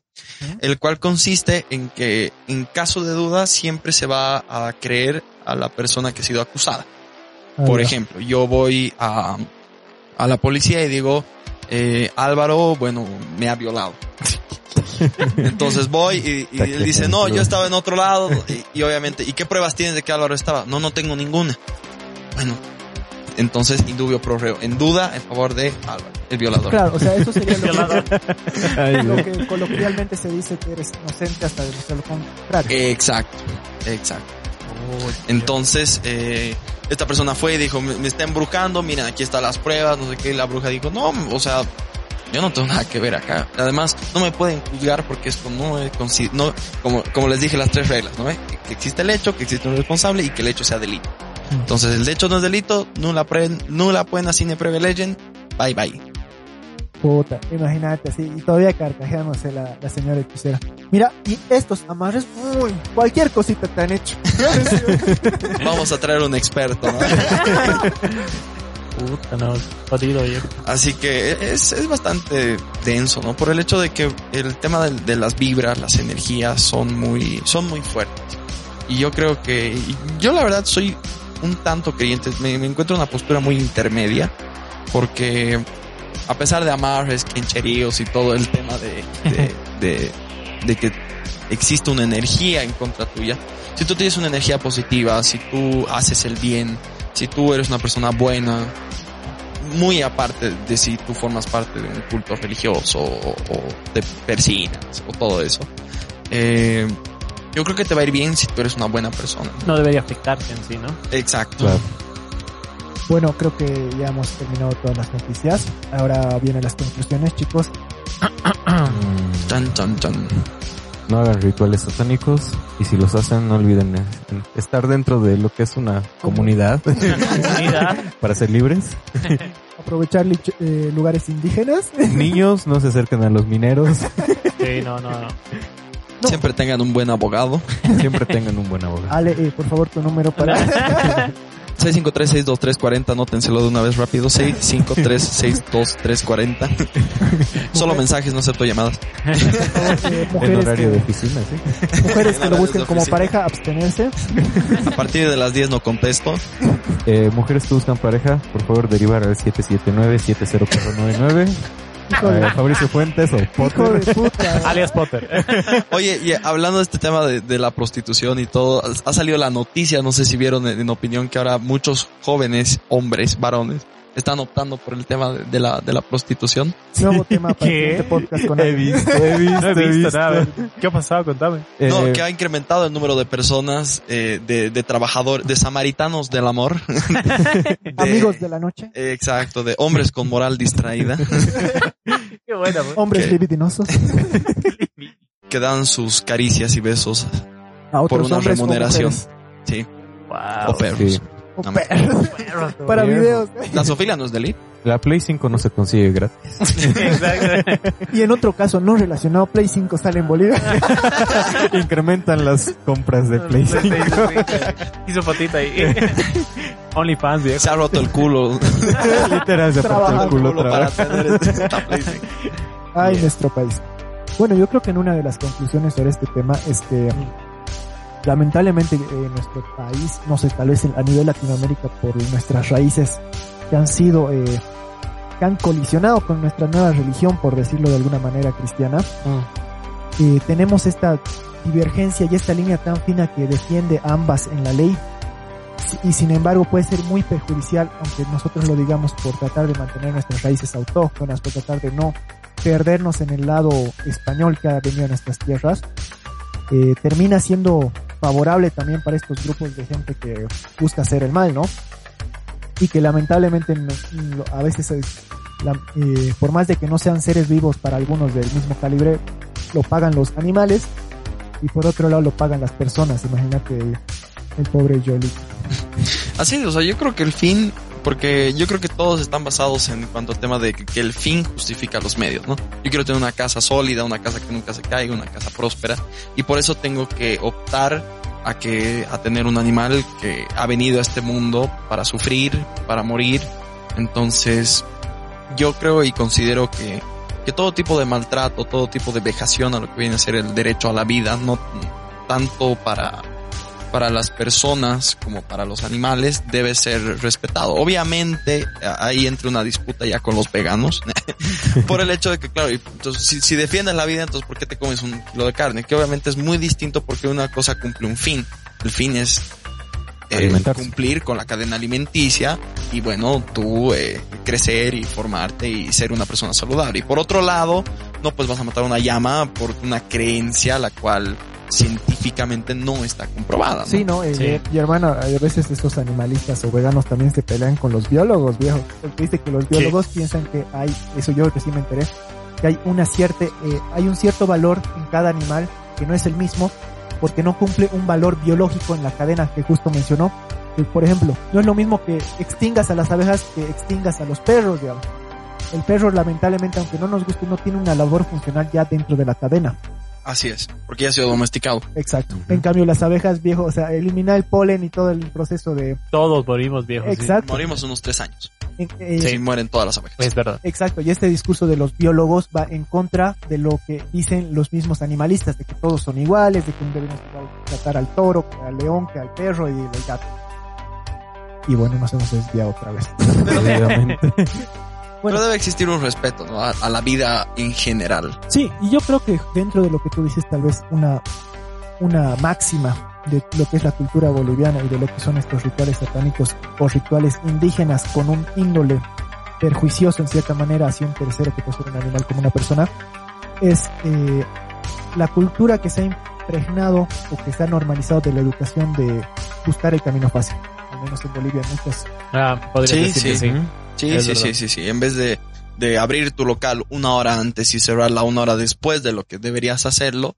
el cual consiste en que en caso de duda siempre se va a creer a la persona que ha sido acusada. Ah, Por ya. ejemplo, yo voy a, a la policía y digo, eh, Álvaro, bueno, me ha violado. Entonces voy y, él dice, no, yo estaba en otro lado y, y obviamente, ¿y qué pruebas tienes de que Álvaro estaba? No, no tengo ninguna. Bueno, entonces indubio pro reo, en duda en favor de Álvaro, el violador. Claro, o sea, eso sería lo Violador. que, lo que coloquialmente se dice que eres inocente hasta demostrar lo contrario. Exacto, exacto. Entonces, eh, esta persona fue y dijo, me, me está embrujando, miren, aquí están las pruebas, no sé qué, y la bruja dijo, no, o sea, yo no tengo nada que ver acá. Además, no me pueden juzgar porque esto no es, no, como, como les dije, las tres reglas, ¿no? Que, que existe el hecho, que existe un responsable y que el hecho sea delito. Entonces, el hecho no es delito, nula, pre, nula pena sine privilegien, bye bye. Puta, imagínate así, y todavía carcajeándose la, la señora hechicera. Mira, y estos amarres, uy, cualquier cosita te han hecho. Vamos a traer un experto, ¿no? Puta, no. Jodido, viejo. Así que es, es bastante denso, ¿no? Por el hecho de que el tema de, de las vibras, las energías son muy, son muy fuertes. Y yo creo que, yo la verdad soy un tanto creyente, me, me encuentro en una postura muy intermedia, porque a pesar de amarres, quincheríos y todo el tema de, de, de, de que existe una energía en contra tuya, si tú tienes una energía positiva, si tú haces el bien, si tú eres una persona buena, muy aparte de si tú formas parte de un culto religioso o, o te persinas o todo eso, eh, yo creo que te va a ir bien si tú eres una buena persona. No debería afectarte en sí, ¿no? Exacto. Claro. Bueno, creo que ya hemos terminado todas las noticias. Ahora vienen las conclusiones, chicos. Chan, chan, chan. No hagan rituales satánicos y si los hacen no olviden eh, estar dentro de lo que es una comunidad Comunidad. para ser libres. Aprovechar eh, lugares indígenas. Niños no se acerquen a los mineros, Sí, no, no, no. No. Siempre tengan un buen abogado. siempre tengan un buen abogado. Ale, eh, por favor, tu número para... 653-62340, anótenselo de una vez rápido. 653-62340. Solo mensajes, no acepto llamadas. En mujeres, horario de que, oficina, sí. mujeres que lo busquen de como pareja, abstenerse. A partir de las 10 no contesto. Eh, mujeres que buscan pareja, por favor derivar al 779-70499. Hijo de, Eh, Fabricio Fuentes o hijo Potter. de puta. Alias Potter. Oye, y hablando de este tema de, de la prostitución y todo, ha salido la noticia, no sé si vieron en, en opinión, que ahora muchos jóvenes, hombres, varones, están optando por el tema de, de la, de la prostitución. Nuevo tema para ¿Qué? siguiente podcast con He visto, he visto, No he visto nada. ¿Qué ha pasado? Contame. Eh, No, que ha incrementado el número de personas, eh, de, de trabajadores, de samaritanos del amor. De- Amigos de la noche. eh, Exacto, de hombres con moral distraída, Qué buena, bro. Hombres ¿Qué? libidinosos. que dan sus caricias y besos A otros por una remuneración. Sí. Wow. O perros. Sí. O Nada más. perros. Para videos. La zoofilia no es delito. La Play 5 no se consigue gratis. Exacto. Y en otro caso no relacionado, Play 5 sale en Bolivia. Incrementan las compras de Play 5. Hizo patita ahí. OnlyFans, viejo. Se ha roto el culo. Literal, se parte Trabajando el culo para vez. tener esta Play cinco. Ay, Bien. nuestro país. Bueno, yo creo que en una de las conclusiones sobre este tema es que lamentablemente eh, en nuestro país, no sé, tal vez a nivel Latinoamérica por nuestras raíces que han sido, eh, que han colisionado con nuestra nueva religión, por decirlo de alguna manera cristiana, eh, tenemos esta divergencia y esta línea tan fina que defiende ambas en la ley. Y sin embargo puede ser muy perjudicial, aunque nosotros lo digamos por tratar de mantener nuestras raíces autóctonas, por tratar de no perdernos en el lado español que ha venido a nuestras tierras, eh, termina siendo favorable también para estos grupos de gente que busca hacer el mal, ¿no? Y que lamentablemente a veces, eh, por más de que no sean seres vivos para algunos del mismo calibre, lo pagan los animales y por otro lado lo pagan las personas. Imagínate el, el pobre Jolly. Así, o sea, yo creo que el fin, porque yo creo que todos están basados en cuanto al tema de que, el fin justifica los medios, ¿no? Yo quiero tener una casa sólida, una casa que nunca se caiga, una casa próspera, y por eso tengo que optar a que, a tener un animal que ha venido a este mundo para sufrir, para morir. Entonces, yo creo y considero que, que todo tipo de maltrato, todo tipo de vejación a lo que viene a ser el derecho a la vida, no tanto para para las personas como para los animales debe ser respetado. Obviamente ahí entra una disputa ya con los veganos por el hecho de que claro, entonces, si, si defiendes la vida, entonces ¿por qué te comes un kilo de carne? Que obviamente es muy distinto porque una cosa cumple un fin. El fin es eh, cumplir con la cadena alimenticia y bueno, tú eh, crecer y formarte y ser una persona saludable. Y por otro lado, no pues vas a matar una llama por una creencia la cual científicamente no está comprobada. ¿no? Sí, ¿no? Eh, Sí. Y hermano, a veces estos animalistas o veganos también se pelean con los biólogos, viejo. Porque dice que los biólogos piensan que hay, eso yo que sí me enteré, que hay una cierta, eh, hay un cierto valor en cada animal que no es el mismo porque no cumple un valor biológico en la cadena que justo mencionó. Que, por ejemplo, no es lo mismo que extingas a las abejas que extingas a los perros, digamos. El perro lamentablemente, aunque no nos guste, no tiene una labor funcional ya dentro de la cadena. Así es, porque ya ha sido domesticado. Exacto. En cambio, las abejas, viejo, o sea, eliminar el polen y todo el proceso de... Todos morimos, viejos. sí. Exacto. Morimos unos tres años. En- eh, Sí, mueren todas las abejas. Es verdad. Exacto, y este discurso de los biólogos va en contra de lo que dicen los mismos animalistas, de que todos son iguales, de que debemos tratar al toro, que al león, que al perro y al gato. Y bueno, nos hemos desviado otra vez. Bueno. Pero debe existir un respeto ¿no? a, a la vida en general. Sí, y yo creo que dentro de lo que tú dices, tal vez una, una máxima de lo que es la cultura boliviana y de lo que son estos rituales satánicos o rituales indígenas con un índole perjuicioso en cierta manera hacia un tercero que puede ser un animal como una persona, es eh, la cultura que se ha impregnado o que se ha normalizado de la educación de buscar el camino fácil. Al menos en Bolivia muchas Ah, podría Sí, decir que sí. Sí. Sí, Es sí, verdad. sí, sí, sí. En vez de, de abrir tu local una hora antes y cerrarla una hora después de lo que deberías hacerlo,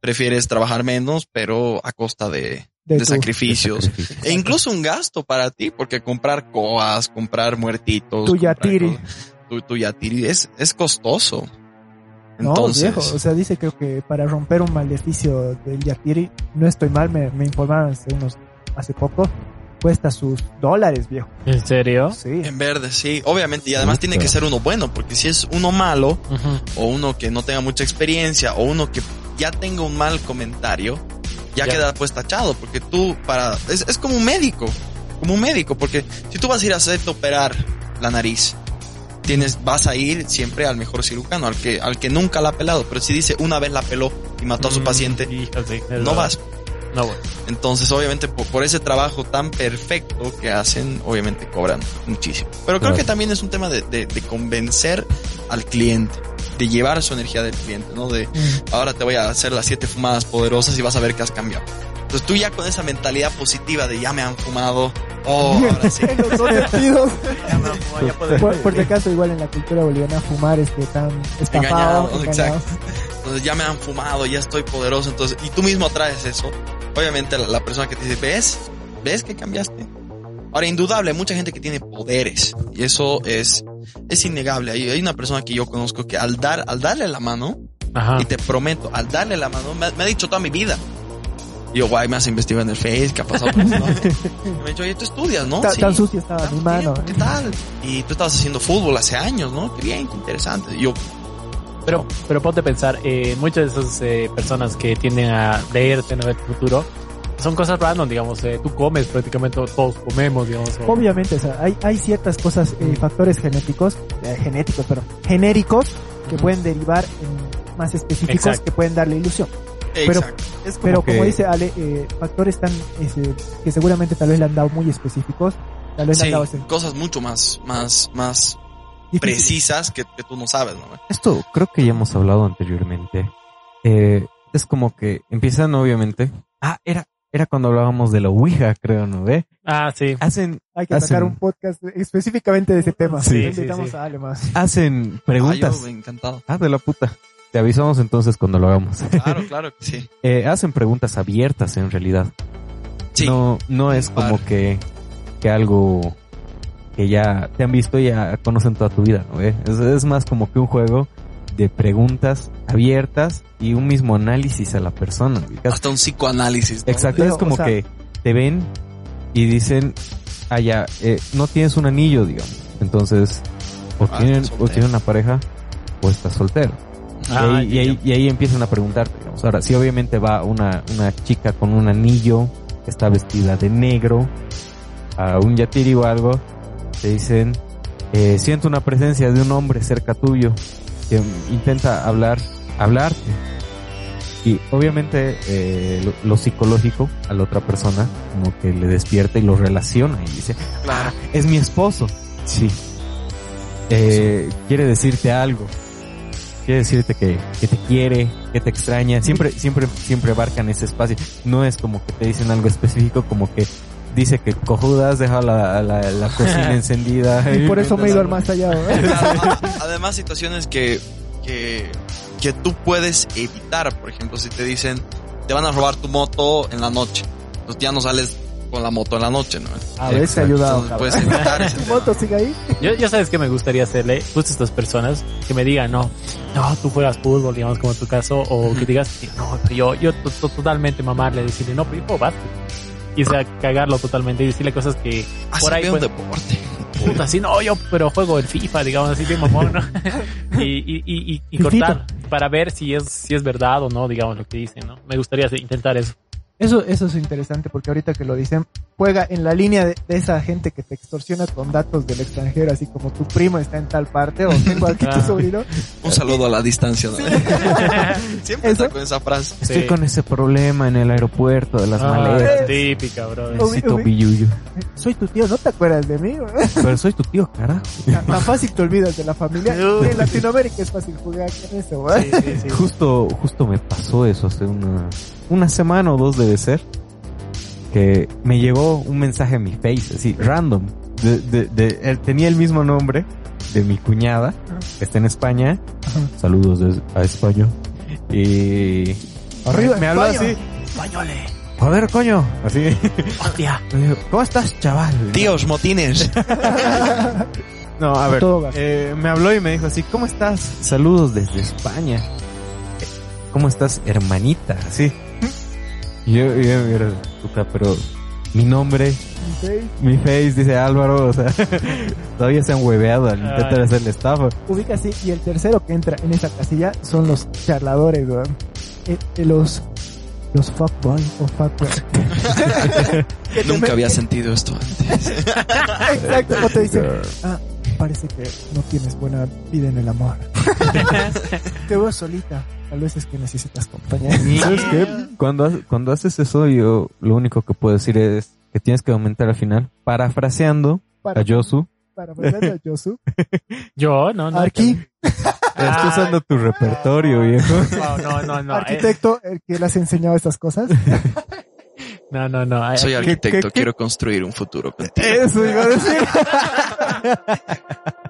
prefieres trabajar menos, pero a costa de, de, sacrificios. E incluso un gasto para ti, porque comprar coas, comprar muertitos, Tu yatiri. tu, tu yatiri es, es costoso. No, Entonces, viejo, o sea, dice creo que para romper un maleficio del Yatiri, no estoy mal, me, me informaron hace unos, hace poco, cuesta sus dólares, viejo. ¿En serio? Sí. en verde, sí, obviamente, y además tiene que ser uno bueno, porque si es uno malo, o uno que no tenga mucha experiencia, o uno que ya tenga un mal comentario, ya, Ya. queda pues tachado, porque tú para, es, es como un médico, como un médico, porque si tú vas a ir a hacerte operar la nariz, tienes, vas a ir siempre al mejor cirujano, al que, al que nunca la ha pelado, pero si dice una vez la peló y mató a su Mm, paciente, no vas. No voy. Entonces, obviamente, por, por ese trabajo tan perfecto que hacen, obviamente cobran muchísimo. Pero creo Claro. que también es un tema de, de, de convencer al cliente, de llevar su energía del cliente, ¿no? De Mm. ahora te voy a hacer las siete fumadas poderosas y vas a ver que has cambiado. Entonces tú ya con esa mentalidad positiva de ya me han fumado, oh, ahora sí. Por, por si acaso, igual en la cultura boliviana, fumar es que tan estafado. Engañado, engañado. exacto. Entonces ya me han fumado, ya estoy poderoso. Entonces, y tú mismo traes eso. Obviamente la, la persona que te dice, ¿ves? ¿Ves que cambiaste? Ahora, indudable, hay mucha gente que tiene poderes. Y eso es, es innegable. Hay, hay una persona que yo conozco que al dar, al darle la mano, Ajá. y te prometo, al darle la mano, me, ha- me ha dicho toda mi vida. Y yo, guay, me has investigado en el Face, ¿qué ha pasado? Pues, ¿no? Y me ha dicho, oye, tú estudias, ¿no? Ta- Sí. Tan sucia estaba mi mano. tiempo, ¿Qué tal? Y tú estabas haciendo fútbol hace años, ¿no? Qué bien, qué interesante. Y yo, Pero, pero ponte a pensar, eh, muchas de esas eh, personas que tienden a leerte, no ver tu futuro, son cosas random, digamos, eh, tú comes prácticamente, todos comemos, digamos. o- Obviamente, o sea, hay, hay ciertas cosas, eh, factores genéticos, eh, genéticos, pero genéricos, que pueden derivar en más específicos Exacto. que pueden darle ilusión. Pero-. Es Pero que- como dice Ale, eh, factores tan, ese, que seguramente tal vez le han dado muy específicos, tal vez le Sí, han dado ese, cosas mucho más, más, más. precisas que, que tú no sabes, ¿no? Esto creo que ya hemos hablado anteriormente. Eh, es como que empiezan obviamente. Ah, era, era cuando hablábamos de la Ouija, creo, ¿no ve? Ah, sí. Hacen, Hay que hacen- sacar un podcast específicamente de ese tema. Sí, sí, invitamos sí. a Ale más. hacen preguntas. Ah, yo, encantado. Ah, de la puta. Te avisamos entonces cuando lo hagamos. Claro, claro que sí. Eh, hacen preguntas abiertas en realidad. Sí. No, no es como que, que algo que ya te han visto y ya conocen toda tu vida, ¿no? ve? Es, es más como que un juego de preguntas abiertas y un mismo análisis a la persona. Hasta un psicoanálisis. ¿no? Exacto, Pero, es como o sea- que te ven y dicen, ah, ya, eh, no tienes un anillo, digamos. Entonces, o Ah, tienen, o tienen una pareja o estás soltero. Ah, y, ahí, y, ahí, y ahí empiezan a preguntarte, digamos. Ahora, si obviamente va una, una chica con un anillo, está vestida de negro, a un yatiri o algo, te dicen, eh, siento una presencia de un hombre cerca tuyo que intenta hablar, hablarte. Y obviamente eh, lo, psicológico a la otra persona como que le despierta y lo relaciona y dice, Claro. es mi esposo. Sí. Eh, quiere decirte algo. Quiere decirte que, que te quiere, que te extraña. Siempre, siempre, siempre abarcan ese espacio. No es como que te dicen algo específico, como que dice que cojudas, deja la, la, la cocina encendida. Y por eso me he ido al más allá. Claro, Además, situaciones que, que, que tú puedes evitar. Por ejemplo, si te dicen, te van a robar tu moto en la noche. Entonces ya no sales con la moto en la noche, ¿no? A veces cabrón. puedes evitar ese ¿Tu tema. moto sigue ahí? Yo, yo sabes que me gustaría hacerle justo a estas personas que me digan, no, no, tú juegas fútbol, digamos, como en tu caso, o que digas, no, yo, yo to- to- totalmente mamarle, decirle, no, pero yo juego básquet. Y o sea, cagarlo totalmente y decirle cosas que Así por ahí veo un pues, deporte. puta, así, no, yo, pero juego el FIFA, digamos, así de mamón, ¿no? y, y, y, y, cortar para ver si es, si es verdad o no, digamos, lo que dicen, ¿no? Me gustaría intentar eso. Eso, eso es interesante porque ahorita que lo dicen, juega en la línea de, de esa gente que te extorsiona con datos del extranjero, así como tu primo está en tal parte o tengo aquí tu sobrino. Un saludo a la distancia. ¿no? Siempre Eso. está con esa frase. Estoy Sí. con ese problema en el aeropuerto de las Ah, maletas. típica, bro. Necesito uy. billuyo. Soy tu tío, ¿no te acuerdas de mí? Pero soy tu tío, carajo. Tan, fácil te olvidas de la familia. Uy. En Latinoamérica es fácil jugar con eso. Sí, sí, sí. Justo, justo me pasó eso hace una, una semana o dos debe ser. Que me llegó un mensaje en mi face, así, random. De, de, de- él tenía el mismo nombre de mi cuñada, que está en España. Saludos des- a España. Y Arriba, me habló España. así. Españoles, A ver, coño. Así. hostia. ¿Cómo estás, chaval? Tíos, motines. No, a ver. Eh, me habló y me dijo así, ¿cómo estás? Saludos desde España. ¿Cómo estás, hermanita? Así. Y yo, yo, mira, puta, pero mi nombre, Ok. mi face, dice Álvaro, o sea, todavía se han hueveado al intentar Ay. hacerle estafa. Ubica así, y el tercero que entra en esa casilla son los charladores, weón. Eh, eh, los, los fuckboy o fuckboy. Que te Nunca había sentido esto antes. Exacto, o te dicen, ah, parece que no tienes buena vida en el amor. te veo solita, tal vez es que necesitas compañía. ¿Sabes qué? Cuando, cuando haces eso, yo lo único que puedo decir es que tienes que aumentar al final, parafraseando Para, a Yosu, para pasar a Yosu. Yo, no, no. Aquí, estás usando tu repertorio, viejo. No, no, no, no. eh, arquitecto, el que le has enseñado estas cosas. No, no, no. Ay, Soy arquitecto, qué- quiero construir un futuro contigo. Eso iba a decir.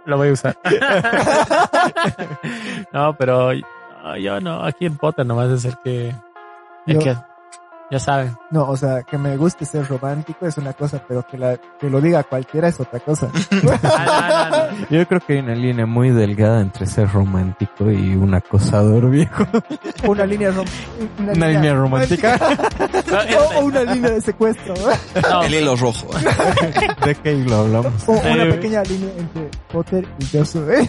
Lo voy a usar. no, pero no, yo no. Aquí en Potter nomás es el que... El Yo- que... Ya saben. No, o sea, que me guste ser romántico es una cosa, pero que, la, que lo diga cualquiera es otra cosa. Ah, no, no, no. Yo creo que hay una línea muy delgada entre ser romántico y un acosador viejo. Una línea rom- Una línea romántica. o, o una línea de secuestro. No, El hilo rojo. ¿De qué lo hablamos? O una pequeña línea entre Potter y Josu. ¿eh?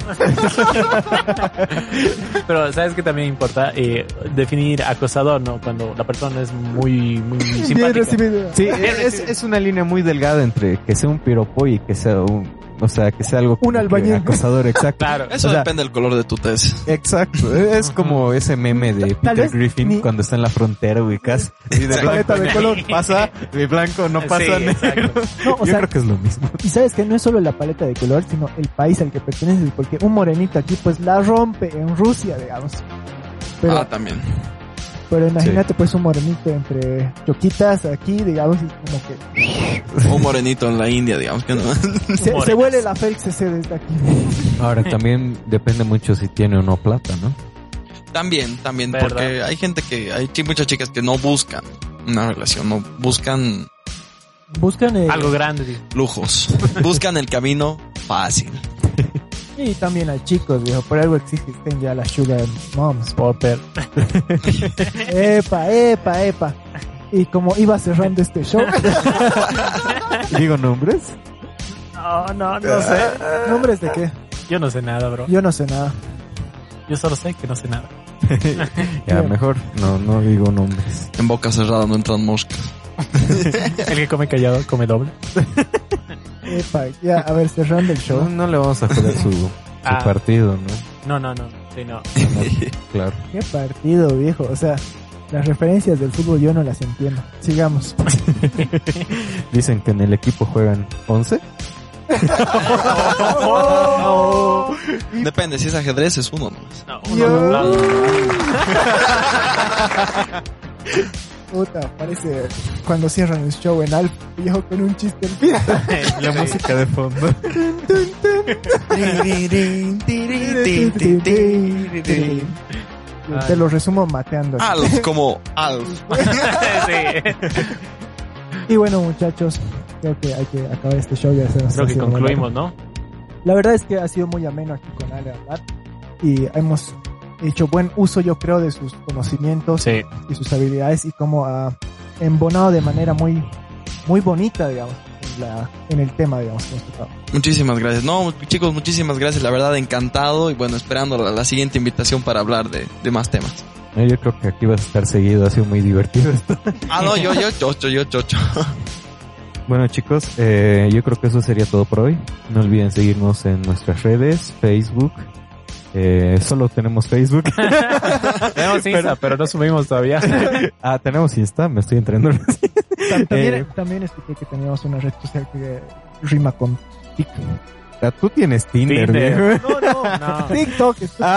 pero sabes que también importa eh, definir acosador, ¿no? Cuando la persona es muy, muy Bien simpática. recibido. Sí, es, es una línea muy delgada entre que sea un piropo y que sea un, o sea, que sea algo que albañil. acosador, exacto. Claro. Eso O sea, depende del color de tu tez. Exacto, es como ese meme de Peter Griffin ni- cuando está en la frontera ubicas y de Paleta de color. pasa, de blanco no pasa Sí, negro. exacto. No, o Yo sea, creo que es lo mismo. y sabes que no es solo la paleta de color, sino el país al que perteneces, porque un morenito aquí pues la rompe en Rusia, digamos. Pero, Ah, también. Pero imagínate pues un morenito entre choquitas aquí, digamos, y como que Un morenito en la India, digamos que no. se, se huele la Félix CC desde aquí. Ahora también depende mucho si tiene o no plata, ¿no? También, también, ¿Verdad? porque hay gente que, hay muchas chicas que no buscan una relación, no buscan Buscan el, Algo grande, lujos, buscan el camino fácil. Y también hay chicos, viejo, por algo existen ya las sugar moms. Potter. Epa, epa, epa. Y como iba cerrando este show, Digo nombres. No, no, no sé. ¿nombres de qué? Yo no sé nada, bro. Yo no sé nada. Yo solo sé que no sé nada. Ya, Bien. mejor no, no digo nombres. En boca cerrada no entran moscas. El que come callado come doble. Epa, ya, a ver, cerrando el No, show. no le vamos a joder su, su Ah. partido, ¿no? No, no, no. Sí, no. Claro. Qué partido, viejo. O sea, las referencias del fútbol yo no las entiendo. Sigamos. Dicen que en el equipo juegan 11. Depende, si es ajedrez es uno nomás. No, uno no, no. Puta, parece cuando cierran el show en Alp, viejo con un chiste al final. La música de fondo. Te lo resumo mateando. Alf, como Alf. sí. Y bueno, muchachos, creo que hay que acabar este show. Ya se nos Creo que concluimos, ¿no? La verdad es que ha sido muy ameno aquí con Ale hablar y hemos hecho buen uso, yo creo, de sus conocimientos Sí. y sus habilidades y cómo ha embonado de manera muy, muy bonita, digamos, en, la, en el tema, digamos, que hemos tocado. Muchísimas gracias. No, chicos, muchísimas gracias. La verdad, encantado. Y bueno, esperando la, la siguiente invitación para hablar de, de más temas. No, Yo creo que aquí vas a estar seguido, ha sido muy divertido esto. Ah, no, yo, yo, chocho, yo, chocho. Bueno chicos, eh, yo creo que eso sería todo por hoy. No olviden seguirnos en nuestras redes, Facebook. Eh, solo tenemos Facebook. Tenemos Insta, pero no subimos todavía. ah, tenemos Insta, me estoy entrando. Tam- También, Eh. también escuché que teníamos una red social que rima con TikTok. Ah, Tú tienes Tinder, Tinder. viejo. No, no, No. TikTok. estúpido.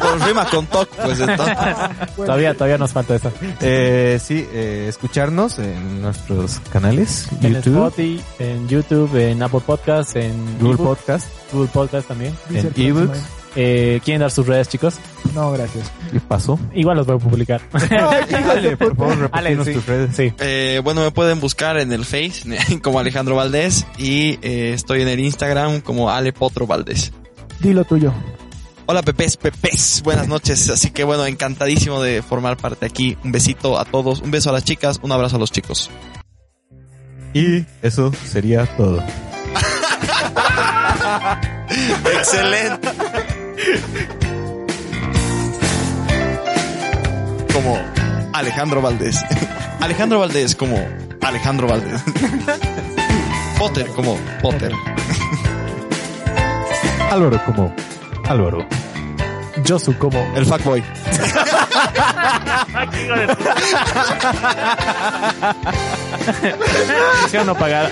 Pues rima con TOC, pues entonces. Bueno, Todavía, todavía nos falta eso. Eh, sí, eh, escucharnos en nuestros canales, En YouTube, Spotify, en YouTube, en Apple Podcast, en Google ebook, Podcast Google Podcast también. dice en ebooks. Eh, ¿Quieren dar sus redes, chicos? No, gracias. y pasó. Igual los voy a publicar. Dale, por favor, Ale, repetimos sí. tus redes. Sí. Eh, bueno, me pueden buscar en el Face como Alejandro Valdés y eh, estoy en el Instagram como Ale Potro Valdés. Dilo tuyo. Hola Pepes, Pepes, buenas noches. Así que bueno, encantadísimo de formar parte aquí. Un besito a todos, un beso a las chicas, un abrazo a los chicos. Y eso sería todo. Excelente. Como Alejandro Valdés. Alejandro Valdés como Alejandro Valdés. Potter como Potter. Álvaro como Álvaro. Josu como El fuckboy. Quisiera no pagar.